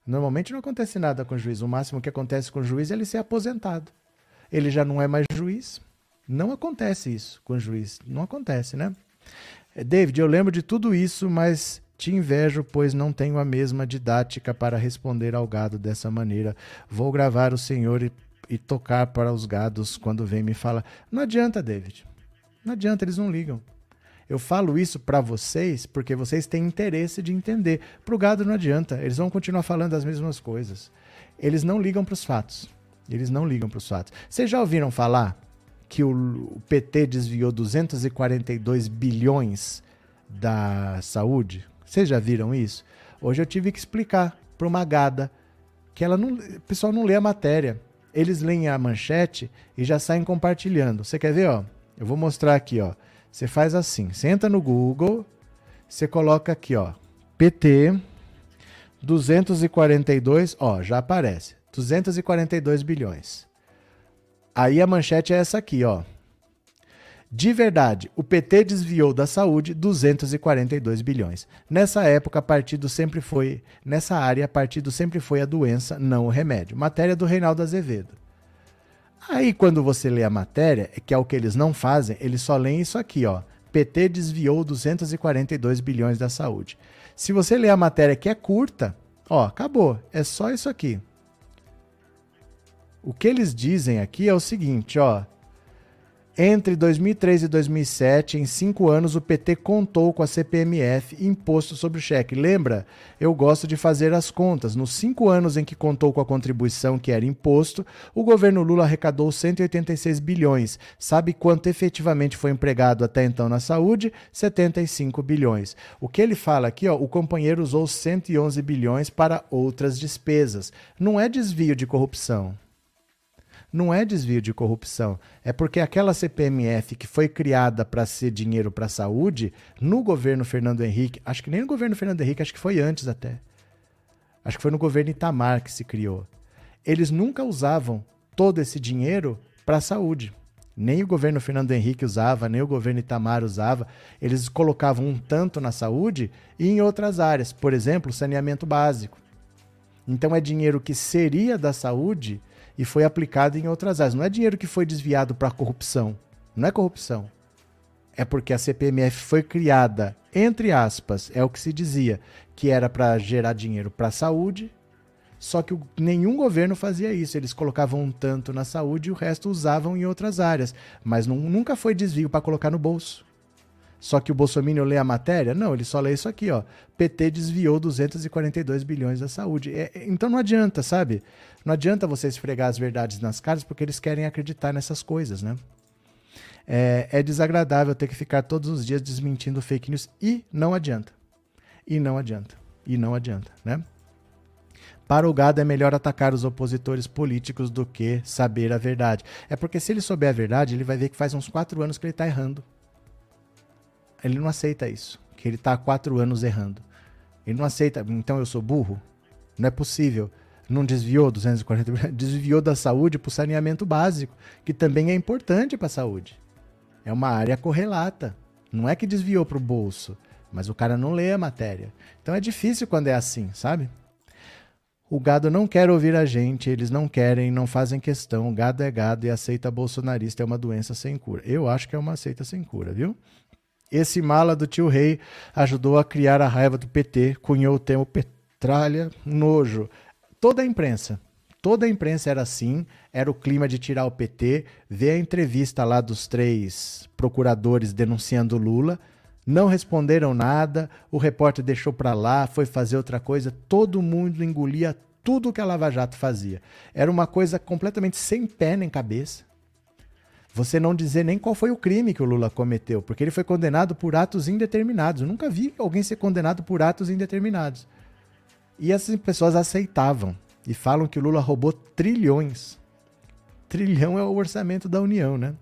Normalmente não acontece nada com o juiz. O máximo que acontece com o juiz é ele ser aposentado. Ele já não é mais juiz. Não acontece isso com o juiz. Não acontece, né? David, eu lembro de tudo isso, mas te invejo, pois não tenho a mesma didática para responder ao gado dessa maneira. Vou gravar o Senhor e, e tocar para os gados quando vem me falar. Não adianta, David. Não adianta, eles não ligam. Eu falo isso para vocês porque vocês têm interesse de entender. Para o gado não adianta, eles vão continuar falando as mesmas coisas. Eles não ligam para os fatos. Eles não ligam para os fatos. Vocês já ouviram falar que o PT desviou 242 bilhões da saúde? Vocês já viram isso? Hoje eu tive que explicar para uma gada que ela não, o pessoal não lê a matéria. Eles leem a manchete e já saem compartilhando. Você quer ver, ó? Eu vou mostrar aqui, ó. Você faz assim, você entra no Google, você coloca aqui, ó, PT 242, ó, já aparece. 242 bilhões. Aí a manchete é essa aqui, ó. De verdade, o PT desviou da saúde 242 bilhões. Nessa época, partido sempre foi, nessa área, partido sempre foi a doença, não o remédio. Matéria do Reinaldo Azevedo. Aí, quando você lê a matéria, que é o que eles não fazem, eles só leem isso aqui, ó. PT desviou 242 bilhões da saúde. Se você ler a matéria que é curta, ó, acabou. É só isso aqui. O que eles dizem aqui é o seguinte, ó. Entre 2003 e 2007, em cinco anos, o PT contou com a CPMF imposto sobre o cheque. Lembra? Eu gosto de fazer as contas. Nos cinco anos em que contou com a contribuição que era imposto, o governo Lula arrecadou 186 bilhões. Sabe quanto efetivamente foi empregado até então na saúde? 75 bilhões. O que ele fala aqui, ó, o companheiro usou 111 bilhões para outras despesas. Não é desvio de corrupção não é desvio de corrupção. É porque aquela CPMF que foi criada para ser dinheiro para a saúde, no governo Fernando Henrique, acho que nem no governo Fernando Henrique, acho que foi antes até. Acho que foi no governo Itamar que se criou. Eles nunca usavam todo esse dinheiro para a saúde. Nem o governo Fernando Henrique usava, nem o governo Itamar usava. Eles colocavam um tanto na saúde e em outras áreas, por exemplo, saneamento básico. Então é dinheiro que seria da saúde e foi aplicado em outras áreas. Não é dinheiro que foi desviado para corrupção. Não é corrupção. É porque a CPMF foi criada, entre aspas, é o que se dizia, que era para gerar dinheiro para a saúde, só que nenhum governo fazia isso. Eles colocavam um tanto na saúde e o resto usavam em outras áreas. Mas não, nunca foi desvio para colocar no bolso. Só que o Bolsonaro lê a matéria? Não, ele só lê isso aqui, ó. PT desviou 242 bilhões da saúde. É, é, então não adianta, sabe? Não adianta você esfregar as verdades nas caras porque eles querem acreditar nessas coisas, né? É, é desagradável ter que ficar todos os dias desmentindo fake news e não adianta. E não adianta. E não adianta, né? Para o gado é melhor atacar os opositores políticos do que saber a verdade. É porque se ele souber a verdade, ele vai ver que faz uns quatro anos que ele está errando. Ele não aceita isso, que ele está há quatro anos errando. Ele não aceita, então eu sou burro? Não é possível. Não desviou 240 desviou da saúde para o saneamento básico, que também é importante para a saúde. É uma área correlata. Não é que desviou para o bolso, mas o cara não lê a matéria. Então é difícil quando é assim, sabe? O gado não quer ouvir a gente, eles não querem, não fazem questão. O gado é gado e aceita bolsonarista é uma doença sem cura. Eu acho que é uma seita sem cura, viu? Esse mala do tio Rei ajudou a criar a raiva do PT, cunhou o termo petralha, nojo. Toda a imprensa, toda a imprensa era assim, era o clima de tirar o PT. Vê a entrevista lá dos três procuradores denunciando Lula não responderam nada, o repórter deixou para lá, foi fazer outra coisa, todo mundo engolia tudo que a Lava Jato fazia. Era uma coisa completamente sem pé nem cabeça. Você não dizer nem qual foi o crime que o Lula cometeu, porque ele foi condenado por atos indeterminados. Eu nunca vi alguém ser condenado por atos indeterminados. E essas pessoas aceitavam e falam que o Lula roubou trilhões. Trilhão é o orçamento da União, né?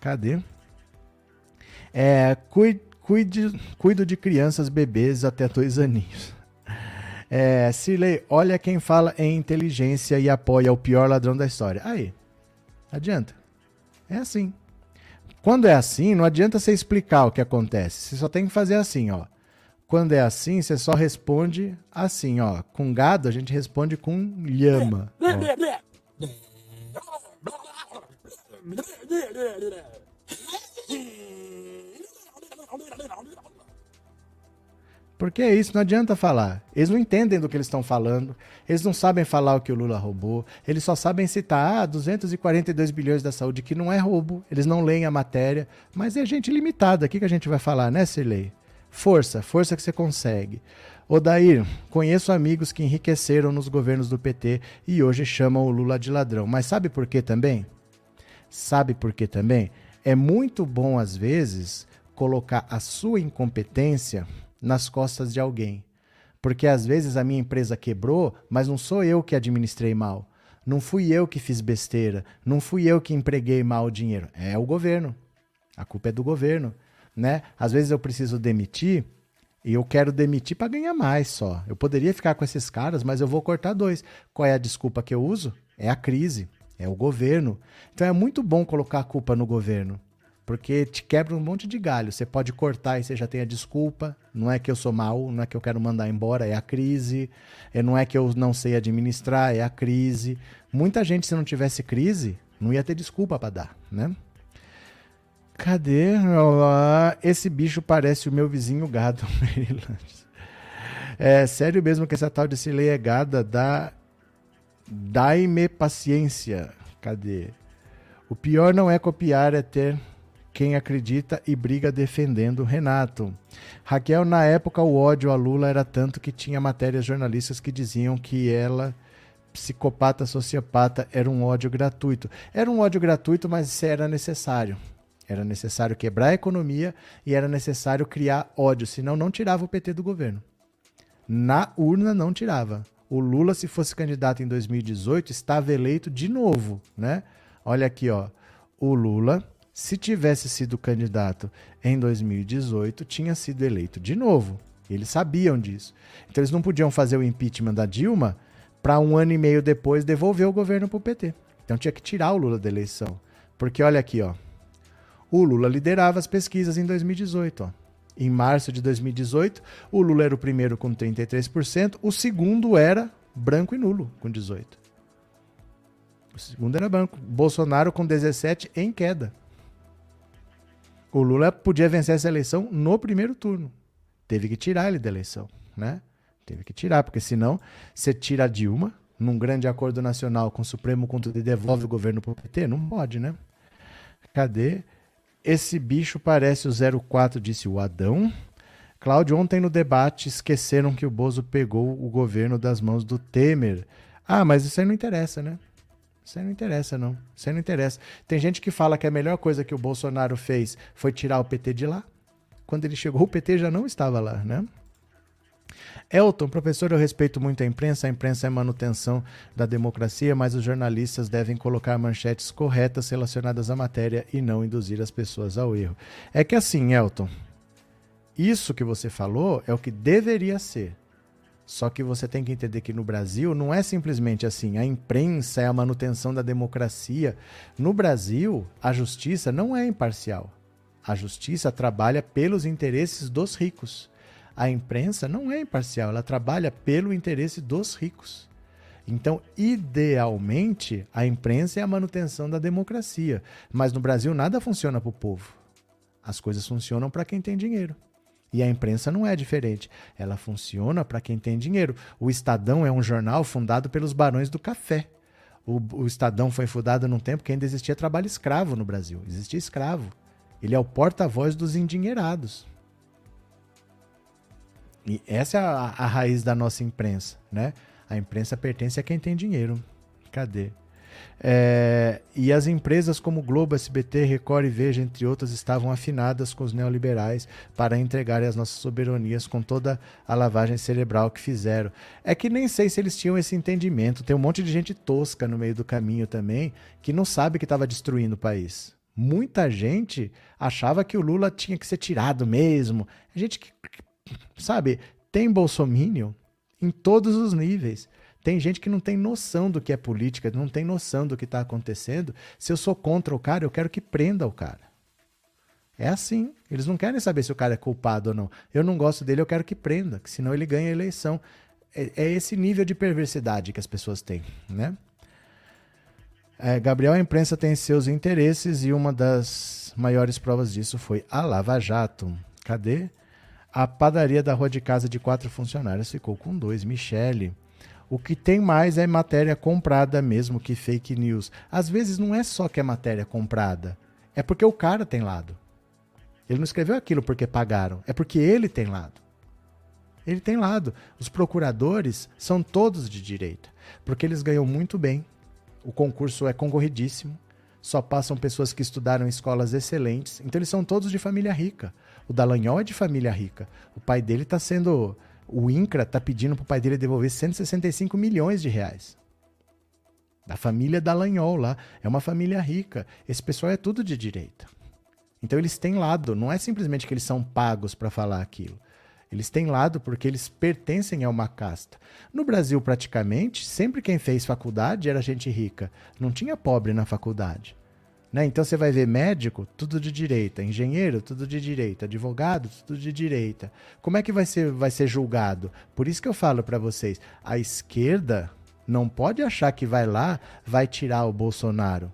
Cadê? É, cuide, cuido de crianças, bebês até dois aninhos. É, Cirlei, olha quem fala em inteligência e apoia o pior ladrão da história. Aí, adianta. É assim. Quando é assim, não adianta você explicar o que acontece. Você só tem que fazer assim, ó. Quando é assim, você só responde assim, ó. Com gado, a gente responde com lhama. Ó. Porque é isso, não adianta falar. Eles não entendem do que eles estão falando, eles não sabem falar o que o Lula roubou, eles só sabem citar ah, 242 bilhões da saúde, que não é roubo, eles não leem a matéria, mas é gente limitada. O que, que a gente vai falar, né, Cirlei? Força, força que você consegue. Odair, conheço amigos que enriqueceram nos governos do PT e hoje chamam o Lula de ladrão. Mas sabe por quê também? Sabe por quê também? É muito bom, às vezes, colocar a sua incompetência nas costas de alguém. Porque às vezes a minha empresa quebrou, mas não sou eu que administrei mal. Não fui eu que fiz besteira. Não fui eu que empreguei mal o dinheiro. É o governo. A culpa é do governo. Né? Às vezes eu preciso demitir e eu quero demitir para ganhar mais só. Eu poderia ficar com esses caras, mas eu vou cortar dois. Qual é a desculpa que eu uso? É a crise, é o governo. Então é muito bom colocar a culpa no governo. Porque te quebra um monte de galho. Você pode cortar e você já tem a desculpa. Não é que eu sou mal, não é que eu quero mandar embora, é a crise. É, não é que eu não sei administrar, é a crise. Muita gente, se não tivesse crise, não ia ter desculpa para dar, né? Cadê? Esse bicho parece o meu vizinho gado, É sério mesmo que essa tal de Cilei é gada? Dá... Dai-me paciência. Cadê? O pior não é copiar, é ter quem acredita e briga defendendo Renato. Raquel, na época, o ódio a Lula era tanto que tinha matérias jornalistas que diziam que ela, psicopata, sociopata, era um ódio gratuito. Era um ódio gratuito, mas era necessário. Era necessário quebrar a economia e era necessário criar ódio, senão não tirava o PT do governo. Na urna não tirava. O Lula, se fosse candidato em 2018, estava eleito de novo, né? Olha aqui, ó. O Lula se tivesse sido candidato em 2018, tinha sido eleito de novo. Eles sabiam disso. Então eles não podiam fazer o impeachment da Dilma para um ano e meio depois devolver o governo para o PT. Então tinha que tirar o Lula da eleição. Porque olha aqui, ó. O Lula liderava as pesquisas em 2018, ó. Em março de 2018, o Lula era o primeiro com 33%, o segundo era branco e nulo, com 18%. O segundo era branco. Bolsonaro com 17% em queda. O Lula podia vencer essa eleição no primeiro turno. Teve que tirar ele da eleição, né? Teve que tirar, porque senão você tira a Dilma, num grande acordo nacional com o Supremo contra e devolve o governo para o PT? Não pode, né? Cadê? Esse bicho parece o 04, disse o Adão. Cláudio, ontem no debate esqueceram que o Bozo pegou o governo das mãos do Temer. Ah, mas isso aí não interessa, né? Isso aí não interessa, não. Isso aí não interessa. Tem gente que fala que a melhor coisa que o Bolsonaro fez foi tirar o PT de lá. Quando ele chegou, o PT já não estava lá, né? Elton, professor, eu respeito muito a imprensa. A imprensa é manutenção da democracia, mas os jornalistas devem colocar manchetes corretas relacionadas à matéria e não induzir as pessoas ao erro. É que assim, Elton, isso que você falou é o que deveria ser. Só que você tem que entender que no Brasil não é simplesmente assim, a imprensa é a manutenção da democracia. No Brasil, a justiça não é imparcial. A justiça trabalha pelos interesses dos ricos a imprensa não é imparcial, ela trabalha pelo interesse dos ricos. Então, idealmente, a imprensa é a manutenção da democracia. Mas no Brasil nada funciona para o povo. As coisas funcionam para quem tem dinheiro. E a imprensa não é diferente. Ela funciona para quem tem dinheiro. O Estadão é um jornal fundado pelos barões do café. O, o Estadão foi fundado num tempo que ainda existia trabalho escravo no Brasil. Existia escravo. Ele é o porta-voz dos endinheirados. E essa é a, a raiz da nossa imprensa, né? A imprensa pertence a quem tem dinheiro. Cadê? É, e as empresas como Globo, SBT, Record e Veja, entre outras, estavam afinadas com os neoliberais para entregarem as nossas soberanias com toda a lavagem cerebral que fizeram. É que nem sei se eles tinham esse entendimento. Tem um monte de gente tosca no meio do caminho também que não sabe que estava destruindo o país. Muita gente achava que o Lula tinha que ser tirado mesmo. Gente que sabe, tem bolsomínio em todos os níveis. Tem gente que não tem noção do que é política, não tem noção do que está acontecendo. Se eu sou contra o cara, eu quero que prenda o cara. É assim. Eles não querem saber se o cara é culpado ou não. Eu não gosto dele, eu quero que prenda, que senão ele ganha a eleição. É, é esse nível de perversidade que as pessoas têm, né? É, Gabriel, a imprensa tem seus interesses e uma das maiores provas disso foi a Lava Jato. Cadê? A padaria da rua de casa de quatro funcionários ficou com dois. Michele. O que tem mais é matéria comprada mesmo que fake news. Às vezes não é só que é matéria comprada, é porque o cara tem lado. Ele não escreveu aquilo porque pagaram, é porque ele tem lado. Ele tem lado. Os procuradores são todos de direita, porque eles ganham muito bem. O concurso é concorridíssimo. Só passam pessoas que estudaram em escolas excelentes. Então eles são todos de família rica. O Dallagnol é de família rica. O pai dele está sendo. O INCRA está pedindo para o pai dele devolver 165 milhões de reais. Da família Dallagnol lá. É uma família rica. Esse pessoal é tudo de direita. Então eles têm lado. Não é simplesmente que eles são pagos para falar aquilo. Eles têm lado porque eles pertencem a uma casta. No Brasil, praticamente, sempre quem fez faculdade era gente rica. Não tinha pobre na faculdade. Né? Então você vai ver médico, tudo de direita, engenheiro, tudo de direita, advogado, tudo de direita. Como é que vai ser, vai ser julgado? Por isso que eu falo para vocês, a esquerda não pode achar que vai lá, vai tirar o Bolsonaro.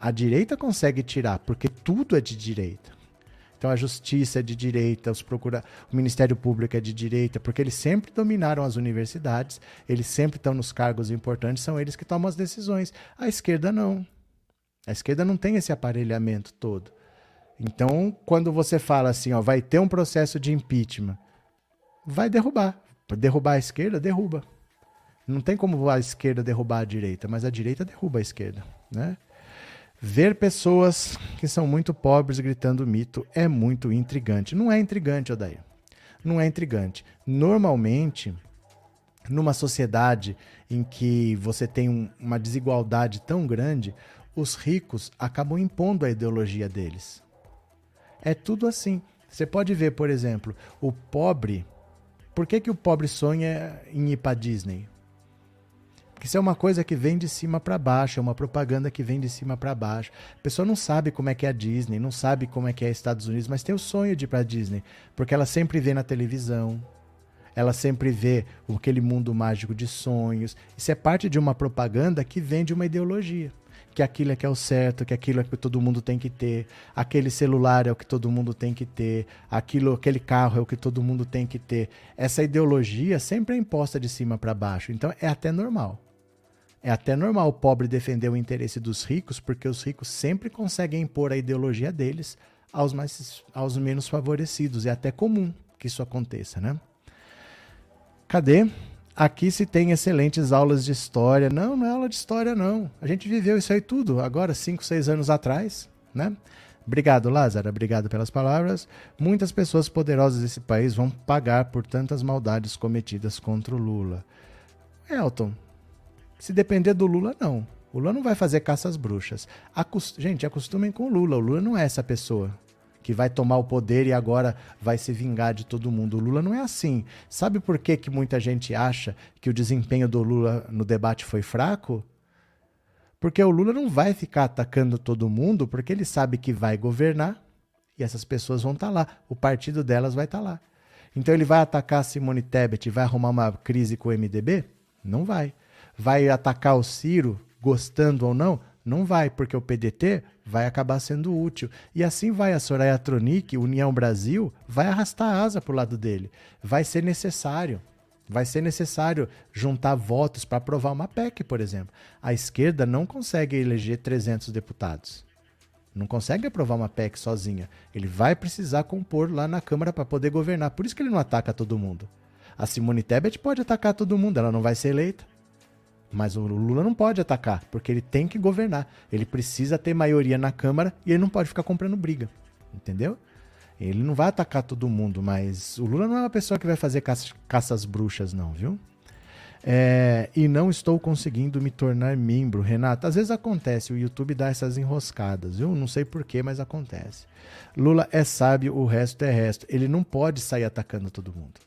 A direita consegue tirar, porque tudo é de direita. Então a justiça é de direita, os procura... o Ministério Público é de direita, porque eles sempre dominaram as universidades, eles sempre estão nos cargos importantes, são eles que tomam as decisões. A esquerda não. A esquerda não tem esse aparelhamento todo. Então, quando você fala assim, ó, vai ter um processo de impeachment, vai derrubar. Derrubar a esquerda, derruba. Não tem como a esquerda derrubar a direita, mas a direita derruba a esquerda, né? Ver pessoas que são muito pobres gritando mito é muito intrigante. Não é intrigante, Odair. Não é intrigante. Normalmente, numa sociedade em que você tem um, uma desigualdade tão grande, os ricos acabam impondo a ideologia deles. É tudo assim. Você pode ver, por exemplo, o pobre. Por que, que o pobre sonha em ir para Disney? Porque isso é uma coisa que vem de cima para baixo, é uma propaganda que vem de cima para baixo. A pessoa não sabe como é que é a Disney, não sabe como é que é Estados Unidos, mas tem o sonho de ir para Disney, porque ela sempre vê na televisão, ela sempre vê aquele mundo mágico de sonhos. Isso é parte de uma propaganda que vem de uma ideologia que aquilo é que é o certo, que aquilo é que todo mundo tem que ter, aquele celular é o que todo mundo tem que ter, aquilo, aquele carro é o que todo mundo tem que ter. Essa ideologia sempre é imposta de cima para baixo, então é até normal. É até normal o pobre defender o interesse dos ricos, porque os ricos sempre conseguem impor a ideologia deles aos, mais, aos menos favorecidos. É até comum que isso aconteça, né? Cadê? Aqui se tem excelentes aulas de história. Não, não é aula de história, não. A gente viveu isso aí tudo, agora, cinco, seis anos atrás, né? Obrigado, Lázaro. Obrigado pelas palavras. Muitas pessoas poderosas desse país vão pagar por tantas maldades cometidas contra o Lula. Elton, se depender do Lula, não. O Lula não vai fazer caça às bruxas. Acost... Gente, acostumem com o Lula. O Lula não é essa pessoa que vai tomar o poder e agora vai se vingar de todo mundo. O Lula não é assim. Sabe por que, que muita gente acha que o desempenho do Lula no debate foi fraco? Porque o Lula não vai ficar atacando todo mundo, porque ele sabe que vai governar e essas pessoas vão estar tá lá. O partido delas vai estar tá lá. Então ele vai atacar a Simone Tebet e vai arrumar uma crise com o MDB? Não vai. Vai atacar o Ciro, gostando ou não? Não vai, porque o PDT vai acabar sendo útil. E assim vai a Soraya Tronic, União Brasil, vai arrastar a asa para o lado dele. Vai ser necessário. Vai ser necessário juntar votos para aprovar uma PEC, por exemplo. A esquerda não consegue eleger 300 deputados. Não consegue aprovar uma PEC sozinha. Ele vai precisar compor lá na Câmara para poder governar. Por isso que ele não ataca todo mundo. A Simone Tebet pode atacar todo mundo, ela não vai ser eleita. Mas o Lula não pode atacar, porque ele tem que governar. Ele precisa ter maioria na Câmara e ele não pode ficar comprando briga. Entendeu? Ele não vai atacar todo mundo, mas o Lula não é uma pessoa que vai fazer caça, caças bruxas, não, viu? É, e não estou conseguindo me tornar membro, Renato. Às vezes acontece, o YouTube dá essas enroscadas, viu? Não sei porquê, mas acontece. Lula é sábio, o resto é resto. Ele não pode sair atacando todo mundo.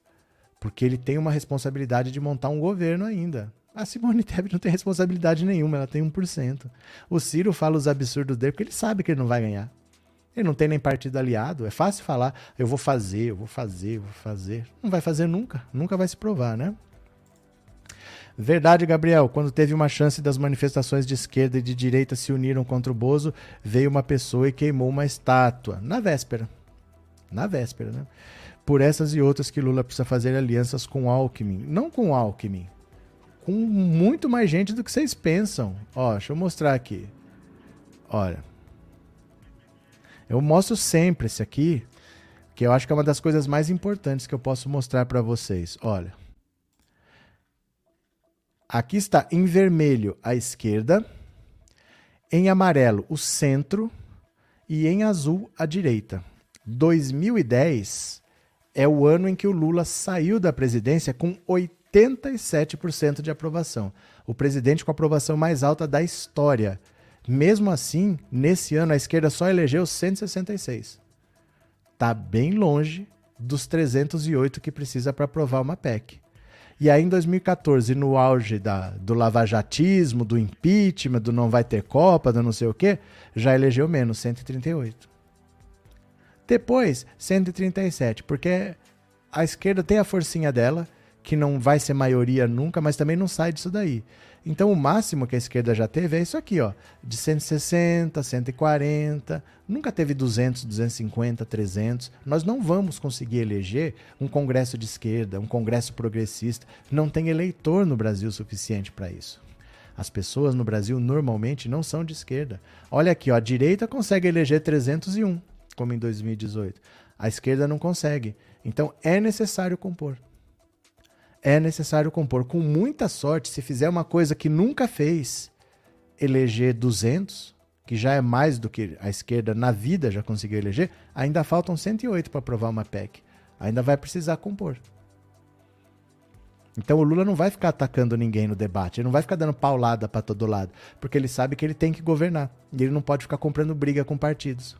Porque ele tem uma responsabilidade de montar um governo ainda. A Simone Tebet não tem responsabilidade nenhuma, ela tem 1%. O Ciro fala os absurdos dele porque ele sabe que ele não vai ganhar. Ele não tem nem partido aliado. É fácil falar, eu vou fazer, eu vou fazer, eu vou fazer. Não vai fazer nunca, nunca vai se provar, né? Verdade, Gabriel. Quando teve uma chance das manifestações de esquerda e de direita se uniram contra o Bozo, veio uma pessoa e queimou uma estátua. Na véspera. Na véspera, né? Por essas e outras que Lula precisa fazer alianças com Alckmin. Não com Alckmin, com muito mais gente do que vocês pensam. Ó, deixa eu mostrar aqui. Olha. Eu mostro sempre esse aqui, que eu acho que é uma das coisas mais importantes que eu posso mostrar para vocês. Olha. Aqui está em vermelho a esquerda, em amarelo o centro e em azul a direita. 2010 é o ano em que o Lula saiu da presidência com 80 87% de aprovação. O presidente com a aprovação mais alta da história. Mesmo assim, nesse ano a esquerda só elegeu 166. Tá bem longe dos 308 que precisa para aprovar uma PEC. E aí, em 2014, no auge da, do lavajatismo, do impeachment, do não vai ter Copa, do não sei o quê, já elegeu menos, 138. Depois, 137, porque a esquerda tem a forcinha dela, que não vai ser maioria nunca, mas também não sai disso daí. Então o máximo que a esquerda já teve é isso aqui, ó, de 160, 140, nunca teve 200, 250, 300. Nós não vamos conseguir eleger um congresso de esquerda, um congresso progressista. Não tem eleitor no Brasil suficiente para isso. As pessoas no Brasil normalmente não são de esquerda. Olha aqui, ó, a direita consegue eleger 301, como em 2018. A esquerda não consegue. Então é necessário compor é necessário compor. Com muita sorte, se fizer uma coisa que nunca fez, eleger 200, que já é mais do que a esquerda na vida já conseguiu eleger, ainda faltam 108 para aprovar uma PEC. Ainda vai precisar compor. Então o Lula não vai ficar atacando ninguém no debate, ele não vai ficar dando paulada para todo lado, porque ele sabe que ele tem que governar e ele não pode ficar comprando briga com partidos.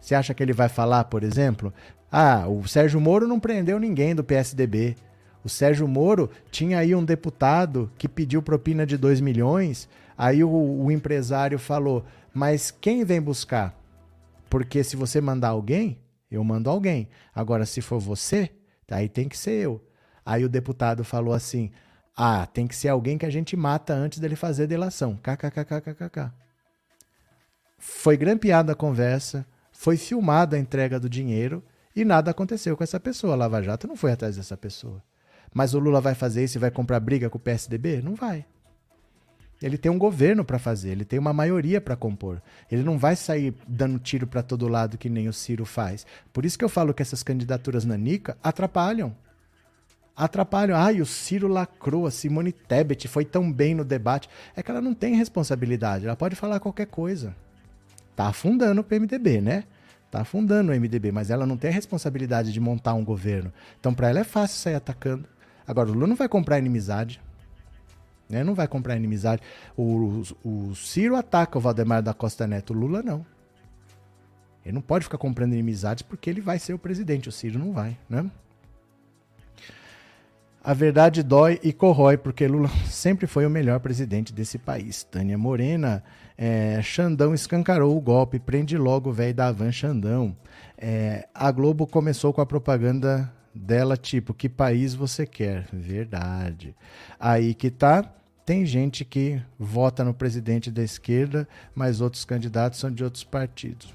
Você acha que ele vai falar, por exemplo, ah, o Sérgio Moro não prendeu ninguém do PSDB, O Sérgio Moro tinha aí um deputado que pediu propina de 2 milhões, aí o, o empresário falou: Mas quem vem buscar? Porque se você mandar alguém, eu mando alguém. Agora, se for você, aí tem que ser eu. Aí o deputado falou assim: Ah, tem que ser alguém que a gente mata antes dele fazer delação. KKKKKK. Foi grampeada a conversa, foi filmada a entrega do dinheiro e nada aconteceu com essa pessoa. A Lava Jato não foi atrás dessa pessoa. Mas o Lula vai fazer isso e vai comprar briga com o PSDB? Não vai. Ele tem um governo para fazer, ele tem uma maioria para compor. Ele não vai sair dando tiro para todo lado que nem o Ciro faz. Por isso que eu falo que essas candidaturas nanica atrapalham. Atrapalham. Ai, o Ciro lacrou, a Simone Tebet foi tão bem no debate. É que ela não tem responsabilidade, ela pode falar qualquer coisa. Tá afundando o PMDB, né? Tá afundando o MDB, mas ela não tem a responsabilidade de montar um governo. Então, para ela é fácil sair atacando. Agora, o Lula não vai comprar inimizade. Né? Não vai comprar inimizade. O, o Ciro ataca o Valdemar da Costa Neto, o Lula não. Ele não pode ficar comprando inimizades porque ele vai ser o presidente, o Ciro não vai, né? A verdade dói e corrói, porque Lula sempre foi o melhor presidente desse país. Tânia Morena, é, Xandão escancarou o golpe, prende logo o velho da Van Xandão. É, a Globo começou com a propaganda dela, tipo, que país você quer? Verdade. Aí que tá. Tem gente que vota no presidente da esquerda, mas outros candidatos são de outros partidos.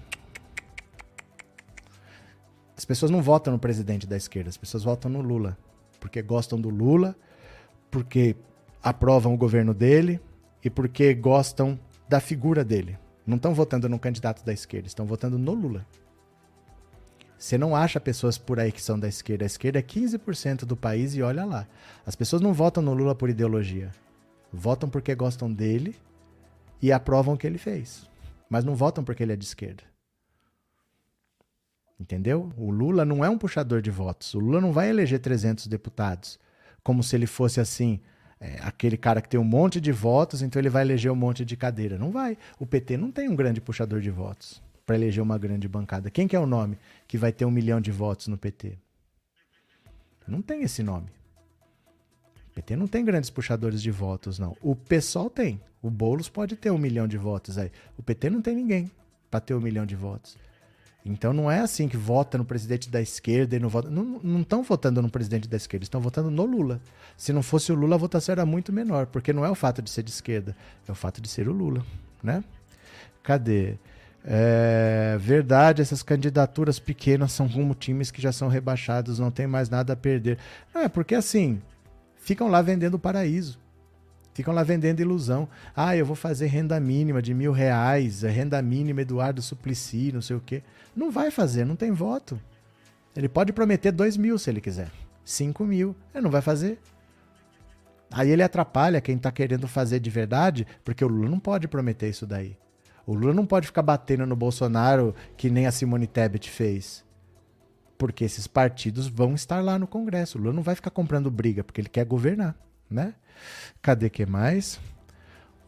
As pessoas não votam no presidente da esquerda, as pessoas votam no Lula. Porque gostam do Lula, porque aprovam o governo dele e porque gostam da figura dele. Não estão votando no candidato da esquerda, estão votando no Lula. Você não acha pessoas por aí que são da esquerda. A esquerda é 15% do país e olha lá. As pessoas não votam no Lula por ideologia. Votam porque gostam dele e aprovam o que ele fez. Mas não votam porque ele é de esquerda. Entendeu? O Lula não é um puxador de votos. O Lula não vai eleger 300 deputados como se ele fosse assim, é, aquele cara que tem um monte de votos, então ele vai eleger um monte de cadeira. Não vai. O PT não tem um grande puxador de votos para eleger uma grande bancada. Quem que é o nome que vai ter um milhão de votos no PT? Não tem esse nome. O PT não tem grandes puxadores de votos, não. O PSOL tem. O Boulos pode ter um milhão de votos aí. O PT não tem ninguém para ter um milhão de votos. Então não é assim que vota no presidente da esquerda e não vota. Não estão votando no presidente da esquerda, estão votando no Lula. Se não fosse o Lula, a votação era muito menor, porque não é o fato de ser de esquerda, é o fato de ser o Lula, né? Cadê? É verdade, essas candidaturas pequenas são como times que já são rebaixados, não tem mais nada a perder. Não, é porque assim, ficam lá vendendo o paraíso. Ficam lá vendendo ilusão. Ah, eu vou fazer renda mínima de mil reais, renda mínima Eduardo Suplicy, não sei o quê. Não vai fazer, não tem voto. Ele pode prometer dois mil se ele quiser. Cinco mil. Ele não vai fazer. Aí ele atrapalha quem está querendo fazer de verdade, porque o Lula não pode prometer isso daí. O Lula não pode ficar batendo no Bolsonaro que nem a Simone Tebet fez. Porque esses partidos vão estar lá no Congresso. O Lula não vai ficar comprando briga, porque ele quer governar, né? Cadê que mais?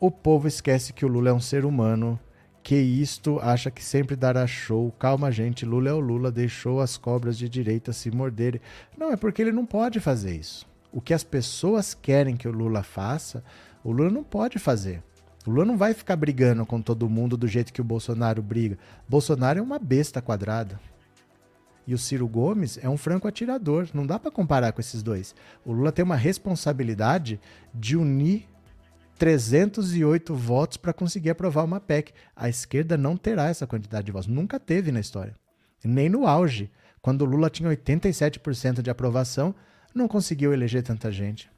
O povo esquece que o Lula é um ser humano, que isto acha que sempre dará show. Calma, gente, Lula é o Lula, deixou as cobras de direita se morderem. Não, é porque ele não pode fazer isso. O que as pessoas querem que o Lula faça, o Lula não pode fazer. O Lula não vai ficar brigando com todo mundo do jeito que o Bolsonaro briga. Bolsonaro é uma besta quadrada. E o Ciro Gomes é um franco atirador. Não dá para comparar com esses dois. O Lula tem uma responsabilidade de unir 308 votos para conseguir aprovar uma PEC. A esquerda não terá essa quantidade de votos. Nunca teve na história. Nem no auge. Quando o Lula tinha 87% de aprovação, não conseguiu eleger tanta gente.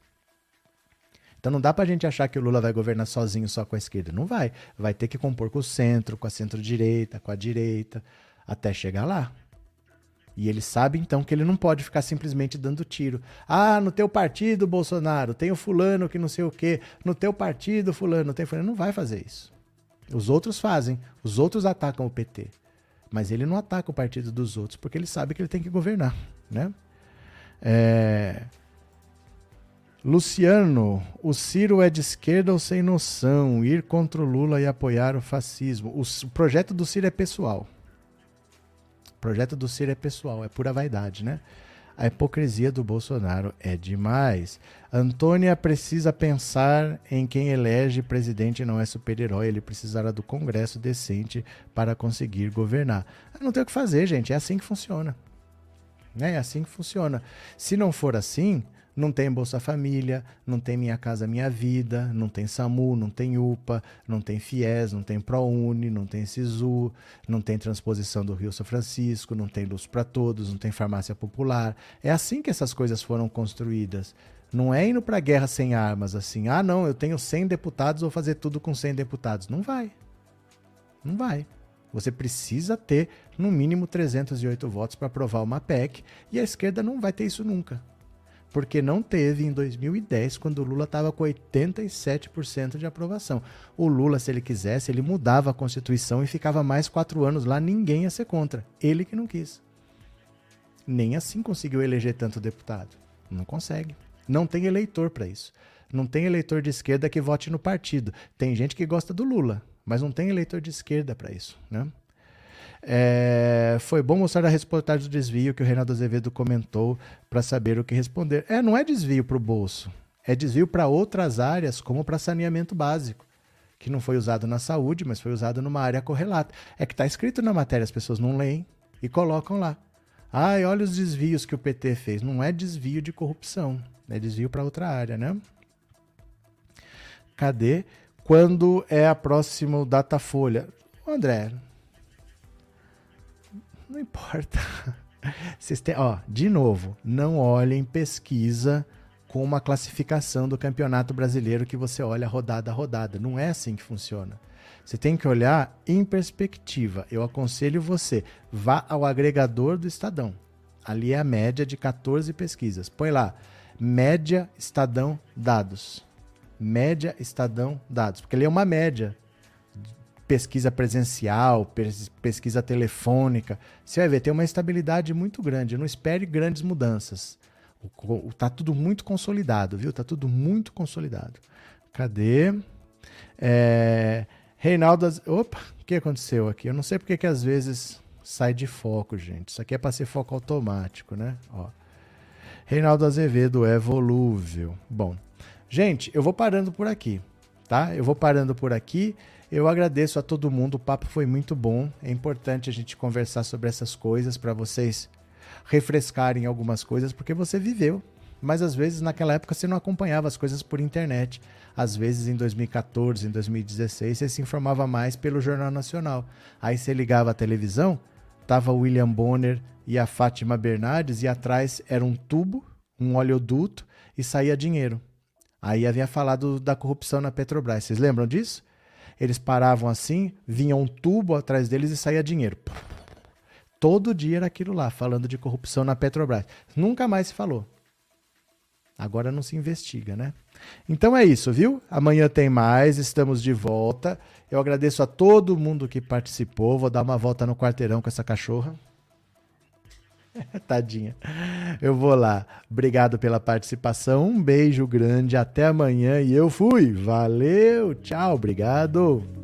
Então não dá pra gente achar que o Lula vai governar sozinho só com a esquerda. Não vai. Vai ter que compor com o centro, com a centro-direita, com a direita, até chegar lá. E ele sabe então que ele não pode ficar simplesmente dando tiro. Ah, no teu partido, Bolsonaro, tem o fulano que não sei o quê. No teu partido, fulano, tem fulano. Não vai fazer isso. Os outros fazem. Os outros atacam o PT. Mas ele não ataca o partido dos outros, porque ele sabe que ele tem que governar, né? É... Luciano, o Ciro é de esquerda ou sem noção? Ir contra o Lula e apoiar o fascismo. O, o projeto do Ciro é pessoal. O projeto do Ciro é pessoal, é pura vaidade, né? A hipocrisia do Bolsonaro é demais. Antônia precisa pensar em quem elege presidente não é super-herói, ele precisará do Congresso decente para conseguir governar. Não tem o que fazer, gente, é assim que funciona. É assim que funciona. Se não for assim, não tem Bolsa Família, não tem Minha Casa Minha Vida, não tem SAMU, não tem UPA, não tem FIES, não tem ProUni, não tem SISU, não tem transposição do Rio São Francisco, não tem luz para todos, não tem farmácia popular. É assim que essas coisas foram construídas. Não é indo para a guerra sem armas assim. Ah, não, eu tenho 100 deputados, vou fazer tudo com 100 deputados. Não vai. Não vai. Você precisa ter no mínimo 308 votos para aprovar uma PEC e a esquerda não vai ter isso nunca porque não teve em 2010, quando o Lula estava com 87% de aprovação. O Lula, se ele quisesse, ele mudava a Constituição e ficava mais quatro anos lá, ninguém ia ser contra. Ele que não quis. Nem assim conseguiu eleger tanto deputado. Não consegue. Não tem eleitor para isso. Não tem eleitor de esquerda que vote no partido. Tem gente que gosta do Lula, mas não tem eleitor de esquerda para isso, né? É, foi bom mostrar a reportagem do desvio que o Reinaldo Azevedo comentou para saber o que responder. É, não é desvio para o bolso, é desvio para outras áreas, como para saneamento básico, que não foi usado na saúde, mas foi usado numa área correlata. É que está escrito na matéria, as pessoas não leem e colocam lá. Ai, olha os desvios que o PT fez. Não é desvio de corrupção, é desvio para outra área, né? Cadê? Quando é a próxima Datafolha? André, não importa. Vocês têm, ó, de novo, não olhem pesquisa com uma classificação do campeonato brasileiro que você olha rodada a rodada. Não é assim que funciona. Você tem que olhar em perspectiva. Eu aconselho você, vá ao agregador do Estadão. Ali é a média de 14 pesquisas. Põe lá, média Estadão dados. Média Estadão dados. Porque ele é uma média pesquisa presencial, pesquisa telefônica, você vai ver, tem uma estabilidade muito grande. Não espere grandes mudanças. Está tudo muito consolidado, viu? Está tudo muito consolidado. Cadê? É, Reinaldo. Opa, o que aconteceu aqui? Eu não sei porque que às vezes sai de foco, gente. Isso aqui é para ser foco automático, né? Ó. Reinaldo Azevedo é volúvel. Bom, gente, eu vou parando por aqui, tá? Eu vou parando por aqui. Eu agradeço a todo mundo, o papo foi muito bom. É importante a gente conversar sobre essas coisas para vocês refrescarem algumas coisas, porque você viveu. Mas às vezes naquela época você não acompanhava as coisas por internet. Às vezes em 2014, em 2016, você se informava mais pelo Jornal Nacional. Aí você ligava a televisão, tava William Bonner e a Fátima Bernardes e atrás era um tubo, um oleoduto e saía dinheiro. Aí havia falado da corrupção na Petrobras. Vocês lembram disso? Eles paravam assim, vinha um tubo atrás deles e saía dinheiro. Todo dia era aquilo lá, falando de corrupção na Petrobras. Nunca mais se falou. Agora não se investiga, né? Então é isso, viu? Amanhã tem mais, estamos de volta. Eu agradeço a todo mundo que participou. Vou dar uma volta no quarteirão com essa cachorra. Tadinha. Eu vou lá. Obrigado pela participação. Um beijo grande. Até amanhã. E eu fui. Valeu. Tchau. Obrigado.